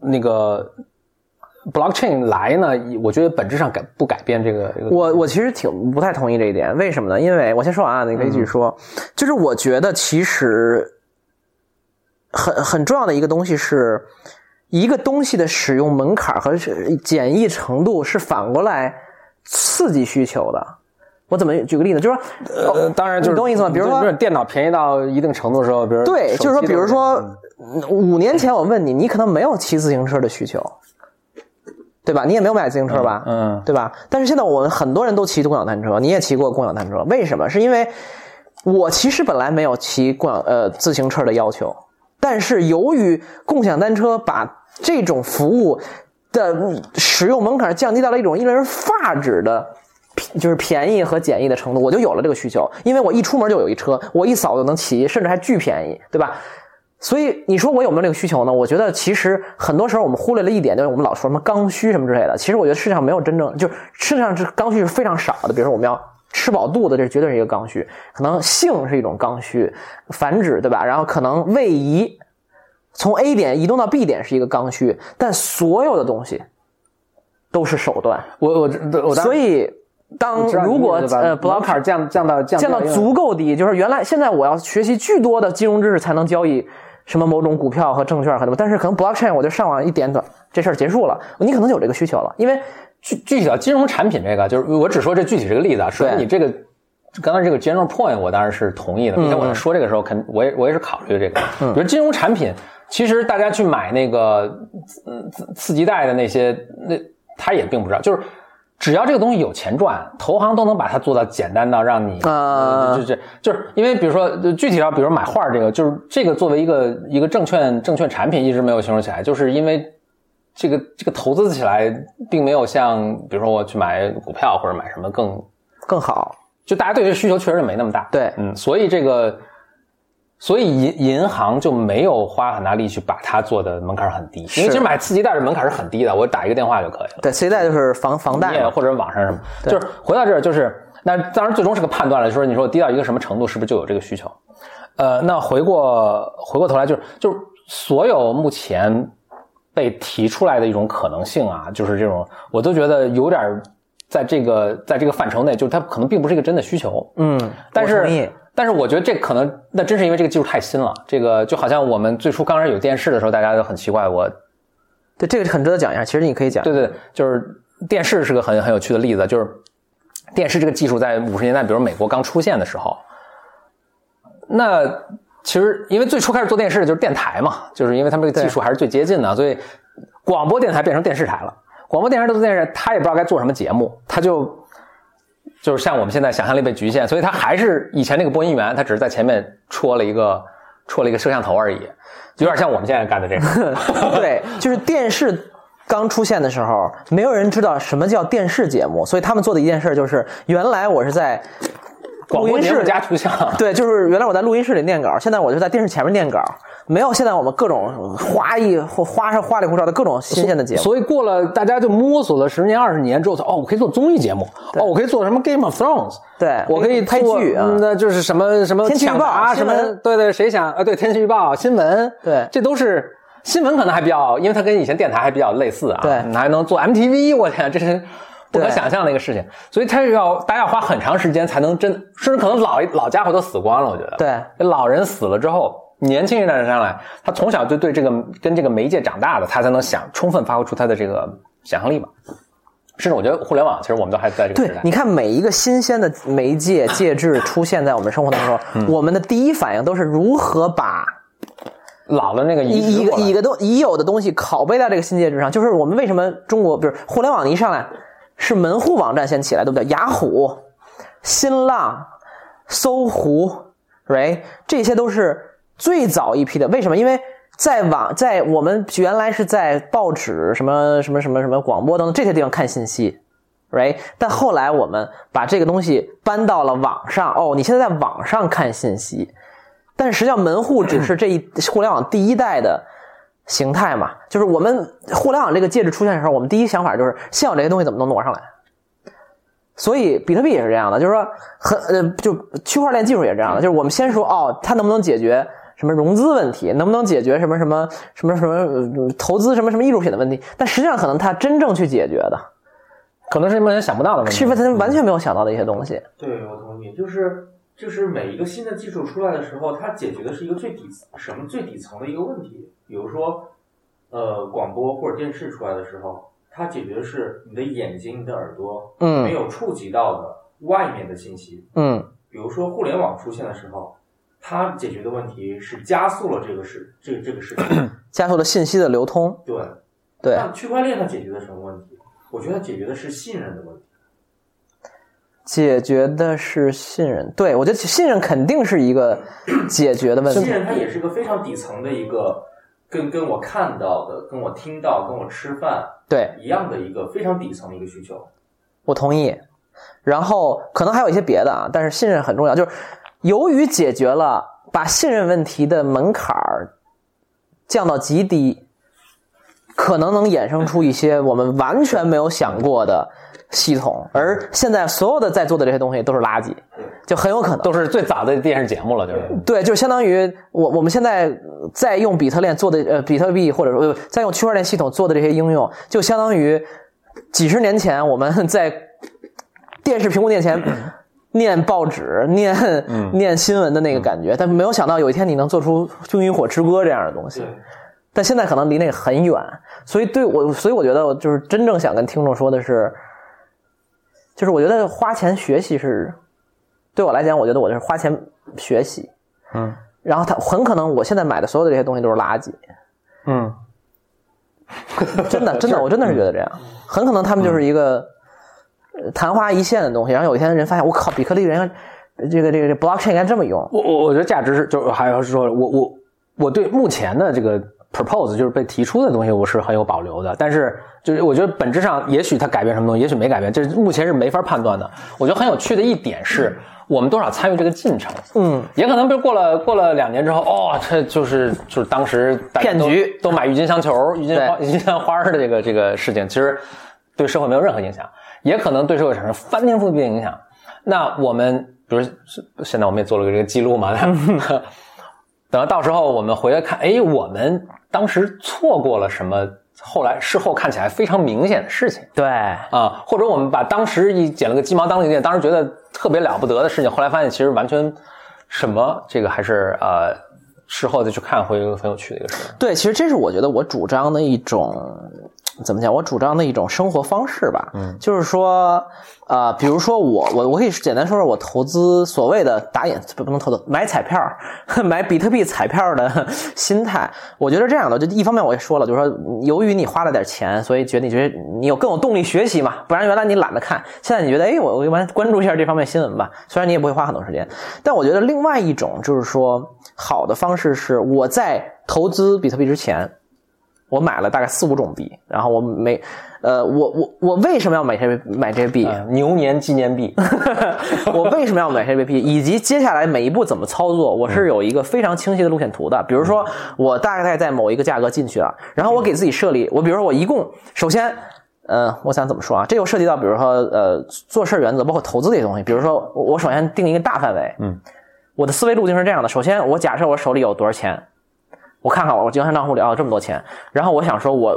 Speaker 2: 那个 blockchain 来呢，我觉得本质上改不改变这个。这个
Speaker 1: 我我其实挺不太同意这一点，为什么呢？因为我先说完啊，你可以继续说。就是我觉得其实很很重要的一个东西是，一个东西的使用门槛和简易程度是反过来刺激需求的。我怎么举个例子？就是说，
Speaker 2: 呃，当然就是
Speaker 1: 你懂我意思吗比如说
Speaker 2: 电脑便宜到一定程度的时候，比如
Speaker 1: 对，就是说，比如说五年前我问你，你可能没有骑自行车的需求，对吧？你也没有买自行车吧？
Speaker 2: 嗯
Speaker 1: 对吧？但是现在我们很多人都骑共享单车，你也骑过共享单车，为什么？是因为我其实本来没有骑共享呃自行车的要求，但是由于共享单车把这种服务的使用门槛降低到了一种令人发指的。就是便宜和简易的程度，我就有了这个需求，因为我一出门就有一车，我一扫就能骑，甚至还巨便宜，对吧？所以你说我有没有这个需求呢？我觉得其实很多时候我们忽略了一点，就是我们老说什么刚需什么之类的。其实我觉得世界上没有真正，就是世界上这刚需是非常少的。比如说我们要吃饱肚子，这绝对是一个刚需。可能性是一种刚需，繁殖对吧？然后可能位移，从 A 点移动到 B 点是一个刚需，但所有的东西都是手段。
Speaker 2: 我我我当
Speaker 1: 所以当如果呃 block
Speaker 2: 槛降降到降
Speaker 1: 降到足够低，就是原来现在我要学习巨多的金融知识才能交易什么某种股票和证券和什么，但是可能 blockchain 我就上网一点短，这事儿结束了，你可能有这个需求了，因为
Speaker 2: 具具体到金融产品这个，就是我只说这具体这个例子啊。首先，
Speaker 1: 对
Speaker 2: 你这个刚才这个 general point 我当然是同意的，并且我在说这个时候，肯我也我也是考虑这个。比如金融产品，其实大家去买那个嗯次次级贷的那些，那他也并不知道，就是。只要这个东西有钱赚，投行都能把它做到简单到让你
Speaker 1: 啊
Speaker 2: 就这就是因为比如说呃具体到比如买画这个，就是这个作为一个一个证券证券产品一直没有形成起来，就是因为这个这个投资起来并没有像比如说我去买股票或者买什么更，
Speaker 1: 更好。
Speaker 2: 就大家对这需求确实没那么大。
Speaker 1: 对
Speaker 2: 嗯，所以这个，所以银银行就没有花很大力去把它做的门槛很低，因为其实买次级贷的门槛是很低的，我打一个电话就可以了。
Speaker 1: 对，次级贷就是房房贷
Speaker 2: 或者网上什么，就是回到这儿，就是那当然最终是个判断了，就是你说我低到一个什么程度，是不是就有这个需求？呃，那回过回过头来，就是就是所有目前被提出来的一种可能性啊，就是这种我都觉得有点儿在这个在这个范畴内，就是它可能并不是一个真的需求，
Speaker 1: 嗯，
Speaker 2: 但是但是我觉得这可能那真是因为这个技术太新了，这个就好像我们最初刚开始有电视的时候，大家都很奇怪，我
Speaker 1: 对这个很值得讲一下。其实你可以讲，
Speaker 2: 对对，就是电视是个很很有趣的例子，就是电视这个技术在五十年代，比如美国刚出现的时候，那其实因为最初开始做电视的就是电台嘛，就是因为他们这个技术还是最接近的，所以广播电台变成电视台了。广播电视都做电视，他也不知道该做什么节目，他就就是像我们现在想象力被局限，所以他还是以前那个播音员，他只是在前面戳了一个戳了一个摄像头而已，有点像我们现在干的这个。
Speaker 1: 对，就是电视刚出现的时候，没有人知道什么叫电视节目，所以他们做的一件事就是，原来我是在录音室
Speaker 2: 加图像，
Speaker 1: 对，就是原来我在录音室里念稿，现在我就在电视前面念稿，没有现在我们各种花一花上花里胡哨的各种新鲜的节目。
Speaker 2: 所以过了大家就摸索了十年二十年之后，哦，我可以做综艺节目，哦，我可以做什么 Game of Thrones，
Speaker 1: 对
Speaker 2: 我可以
Speaker 1: 拍
Speaker 2: 做
Speaker 1: 剧啊
Speaker 2: 嗯那就是什么什么
Speaker 1: 天气预报
Speaker 2: 啊什么，对对，谁想啊？对，天气预报、新闻，
Speaker 1: 对
Speaker 2: 这都是新闻，可能还比较，因为它跟以前电台还比较类似啊，
Speaker 1: 对
Speaker 2: 你还能做 MTV，我天，这是。不可想象的一个事情，所以它要大家要花很长时间才能真，甚至可能老老家伙都死光了，我觉得。
Speaker 1: 对，
Speaker 2: 老人死了之后，年轻一代人上来，他从小就对这个跟这个媒介长大的，他才能想充分发挥出他的这个想象力嘛。甚至我觉得互联网，其实我们都还在这个时代，。
Speaker 1: 对你看每一个新鲜的媒介介质出现在我们生活当中，
Speaker 2: 嗯
Speaker 1: 我们的第一反应都是如何把
Speaker 2: 老的那个
Speaker 1: 一一个一个东已有的东西拷贝在这个新介质上，就是我们为什么中国不是互联网一上来是门户网站先起来，对不对？雅虎、新浪、搜狐，right，这些都是最早一批的。为什么？因为在网在我们原来是在报纸、什么什么什么什么广播等等这些地方看信息。right？但后来我们把这个东西搬到了网上，哦，你现在在网上看信息，但实际上门户只是这一互联网第一代的形态嘛，就是我们互联网这个介质出现的时候，我们第一想法就是现有这些东西怎么能挪上来。所以比特币也是这样的，就是说很呃，就区块链技术也是这样的，就是我们先说哦，它能不能解决什么融资问题，能不能解决什么什么什么什么呃投资什么什么艺术品的问题，但实际上可能他真正去解决的，
Speaker 2: 可能是一般人想不到的问题。
Speaker 1: 是他完全没有想到的一些东西。
Speaker 3: 对，我同意，就是就是每一个新的技术出来的时候，它解决的是一个最底什么最底层的一个问题，比如说，呃，广播或者电视出来的时候，它解决的是你的眼睛、你的耳朵没
Speaker 1: 嗯
Speaker 3: 有触及到的外面的信息。
Speaker 1: 嗯
Speaker 3: 比如说互联网出现的时候，它解决的问题是加速了这个事这个这个事情。
Speaker 1: 加速了信息的流通。
Speaker 3: 对，
Speaker 1: 对，
Speaker 3: 那区块链它解决的什么问题？我觉得它解决的是信任的问题。
Speaker 1: 解决的是信任。对我觉得信任肯定是一个 解决的问题。
Speaker 3: 信任它也是个非常底层的一个，跟跟我看到的、跟我听到、跟我吃饭
Speaker 1: 对
Speaker 3: 一样的一个非常底层的一个需求。
Speaker 1: 我同意。然后可能还有一些别的啊，但是信任很重要。就是由于解决了把信任问题的门槛儿降到极低，可能能衍生出一些我们完全没有想过的系统。而现在所有的在做的这些东西都是垃圾，就很有可能
Speaker 2: 都是最早的电视节目了，就是。
Speaker 1: 对，就相当于我我们现在呃在用比特链做的呃比特币或者说呃在用区块链系统做的这些应用，就相当于几十年前我们在电视屏幕面前念报纸、念、念新闻的那个感觉，但没有想到有一天你能做出《冰与火之歌》这样的东西。
Speaker 3: 对，
Speaker 1: 但现在可能离那个很远，所以对我，所以我觉得我就是真正想跟听众说的是，就是我觉得花钱学习是，对我来讲，我觉得我就是花钱学习，
Speaker 2: 嗯，
Speaker 1: 然后他很可能我现在买的所有的这些东西都是垃圾，
Speaker 2: 嗯，
Speaker 1: 真的真的，我真的是觉得这样，很可能他们就是一个呃昙花一现的东西，然后有一天人发现，我靠，比特币人家这个这个这 blockchain 应该这么用，
Speaker 2: 我我我觉得价值是，就是还要是说，我我我对目前的这个 propose 就是被提出的东西，我是很有保留的。但是就是我觉得本质上，也许它改变什么东西，也许没改变，这目前是没法判断的。我觉得很有趣的一点是，我们多少参与这个进程。
Speaker 1: 嗯，
Speaker 2: 也可能比如过了过了两年之后，哦，这就是就是当时
Speaker 1: 骗局
Speaker 2: 都买郁金香球、郁金花、郁金香花的这个这个事情，其实对社会没有任何影响，也可能对社会产生翻天覆地的影响。那我们比如是现在我们也做了个这个记录嘛，等到到时候我们回来看，哎，我们当时错过了什么？后来事后看起来非常明显的事情。
Speaker 1: 对，
Speaker 2: 啊，或者我们把当时一捡了个鸡毛当令箭，当时觉得特别了不得的事情，后来发现其实完全什么这个还是呃事后再去看会很有趣的一个事。
Speaker 1: 对，其实这是我觉得我主张的一种怎么讲？我主张的一种生活方式吧，嗯，就是说，呃，比如说我我我可以简单说说我投资所谓的打眼不不能投资买彩票，买比特币彩票的 心态。我觉得这样的，就一方面我也说了，就是说，由于你花了点钱，所以觉得你觉得你有更有动力学习嘛，不然原来你懒得看，现在你觉得，哎，我我关关注一下这方面新闻吧，虽然你也不会花很多时间，但我觉得另外一种就是说，好的方式是我在投资比特币之前。我买了大概四五种币，然后我每，呃，我我我为什么要买这买这些币？
Speaker 2: 牛年纪念币。
Speaker 1: 我为什么要买这些 币？以及接下来每一步怎么操作？我是有一个非常清晰的路线图的。比如说，我大概在某一个价格进去了，然后我给自己设立，我比如说我一共，首先，呃，我想怎么说啊？这又涉及到比如说，呃，做事原则，包括投资这些东西。比如说，我首先定一个大范围，嗯，我的思维路径是这样的：首先，我假设我手里有多少钱。我看看我银行账户里啊这么多钱，然后我想说，我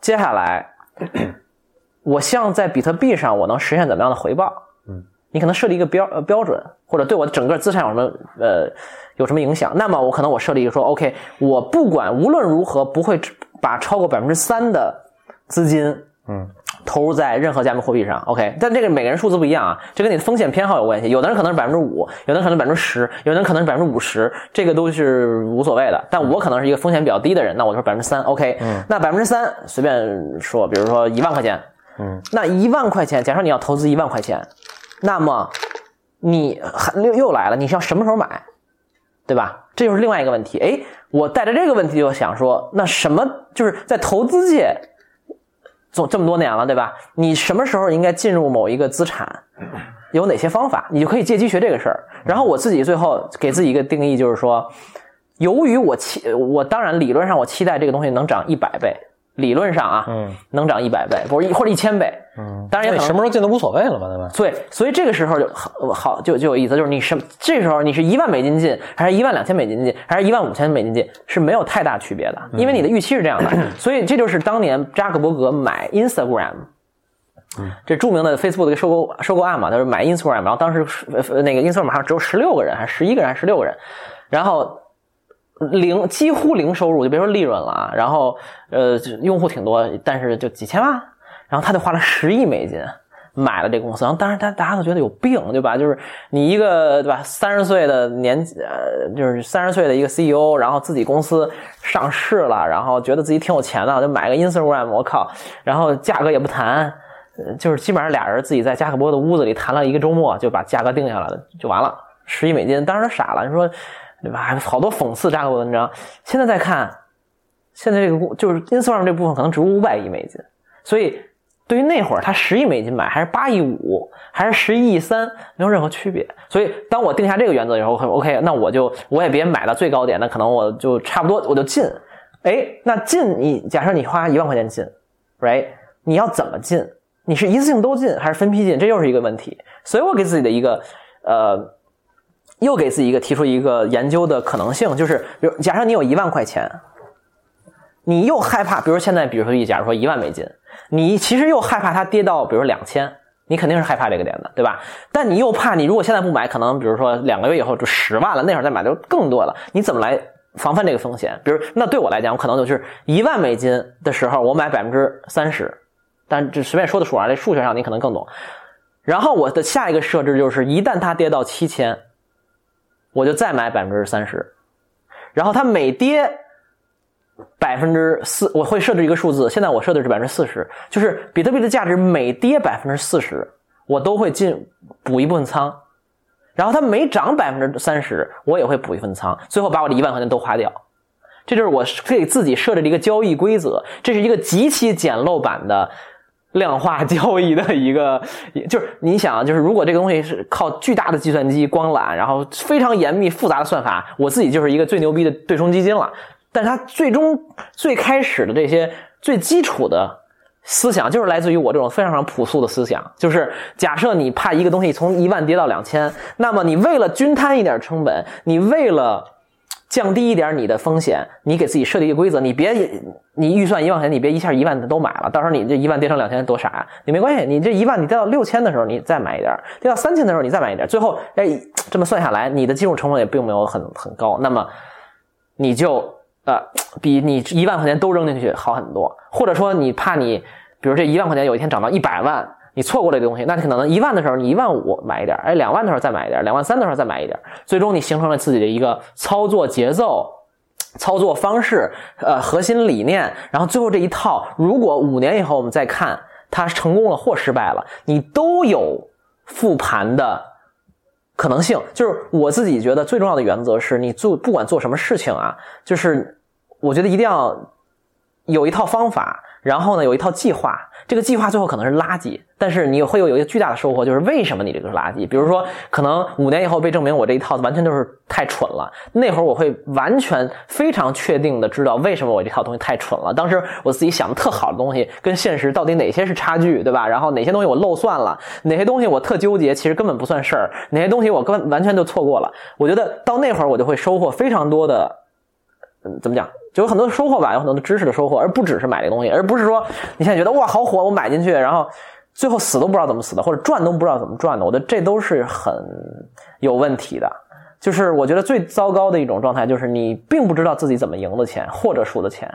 Speaker 1: 接下来，我希望在比特币上我能实现怎么样的回报？嗯，你可能设立一个标呃标准，或者对我的整个资产有什么呃有什么影响？那么我可能我设立一个说，OK，我不管无论如何不会把超过百分之三的资金，嗯。投入在任何加密货币上，OK，但这个每个人数字不一样啊，这跟你的风险偏好有关系。有的人可能是百分之五，有的人可能百分之十，有的人可能是百分之五十，这个都是无所谓的。但我可能是一个风险比较低的人，那我就说百分之三，OK。嗯。那百分之三随便说，比如说一万块钱，嗯，那一万块钱，假设你要投资一万块钱，那么你又又来了，你是要什么时候买，对吧？这就是另外一个问题。哎，我带着这个问题就想说，那什么就是在投资界。总这么多年了，对吧？你什么时候应该进入某一个资产？有哪些方法？你就可以借机学这个事儿。然后我自己最后给自己一个定义，就是说，由于我期，我当然理论上我期待这个东西能涨一百倍。理论上啊，嗯，能涨一百倍，不是一或者一千倍，嗯，当然也可能
Speaker 2: 什么时候进都无所谓了嘛，对吧？
Speaker 1: 对，所以这个时候就好，好就就有意思，就是你什这时候你是一万美金进，还是一万两千美金进，还是一万五千美金进，是没有太大区别的，因为你的预期是这样的，所以这就是当年扎克伯格买 Instagram，这著名的 Facebook 的收购收购案嘛，他是买 Instagram，然后当时那个 Instagram 上只有十六个人，还是十一个人，还是十六个人，然后。零几乎零收入，就别说利润了。然后，呃，用户挺多，但是就几千万。然后他就花了十亿美金买了这公司。然后当然，大大家都觉得有病，对吧？就是你一个对吧，三十岁的年，呃，就是三十岁的一个 CEO，然后自己公司上市了，然后觉得自己挺有钱的，就买个 Instagram，我靠。然后价格也不谈，就是基本上俩人自己在加克波的屋子里谈了一个周末，就把价格定下来了，就完了。十亿美金，当时傻了，你说。对吧？好多讽刺扎克伯文章。现在再看，现在这个就是 Instagram 这部分可能值五百亿美金。所以对于那会儿他十亿美金买，还是八亿五，还是十一亿三，没有任何区别。所以当我定下这个原则以后，OK，那我就我也别买到最高点，那可能我就差不多我就进。哎，那进你假设你花一万块钱进，right？你要怎么进？你是一次性都进还是分批进？这又是一个问题。所以我给自己的一个呃。又给自己一个提出一个研究的可能性，就是比如假设你有一万块钱，你又害怕，比如现在比如说一假如说一万美金，你其实又害怕它跌到比如两千，你肯定是害怕这个点的，对吧？但你又怕你如果现在不买，可能比如说两个月以后就十万了，那会儿再买就更多了，你怎么来防范这个风险？比如那对我来讲，我可能就是一万美金的时候，我买百分之三十，但这随便说的数啊，这数学上你可能更懂。然后我的下一个设置就是，一旦它跌到七千。我就再买百分之三十，然后它每跌百分之四，我会设置一个数字。现在我设的是百分之四十，就是比特币的价值每跌百分之四十，我都会进补一部分仓。然后它每涨百分之三十，我也会补一份仓，最后把我的一万块钱都花掉。这就是我给自己设置的一个交易规则，这是一个极其简陋版的。量化交易的一个，就是你想，就是如果这个东西是靠巨大的计算机光缆，然后非常严密复杂的算法，我自己就是一个最牛逼的对冲基金了。但它最终最开始的这些最基础的思想，就是来自于我这种非常非常朴素的思想，就是假设你怕一个东西从一万跌到两千，那么你为了均摊一点成本，你为了。降低一点你的风险，你给自己设定一个规则，你别你预算一万块钱，你别一下一万的都买了，到时候你这一万跌成两千多傻呀！你没关系，你这一万你跌到六千的时候你再买一点，跌到三千的时候你再买一点，最后哎这么算下来，你的进入成本也并没有很很高，那么你就呃，比你一万块钱都扔进去好很多，或者说你怕你，比如这一万块钱有一天涨到一百万，你错过了一个东西，那你可能一万的时候你一万五买一点，哎，两万的时候再买一点，两万三的时候再买一点，最终你形成了自己的一个操作节奏、操作方式、呃核心理念，然后最后这一套，如果五年以后我们再看它成功了或失败了，你都有复盘的。可能性就是我自己觉得最重要的原则是你做不管做什么事情啊，就是我觉得一定要有一套方法，然后呢有一套计划。这个计划最后可能是垃圾，但是你会有一个巨大的收获，就是为什么你这个是垃圾？比如说，可能五年以后被证明我这一套完全就是太蠢了，那会儿我会完全非常确定的知道为什么我这套东西太蠢了。当时我自己想的特好的东西跟现实到底哪些是差距，对吧？然后哪些东西我漏算了，哪些东西我特纠结，其实根本不算事儿，哪些东西我根本完全就错过了。我觉得到那会儿我就会收获非常多的，嗯，怎么讲？就有很多收获吧，有很多知识的收获，而不只是买这东西，而不是说你现在觉得哇好火，我买进去，然后最后死都不知道怎么死的，或者赚都不知道怎么赚的，我觉得这都是很有问题的。就是我觉得最糟糕的一种状态，就是你并不知道自己怎么赢的钱或者输的钱，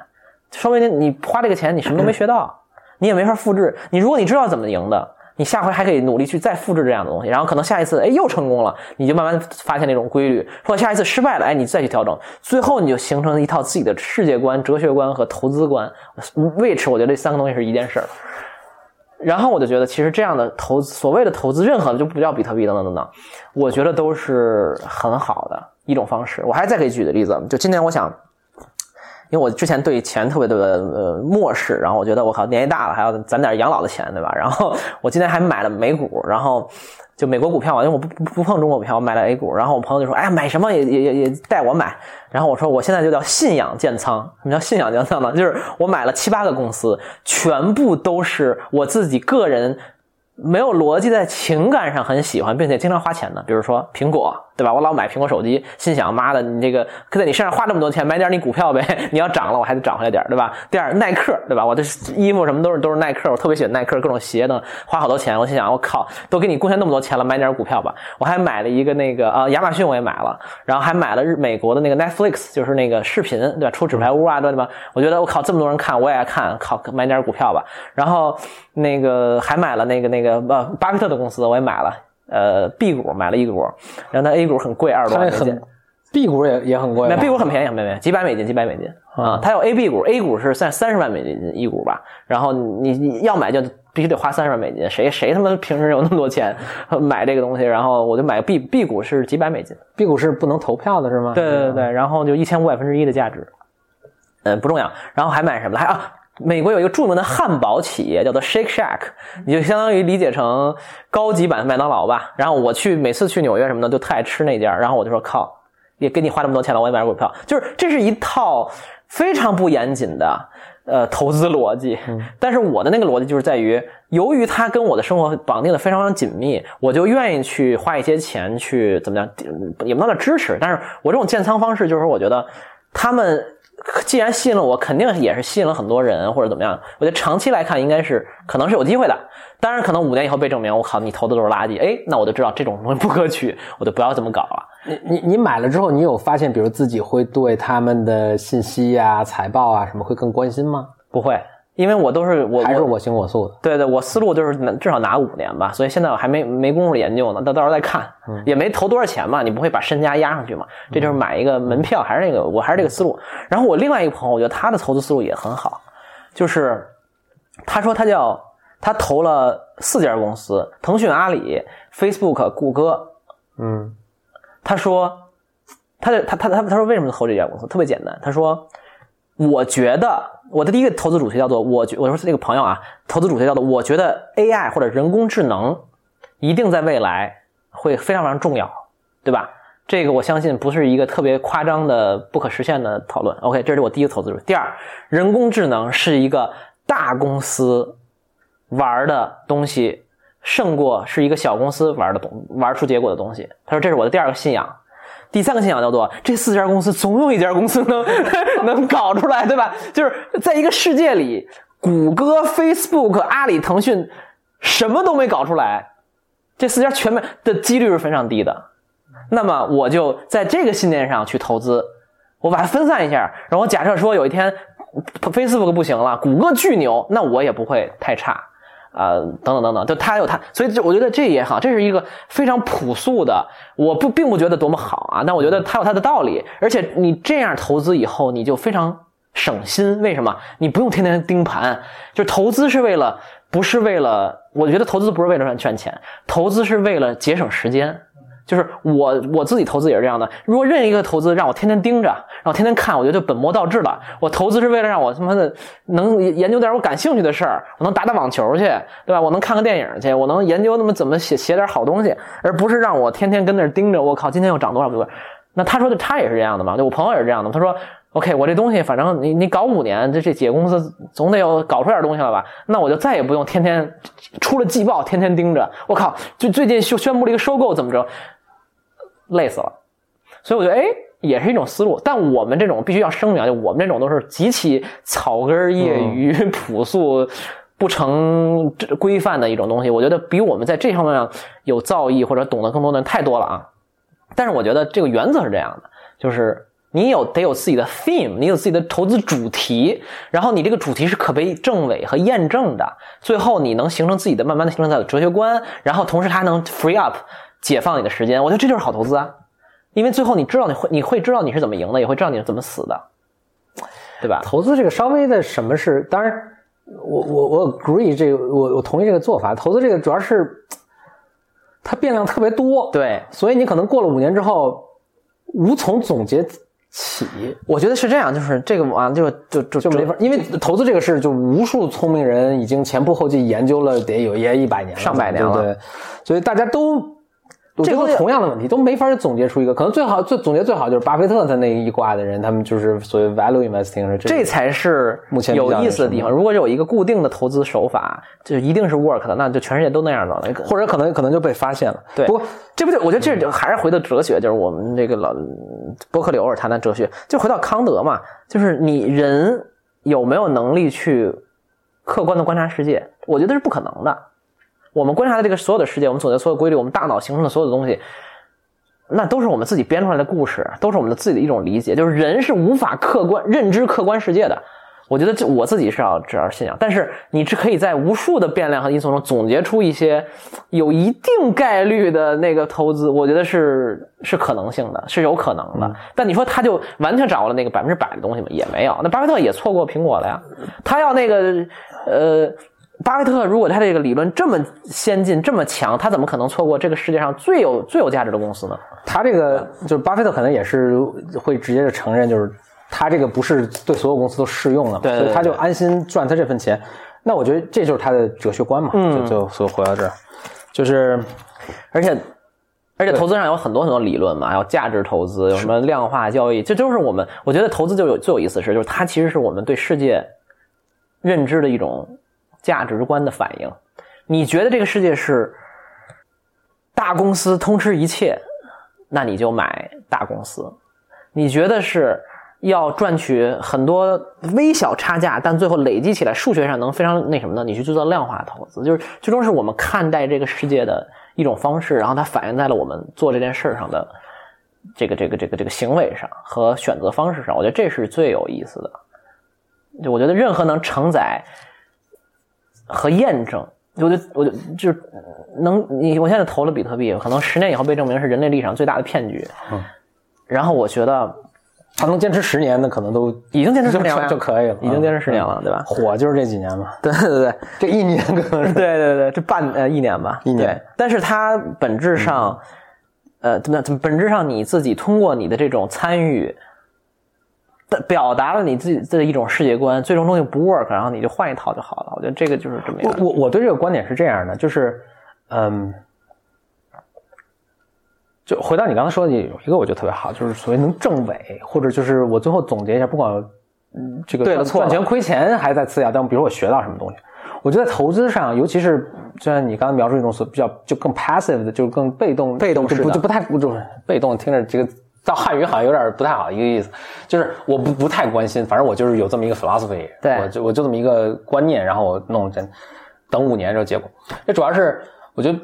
Speaker 1: 说明你花这个钱你什么都没学到，你也没法复制。你如果你知道怎么赢的。你下回还可以努力去再复制这样的东西，然后可能下一次哎又成功了，你就慢慢发现那种规律，或者下一次失败了，哎你再去调整，最后你就形成一套自己的世界观、哲学观和投资观。which 我觉得这三个东西是一件事儿。然后我就觉得其实这样的投资，所谓的投资，任何的就不叫比特币等等等等，我觉得都是很好的一种方式。我还再可以举个例子，就今年我想。因为我之前对钱特别特别呃漠视，然后我觉得我靠年纪大了还要攒点养老的钱，对吧？然后我今天还买了美股，然后就美国股票啊，因为我不不不碰中国股票，我买了 A 股。然后我朋友就说：“哎呀，买什么也也也也带我买。”然后我说：“我现在就叫信仰建仓。什么叫信仰建仓呢？就是我买了七八个公司，全部都是我自己个人。”没有逻辑，在情感上很喜欢，并且经常花钱的，比如说苹果，对吧？我老买苹果手机，心想妈的，你这个在你身上花这么多钱，买点你股票呗，你要涨了，我还得涨回来点，对吧？第二，耐克，对吧？我的衣服什么都是都是耐克，我特别喜欢耐克，各种鞋呢，花好多钱。我心想，我靠，都给你贡献那么多钱了，买点股票吧。我还买了一个那个啊，亚马逊我也买了，然后还买了日美国的那个 Netflix，就是那个视频，对吧？出纸牌屋啊，对吧？我觉得我靠，这么多人看，我也爱看，靠，买点股票吧。然后那个还买了那个那个呃。巴菲特的公司我也买了，呃，B 股买了一股，然后它 A 股很贵，二十多美金
Speaker 2: ，B 股也也很贵，
Speaker 1: 那 B 股很便宜，没没几百美金，几百美金啊。它有 A、B 股，A 股是三三十万美金一股吧，然后你你要买就必须得花三十万美金，谁谁他妈平时有那么多钱 买这个东西？然后我就买 B B 股是几百美金
Speaker 2: ，B 股是不能投票的是吗？
Speaker 1: 对对对对，然后就一千五百分之一的价值，嗯，不重要。然后还买什么？还啊。美国有一个著名的汉堡企业叫做 Shake Shack，你就相当于理解成高级版的麦当劳吧。然后我去每次去纽约什么的，就特爱吃那家。然后我就说靠，也给你花这么多钱了，我也买股票。就是这是一套非常不严谨的呃投资逻辑。但是我的那个逻辑就是在于，由于它跟我的生活绑定的非常非常紧密，我就愿意去花一些钱去怎么样，也不能叫支持。但是我这种建仓方式，就是我觉得他们。既然吸引了我，肯定也是吸引了很多人或者怎么样。我觉得长期来看，应该是可能是有机会的。当然，可能五年以后被证明，我靠，你投的都是垃圾。哎，那我就知道这种东西不可取，我就不要这么搞了。
Speaker 2: 你你你买了之后，你有发现，比如自己会对他们的信息呀、财报啊什么会更关心吗？
Speaker 1: 不会。因为我都是我
Speaker 2: 还是我行我素的，
Speaker 1: 对对，我思路就是至少拿五年吧，所以现在我还没没工夫研究呢，到到时候再看，也没投多少钱嘛，你不会把身家压上去嘛？这就是买一个门票，还是那个，我还是这个思路。然后我另外一个朋友，我觉得他的投资思路也很好，就是他说他叫他投了四家公司，腾讯、阿里、Facebook、谷歌，
Speaker 2: 嗯，
Speaker 1: 他说他他他他他说为什么投这家公司？特别简单，他说我觉得。我的第一个投资主题叫做，我觉我说这个朋友啊，投资主题叫做，我觉得 AI 或者人工智能一定在未来会非常非常重要，对吧？这个我相信不是一个特别夸张的不可实现的讨论。OK，这是我第一个投资主题。第二，人工智能是一个大公司玩的东西，胜过是一个小公司玩的东玩出结果的东西。他说这是我的第二个信仰。第三个信仰叫做，这四家公司总有一家公司能 能搞出来，对吧？就是在一个世界里，谷歌、Facebook、阿里、腾讯什么都没搞出来，这四家全面的几率是非常低的。那么我就在这个信念上去投资，我把它分散一下，然后假设说有一天 Facebook 不行了，谷歌巨牛，那我也不会太差。啊，等等等等，就他有他，所以就我觉得这也好，这是一个非常朴素的，我不并不觉得多么好啊，但我觉得他有他的道理，而且你这样投资以后，你就非常省心，为什么？你不用天天盯盘，就投资是为了，不是为了，我觉得投资不是为了赚钱，投资是为了节省时间。就是我我自己投资也是这样的。如果任意一个投资让我天天盯着，然后天天看，我觉得就本末倒置了。我投资是为了让我他妈的能研究点我感兴趣的事儿，我能打打网球去，对吧？我能看个电影去，我能研究那么怎么写写点好东西，而不是让我天天跟那儿盯着。我靠，今天又涨多少多少？那他说的他也是这样的嘛？就我朋友也是这样的。他说：“OK，我这东西反正你你搞五年，这这几个公司总得有搞出点东西了吧？那我就再也不用天天出了季报天天盯着。我靠，就最近宣宣布了一个收购，怎么着？”累死了，所以我觉得，哎，也是一种思路。但我们这种必须要声明，就我们这种都是极其草根、业余、朴素、不成规范的一种东西。我觉得比我们在这方面上有造诣或者懂得更多的人太多了啊。但是我觉得这个原则是这样的，就是你有得有自己的 theme，你有自己的投资主题，然后你这个主题是可被证伪和验证的，最后你能形成自己的慢慢的形成自己的哲学观，然后同时它能 free up。解放你的时间，我觉得这就是好投资啊，因为最后你知道你会你会知道你是怎么赢的，也会知道你是怎么死的，对吧？
Speaker 2: 投资这个稍微的什么是，当然，我我我 agree 这个，我我同意这个做法。投资这个主要是它变量特别多，
Speaker 1: 对，
Speaker 2: 所以你可能过了五年之后无从总结起。
Speaker 1: 我觉得是这样，就是这个啊就就就
Speaker 2: 就没法，因为投资这个事，就无数聪明人已经前仆后继研究了，得有也一百年
Speaker 1: 上百年了，
Speaker 2: 对，所以大家都。这都同样的问题，都没法总结出一个。可能最好最总结最好就是巴菲特他那一挂的人，他们就是所谓 value investing，
Speaker 1: 这才是
Speaker 2: 目前
Speaker 1: 有意思的地方。如果有一个固定的投资手法，就一定是 work 的，那就全世界都那样了，
Speaker 2: 或者可能可能就被发现了。
Speaker 1: 对，
Speaker 2: 不过
Speaker 1: 这不就我觉得这还是回到哲学，就是我们这个老伯克里偶尔谈谈哲学，就回到康德嘛，就是你人有没有能力去客观的观察世界？我觉得是不可能的。我们观察的这个所有的世界，我们总结所有规律，我们大脑形成的所有的东西，那都是我们自己编出来的故事，都是我们的自己的一种理解。就是人是无法客观认知客观世界的。我觉得这我自己是要这样信仰。但是你是可以在无数的变量和因素中总结出一些有一定概率的那个投资，我觉得是是可能性的，是有可能的。但你说他就完全掌握了那个百分之百的东西吗？也没有。那巴菲特也错过苹果了呀。他要那个呃。巴菲特如果他这个理论这么先进、这么强，他怎么可能错过这个世界上最有最有价值的公司呢？
Speaker 2: 他这个就是巴菲特可能也是会直接的承认，就是他这个不是对所有公司都适用的，
Speaker 1: 所
Speaker 2: 以他就安心赚他这份钱。那我觉得这就是他的哲学观嘛，就就所以回到这儿，就是
Speaker 1: 而且而且投资上有很多很多理论嘛，还有价值投资，有什么量化交易，这都是我们我觉得投资就有最有意思的是，就是它其实是我们对世界认知的一种。价值观的反应，你觉得这个世界是大公司通吃一切，那你就买大公司；你觉得是要赚取很多微小差价，但最后累积起来数学上能非常那什么的，你去做量化投资。就是最终是我们看待这个世界的一种方式，然后它反映在了我们做这件事儿上的这个这个这个这个行为上和选择方式上。我觉得这是最有意思的。就我觉得任何能承载。和验证，我就我就就是能你，我现在投了比特币，可能十年以后被证明是人类历史上最大的骗局。嗯，然后我觉得
Speaker 2: 他能坚持十年，那可能都
Speaker 1: 已经坚持十年了
Speaker 2: 就可以了，
Speaker 1: 已经坚持十年了，对吧？
Speaker 2: 火就是这几年嘛。
Speaker 1: 对对对，
Speaker 2: 这一年可能是
Speaker 1: 对对对，这半呃一年吧，
Speaker 2: 一年。
Speaker 1: 但是它本质上，呃，怎么怎么本质上你自己通过你的这种参与。表达了你自己的一种世界观，最终东西不 work，然后你就换一套就好了。我觉得这个就是这么。
Speaker 2: 我我我对这个观点是这样的，就是，嗯，就回到你刚才说的有一个，我觉得特别好，就是所谓能证伪，或者就是我最后总结一下，不管嗯这个
Speaker 1: 对
Speaker 2: 赚钱亏钱还在次要，但比如我学到什么东西，我觉得投资上，尤其是就像你刚才描述一种所比较就更 passive 的，就更被动
Speaker 1: 被动
Speaker 2: 就不就不太就是被动，听着这个。到汉语好像有点不太好一个意思，就是我不不太关心，反正我就是有这么一个 philosophy，
Speaker 1: 对
Speaker 2: 我就我就这么一个观念，然后我弄等等五年这个结果。这主要是我觉得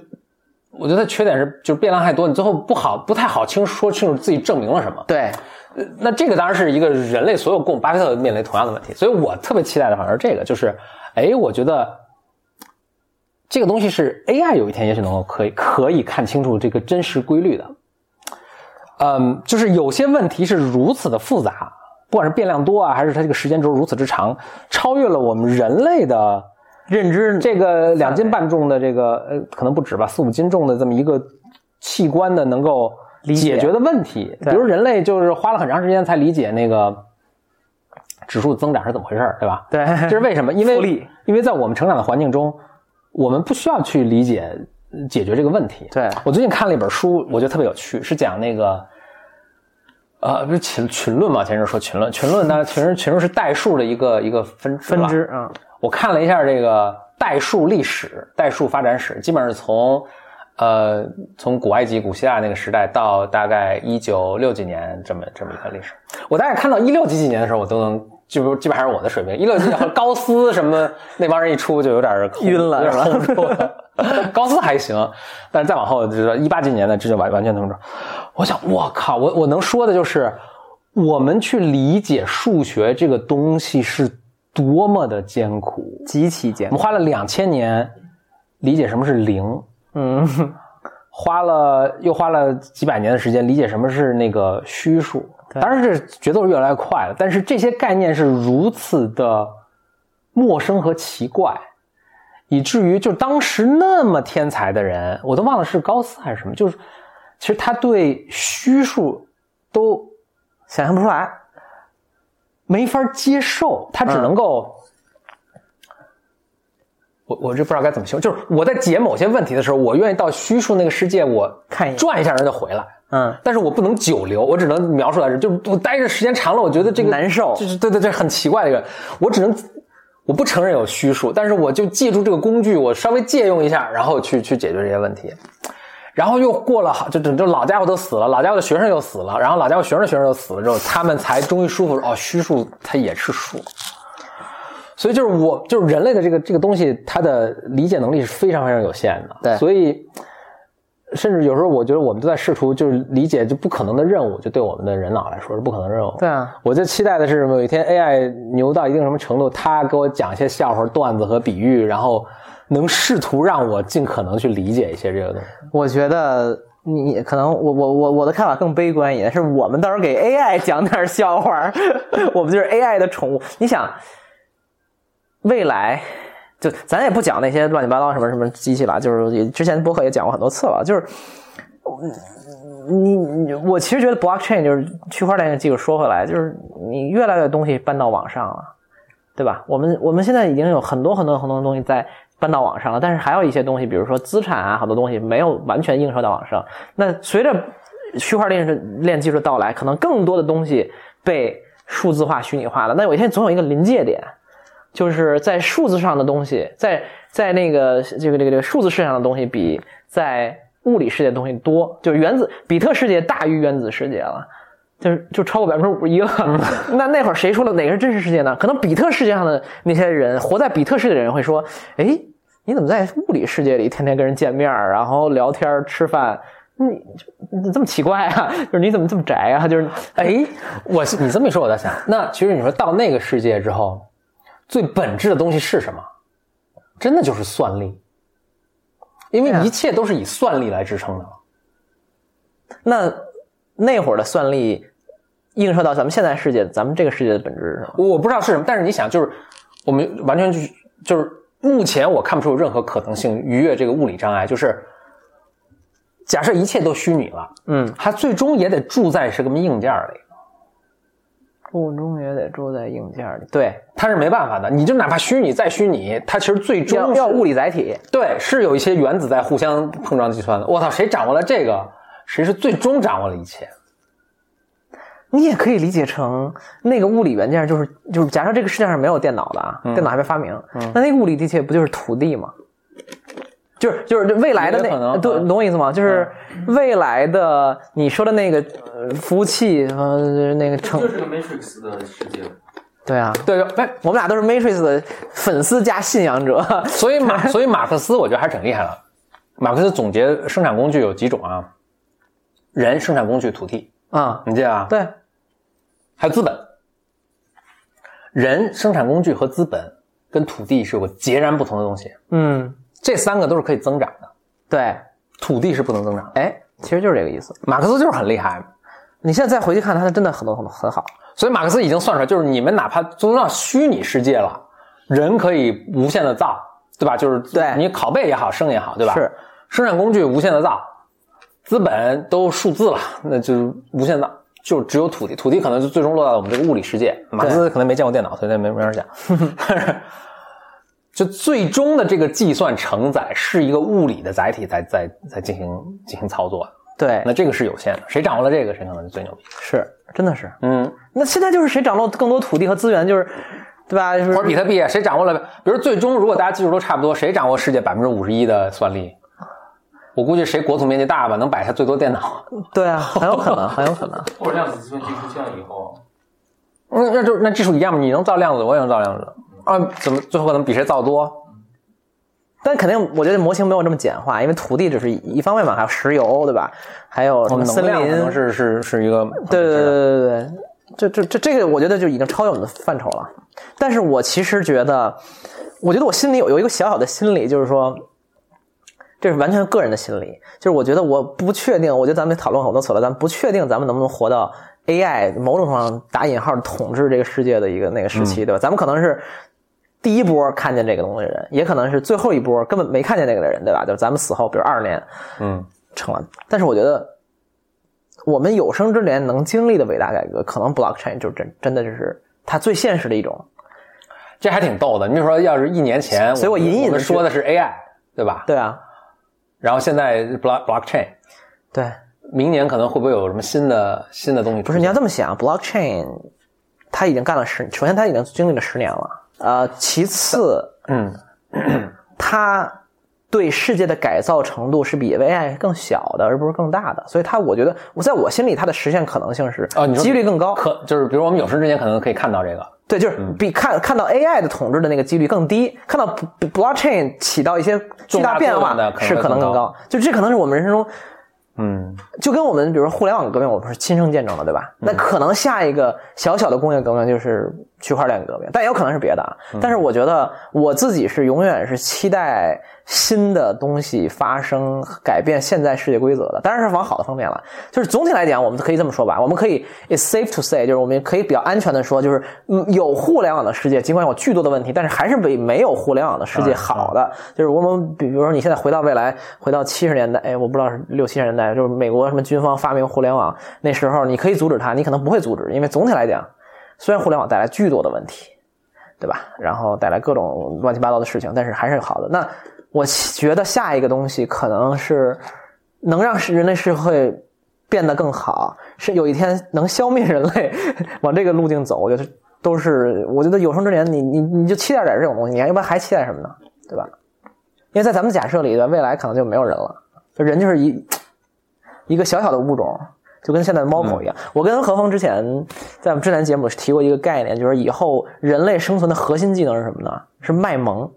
Speaker 2: 我觉得缺点是就是变量太多，你最后不好不太好清说清楚自己证明了什么。
Speaker 1: 对，
Speaker 2: 那这个当然是一个人类所有共巴菲特面临同样的问题，所以我特别期待的反而是这个，就是哎，我觉得这个东西是 AI 有一天也许能够可以可以看清楚这个真实规律的。嗯，就是有些问题是如此的复杂，不管是变量多啊，还是它这个时间轴如此之长，超越了我们人类的
Speaker 1: 认知
Speaker 2: 这个两斤半重的这个呃，可能不止吧，四五斤重的这么一个器官的能够
Speaker 1: 解
Speaker 2: 解决的问题。比如人类就是花了很长时间才理解那个指数增长是怎么回事儿，对吧？
Speaker 1: 对，
Speaker 2: 这是为什么？因为因为在我们成长的环境中，我们不需要去理解呃解决这个问题。
Speaker 1: 对
Speaker 2: 我最近看了一本书，我觉得特别有趣，是讲那个。呃，不是群群论嘛？前阵说群论，群论呢，群群论是代数的一个一个分支
Speaker 1: 分支啊，
Speaker 2: 我看了一下这个代数历史、代数发展史，基本上是从呃从古埃及、古希腊那个时代到大概一九六几年这么这么一个历史。我大概看到一六几几年的时候，我都能就基本上是我的水平。一六级和高斯什么那帮人一出，就有点
Speaker 1: 晕了
Speaker 2: 有点
Speaker 1: 是吧
Speaker 2: hold 不住了。高斯还行，但是再往后就是一八几年的，这就完完全通着。我想，我靠，我我能说的就是，我们去理解数学这个东西是多么的艰苦。
Speaker 1: 极其简
Speaker 2: 我们花了两千年理解什么是零，
Speaker 1: 嗯，
Speaker 2: 花了又花了几百年的时间理解什么是那个虚数。当然是节奏是越来越快了，但是这些概念是如此的陌生和奇怪，以至于就当时那么天才的人，我都忘了是高斯还是什么，就是其实他对虚数都
Speaker 1: 想象不出来，
Speaker 2: 没法接受，他只能够，我我这不知道该怎么形容，就是我在解某些问题的时候，我愿意到虚数那个世界，我
Speaker 1: 看一眼。
Speaker 2: 转一下人就回来。
Speaker 1: 嗯，
Speaker 2: 但是我不能久留，我只能描述在这，就我待着时间长了，我觉得这个
Speaker 1: 难受
Speaker 2: 就是对对对，很奇怪一个，我只能我不承认有虚数，但是我就借助这个工具，我稍微借用一下，然后去去解决这些问题。然后又过了好，就就就老家伙都死了，老家伙的学生又死了，然后老家伙学生的学生又死了之后，他们才终于舒服哦，虚数它也是数。所以就是我就是人类的这个这个东西，它的理解能力是非常非常有限的。
Speaker 1: 对
Speaker 2: 所以甚至有时候我觉得我们都在试图就是理解就不可能的任务，就对我们的人脑来说是不可能任务。
Speaker 1: 对啊，
Speaker 2: 我就期待的是有一天 AI 牛到一定什么程度，它给我讲一些笑话、段子和比喻，然后能试图让我尽可能去理解一些这个东西。
Speaker 1: 我觉得你你可能我我我我的看法更悲观一点，是我们到时候给 AI 讲点笑话，我们就是 AI 的宠物。你想，未来就咱也不讲那些乱七八糟什么什么机器了，就是也之前博客也讲过很多次了，就是。你你我其实觉得 blockchain 就是区块链技术，说回来就是你越来越东西搬到网上了，对吧？我们我们现在已经有很多很多很多东西在搬到网上了，但是还有一些东西，比如说资产啊，好多东西没有完全映射到网上。那随着区块链链技术到来，可能更多的东西被数字化、虚拟化了。那有一天总有一个临界点，就是在数字上的东西，在在那个这个这个这个数字世界上的东西比在物理世界的东西多，就是原子比特世界大于原子世界了。就是就超过百分之五十一了，那那会儿谁说了哪个是真实世界呢？可能比特世界上的那些人，活在比特世界的人会说：“哎，你怎么在物理世界里天天跟人见面，然后聊天吃饭？你就这么奇怪啊？就是你怎么这么宅啊？就是
Speaker 2: 哎，我你这么一说，我在想，那其实你说到那个世界之后，最本质的东西是什么？真的就是算力，因为一切都是以算力来支撑的。
Speaker 1: 那那会儿的算力映射到咱们现在世界，咱们这个世界的本质是什么？
Speaker 2: 我不知道是什么，但是你想，就是我们完全就是就是目前我看不出有任何可能性逾越这个物理障碍，就是假设一切都虚拟了，
Speaker 1: 嗯，
Speaker 2: 它最终也得住在什么硬件里，
Speaker 1: 物中也得住在硬件里，对，
Speaker 2: 它是没办法的。你就哪怕虚拟再虚拟，它其实最终
Speaker 1: 要要物理载体。
Speaker 2: 对，是有一些原子在互相碰撞计算的。我操，谁掌握了这个，谁是最终掌握了一切。
Speaker 1: 你也可以理解成那个物理元件，就是就是，假设这个世界上没有电脑的啊，电脑还没发明，那那个物理地切不就是土地吗？就是就是未来的那，
Speaker 2: 也可能
Speaker 1: 对，
Speaker 2: 嗯
Speaker 1: 懂我意思吗？就是未来的你说的那个呃服务器，呃，那个成
Speaker 3: 就是个 Matrix 的世界。
Speaker 1: 对啊，
Speaker 2: 对，哎，
Speaker 1: 我们俩都是 Matrix 的粉丝加信仰者。
Speaker 2: 所以马，所以马克思，我觉得还是挺厉害的。马克思总结生产工具有几种啊？人、生产工具、土地，
Speaker 1: 啊，
Speaker 2: 你记得啊？
Speaker 1: 对，
Speaker 2: 还有资本。人、生产工具和资本跟土地是有个截然不同的东西，
Speaker 1: 嗯，
Speaker 2: 这三个都是可以增长的，
Speaker 1: 对，
Speaker 2: 土地是不能增长的。
Speaker 1: 哎，其实就是这个意思。
Speaker 2: 马克思就是很厉害，
Speaker 1: 你现在再回去看，他真的很多很多很好。
Speaker 2: 所以马克思已经算出来，就是你们哪怕都到虚拟世界了，人可以无限的造，对吧？就是
Speaker 1: 对
Speaker 2: 你拷贝也好，生也好，对吧？
Speaker 1: 是
Speaker 2: 生产工具无限的造，资本都数字了，那就是无限造，就只有土地，土地可能就最终落到我们这个物理世界。马克思可能没见过电脑，所以他没没法讲。就最终的这个计算承载是一个物理的载体在在在进行进行操作，
Speaker 1: 对，
Speaker 2: 那这个是有限的，谁掌握了这个，谁可能是最牛逼。
Speaker 1: 是真的是。
Speaker 2: 嗯，
Speaker 1: 那现在就是谁掌握更多土地和资源，就是对吧？就是
Speaker 2: 或者比特币，谁掌握了？比如最终如果大家技术都差不多，谁掌握世界百分之五十一的算力？我估计谁国土面积大吧，能摆下最多电脑。
Speaker 1: 对啊，很有可能，很有可能。
Speaker 3: 或者量子计算机出现了以后，
Speaker 2: 那，那就那技术一样嘛，你能造量子，我也能造量子啊，怎么最后可能比谁造多？
Speaker 1: 但肯定，我觉得模型没有这么简化，因为土地只是一方面嘛，还有石油，对吧？还有什么森林？
Speaker 2: 能量可能是是是一个
Speaker 1: 对对对对对对，这这这这个，我觉得就已经超越我们的范畴了。但是我其实觉得，我觉得我心里有有一个小小的心理，就是说，这是完全个人的心理，就是我觉得我不确定，我觉得咱们讨论很多次了，咱们不确定咱们能不能活到 AI 某种上打引号统治这个世界的一个那个时期，对吧？咱们可能是。第一波看见这个东西的人，也可能是最后一波根本没看见那个的人，对吧？就是咱们死后，比如二十年，
Speaker 2: 嗯，
Speaker 1: 成了。但是我觉得，我们有生之年能经历的伟大改革，可能 blockchain 就真真的就是它最现实的一种。
Speaker 2: 这还挺逗的。你比如说，要是一年前，
Speaker 1: 所以我隐隐的
Speaker 2: 说的是 AI，对吧？
Speaker 1: 对啊。
Speaker 2: 然后现在 block blockchain，
Speaker 1: 对，
Speaker 2: 明年可能会不会有什么新的新的东西？
Speaker 1: 不是，你要这么想，blockchain 它已经干了十，首先它已经经历了十年了。呃，其次，
Speaker 2: 嗯，
Speaker 1: 它对世界的改造程度是比 AI 更小的，而不是更大的。所以它，我觉得，我在我心里，它的实现可能性是
Speaker 2: 哦，
Speaker 1: 几率更高。
Speaker 2: 可就是，比如我们有生之年可能可以看到这个。
Speaker 1: 对，就是比看看到 AI 的统治的那个几率更低，看到 blockchain 起到一些巨大变化是可能更高。就这可能是我们人生中。
Speaker 2: 嗯，
Speaker 1: 就跟我们比如说互联网革命，我们是亲身见证的，对吧？那可能下一个小小的工业革命就是区块链革命，但也有可能是别的。但是我觉得我自己是永远是期待新的东西发生，改变现在世界规则的。当然是往好的方面了。就是总体来讲，我们可以这么说吧，我们可以 it's safe to say，就是我们可以比较安全的说，就是有互联网的世界，尽管有巨多的问题，但是还是比没有互联网的世界好的。就是我们比如说你现在回到未来，回到七十年代，哎，我不知道是六七十年代。就是美国什么军方发明互联网那时候，你可以阻止它，你可能不会阻止，因为总体来讲，虽然互联网带来巨多的问题，对吧？然后带来各种乱七八糟的事情，但是还是好的。那我觉得下一个东西可能是能让人类社会变得更好，是有一天能消灭人类，往这个路径走。我觉得都是，我觉得有生之年，你你你就期待点这种东西，你要不然还期待什么呢？对吧？因为在咱们假设里的，未来可能就没有人了，就人就是一。一个小小的物种，就跟现在的猫狗一样。我跟何峰之前在我们之前节目提过一个概念，就是以后人类生存的核心技能是什么呢？是卖萌。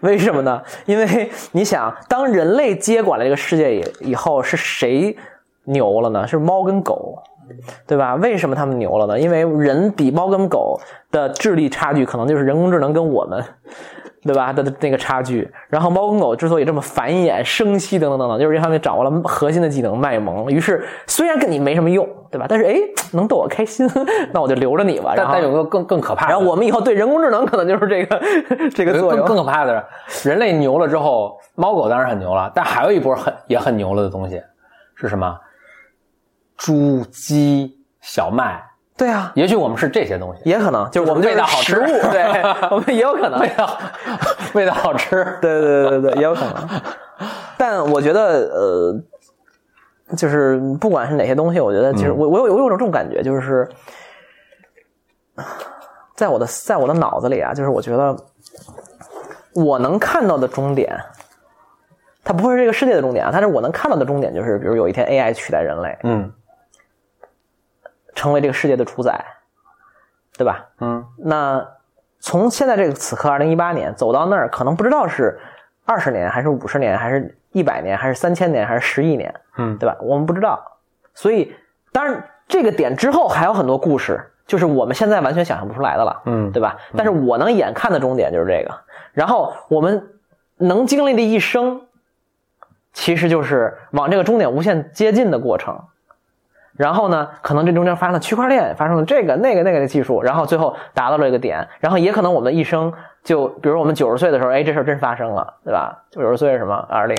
Speaker 1: 为什么呢？因为 你想，当人类接管了这个世界以以后，是谁牛了呢？是猫跟狗，对吧？为什么他们牛了呢？因为人比猫跟狗的智力差距，可能就是人工智能跟我们。对吧？的那个差距，然后猫跟狗之所以这么繁衍、生息等等等等，就是因为他们掌握了核心的技能卖萌。于是虽然跟你没什么用，对吧？但是哎，能逗我开心，那我就留着你吧。
Speaker 2: 但但有个更更可怕的，
Speaker 1: 然后我们以后对人工智能可能就是这个这个作用。
Speaker 2: 更可怕的是，人类牛了之后，猫狗当然很牛了，但还有一波很也很牛了的东西是什么？猪、鸡、小麦。
Speaker 1: 对啊，
Speaker 2: 也许我们是这些东西，
Speaker 1: 也可能就是我们
Speaker 2: 味道好吃，
Speaker 1: 对，我们也有可能。
Speaker 2: 味道味道好吃，
Speaker 1: 对对对对对，也有可能。但我觉得呃，就是不管是哪些东西，我觉得其实我我有我有种这种感觉，就是在我的在我的脑子里啊，就是我觉得我能看到的终点，它不会是这个世界的终点啊，但是我能看到的终点就是，比如有一天 AI 取代人类，
Speaker 2: 嗯。
Speaker 1: 成为这个世界的主宰，对吧？
Speaker 2: 嗯，
Speaker 1: 那从现在这个此刻，二零一八年走到那儿，可能不知道是二十年，还是五十年，还是一百年，还是三千年，还是十亿年？
Speaker 2: 嗯
Speaker 1: 对吧？我们不知道，所以当然这个点之后还有很多故事，就是我们现在完全想象不出来的了，
Speaker 2: 嗯
Speaker 1: 对吧？但是我能眼看的终点就是这个，然后我们能经历的一生，其实就是往这个终点无限接近的过程。然后呢，可能这中间发生了区块链，发生了这个、那个、那个的技术，然后最后达到了一个点，然后也可能我们的一生就，比如我们九十岁的时候，哎，这事儿真发生了，对吧？九十岁是什么？二零，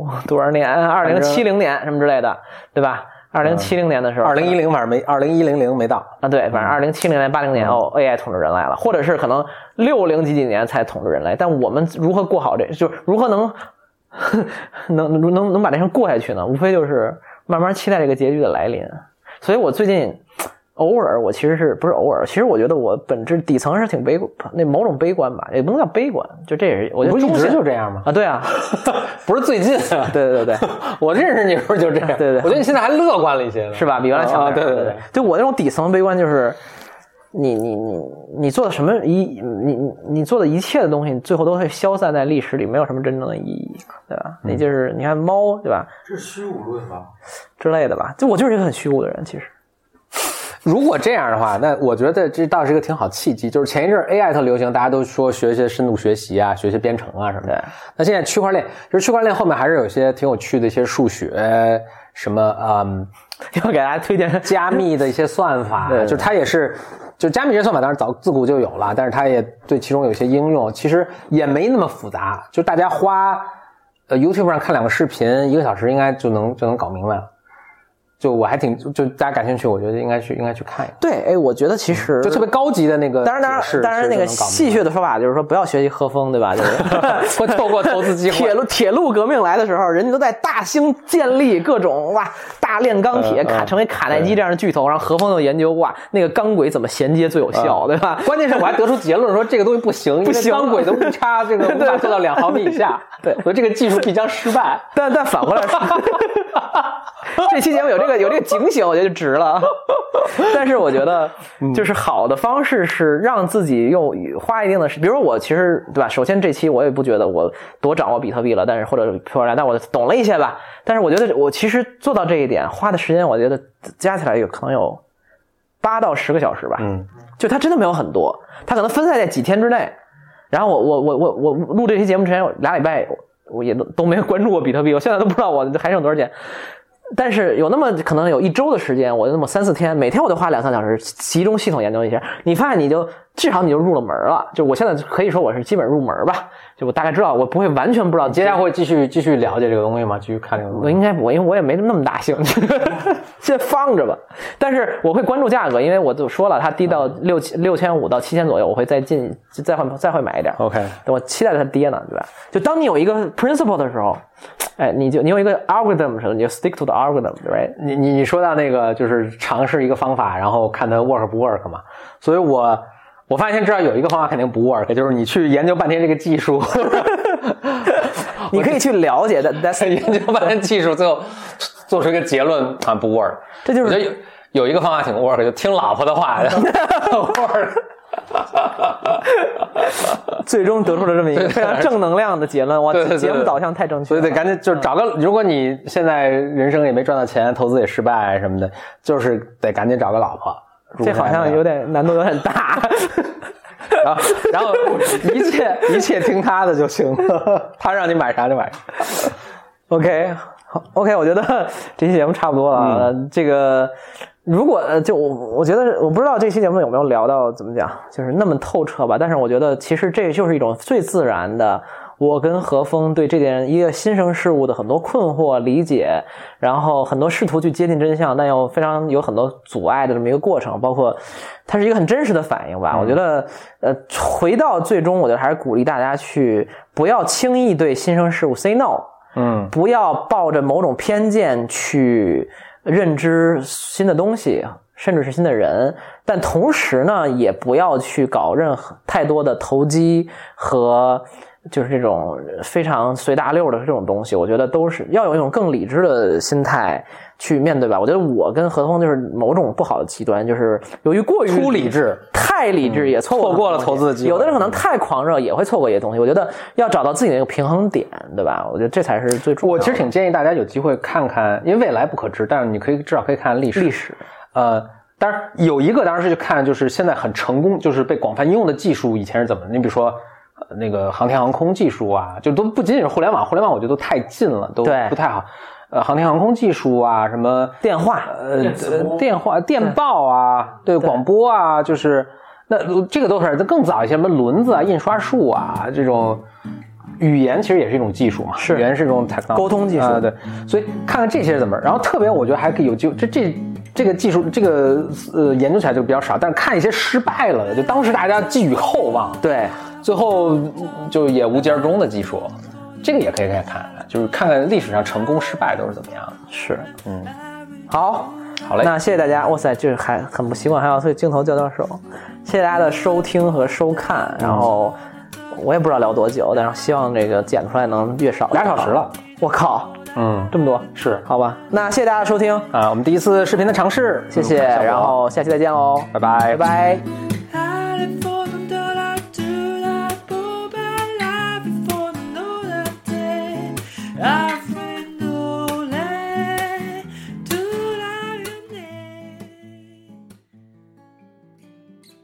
Speaker 1: 哇，多少年？二零七零年什么之类的，对吧？二零七零年的时候，
Speaker 2: 二零一零反正没，二零一零零没到。
Speaker 1: 啊，对，反正二零七零年、八零年哦，AI 统治人类了，或者是可能六零几几年才统治人类，但我们如何过好这，就是如何能 能能能能把这事过下去呢？无非就是慢慢期待这个结局的来临。所以我最近 偶尔，我其实是不是偶尔？其实我觉得我本质底层是挺悲观，那某种悲观吧，也不能叫悲观，就这也是我觉
Speaker 2: 不一直就这样吗？
Speaker 1: 啊，对啊，
Speaker 2: 不是最近啊，
Speaker 1: 对对对对。
Speaker 2: 我认识你的时候就这样。
Speaker 1: 对对
Speaker 2: 我觉得你现在还乐观了一些呢，
Speaker 1: 是吧？比原来强
Speaker 2: 对对对，
Speaker 1: 就我那种底层悲观就是，你你你你做的什么一你你你做的一切的东西，最后都会消散在历史里，没有什么真正的意义，对吧？
Speaker 2: 嗯
Speaker 1: 你就是你看猫，对吧
Speaker 3: 这是虚无论吧？
Speaker 1: 之类的吧？就我就是一个很虚无的人，其实。
Speaker 2: 如果这样的话，那我觉得这倒是一个挺好契机。就是前一阵儿 AI 特流行，大家都说学一些深度学习啊，学一些编程啊什么的。那现在区块链，其实区块链后面还是有一些挺有趣的一些数学，什么嗯，
Speaker 1: 要给大家推荐
Speaker 2: 加密的一些算法，
Speaker 1: 对
Speaker 2: 就是它也是，就加密这算法当然早自古就有了，但是它也对其中有些应用，其实也没那么复杂，就大家花呃 YouTube 上看两个视频，一个小时应该就能就能搞明白了。就我还挺就大家感兴趣，我觉得应该去应该去看一看，
Speaker 1: 对，哎，我觉得其实
Speaker 2: 就特别高级的那个
Speaker 1: 当然，当然，当然，那个戏谑的说法就是说，不要学习和风，对吧？就是
Speaker 2: 会错过投资机会
Speaker 1: 铁路铁路革命来的时候，人家都在大兴建立各种哇大炼钢铁，卡成为卡耐基这样的巨头，然后和风又研究哇那个钢轨怎么衔接最有效，对吧？
Speaker 2: 关键是我还得出结论说这个东西不行，因为
Speaker 1: 行
Speaker 2: 钢轨的误差这个无法做到两毫米以下，
Speaker 1: 对
Speaker 2: 所以这个技术必将失败。
Speaker 1: 但但反过来说，这期节目有这个有这个警醒，我觉得就值了。但是我觉得，就是好的方式是让自己用花一定的时，比如说我其实对吧？首先这期我也不觉得我多掌握比特币了，但是或者区块链，但我懂了一些吧。但是我觉得我其实做到这一点花的时间，我觉得加起来有可能有八到十个小时吧。
Speaker 2: 嗯，
Speaker 1: 就它真的没有很多，它可能分散在几天之内。然后我我我我我录这期节目之前有俩礼拜，我也都都没有关注过比特币，我现在都不知道我还剩多少钱。但是有那么可能有一周的时间，我就那么三四天，每天我都花两三小时集中系统研究一下。你发现你就至少你就入了门了。就我现在可以说我是基本入门吧，就我大概知道，我不会完全不知道。
Speaker 2: 接下来会继续继续了解这个东西吗？继续看这个东西？
Speaker 1: 我应该不会，因为我也没那么大兴趣，先放着吧。但是我会关注价格，因为我就说了，它低到六千六千五到七千左右，我会再进再会再会买一点。
Speaker 2: OK，
Speaker 1: 我期待它跌呢，对吧？就当你有一个 principle 的时候，哎，你就你有一个 algorithm 的时候，你就 stick to the algorithm，对吧？
Speaker 2: 你你你说到那个就是尝试一个方法，然后看它 work 不 work 嘛？所以我我发现知道有一个方法肯定不 work，就是你去研究半天这个技术，
Speaker 1: 你可以去了解的，that's
Speaker 2: 研究半天技术，最后做出一个结论啊不 work。
Speaker 1: 这就是
Speaker 2: 有有一个方法挺 work，就听老婆的话 work。
Speaker 1: 最终得出了这么一个非常正能量的结论。哇，节目导向太正确了，
Speaker 2: 所以得赶紧就是找个，如果你现在人生也没赚到钱，投资也失败什么的，就是得赶紧找个老婆。
Speaker 1: 这好像有点难度有点大。
Speaker 2: 然后然后一切一切听他的就行了，他让你买啥就买啥。
Speaker 1: OK，好，OK，我觉得这期节目差不多了。这个如果呃就我我觉得我不知道这期节目有没有聊到怎么讲，就是那么透彻吧。但是我觉得其实这就是一种最自然的。我跟何峰对这件一个新生事物的很多困惑、理解，然后很多试图去接近真相，但又非常有很多阻碍的这么一个过程，包括它是一个很真实的反应吧。我觉得，呃，回到最终，我觉得还是鼓励大家去不要轻易对新生事物 say no。
Speaker 2: 嗯
Speaker 1: 不要抱着某种偏见去认知新的东西，甚至是新的人，但同时呢，也不要去搞任何太多的投机和就是这种非常随大溜的这种东西，我觉得都是要有一种更理智的心态去面对吧。我觉得我跟何通就是某种不好的极端，就是由于过于
Speaker 2: 出理智，
Speaker 1: 太理智也错过
Speaker 2: 错过了投资的机会
Speaker 1: 有的人可能太狂热也会错过一些东西。我觉得要找到自己的一个平衡点，对吧？我觉得这才是最重要的。
Speaker 2: 我其实挺建议大家有机会看看，因为未来不可知，但是你可以至少可以看看历史。
Speaker 1: 历史，
Speaker 2: 呃，当然有一个当然是去看，就是现在很成功，就是被广泛应用的技术以前是怎么？你比如说。呃那个航天航空技术啊，就都不仅仅是互联网，互联网我觉得都太近了，都不太好。呃，航天航空技术啊，什么
Speaker 1: 电话，
Speaker 2: 呃
Speaker 3: 电
Speaker 2: 话、电报啊，对广播啊，就是那这个都是更早一些，什么轮子啊、印刷术啊这种。语言其实也是一种技术嘛，
Speaker 1: 是。
Speaker 2: 语言是一种
Speaker 1: 沟通技术。
Speaker 2: 啊对，所以看看这些是怎么，然后特别我觉得还可以有机会，这这这个技术这个呃研究起来就比较少，但是看一些失败了的，就当时大家寄予厚望，
Speaker 1: 对，
Speaker 2: 最后就也无疾而终的技术，这个也可以看看，就是看看历史上成功失败都是怎么样的。
Speaker 1: 是，
Speaker 2: 嗯，
Speaker 1: 好，
Speaker 2: 好嘞，
Speaker 1: 那谢谢大家，哇塞，这还很不习惯，还要对镜头交交手。谢谢大家的收听和收看，然后我也不知道聊多久，但是希望这个剪出来能越少
Speaker 2: 俩小时了，
Speaker 1: 我靠，
Speaker 2: 嗯，
Speaker 1: 这么多，
Speaker 2: 是。
Speaker 1: 好吧？那谢谢大家收听，
Speaker 2: 啊，我们第一次视频的尝试，
Speaker 1: 谢谢，
Speaker 2: 嗯
Speaker 1: 然后下期再见喽，
Speaker 2: 拜拜。
Speaker 1: 拜拜。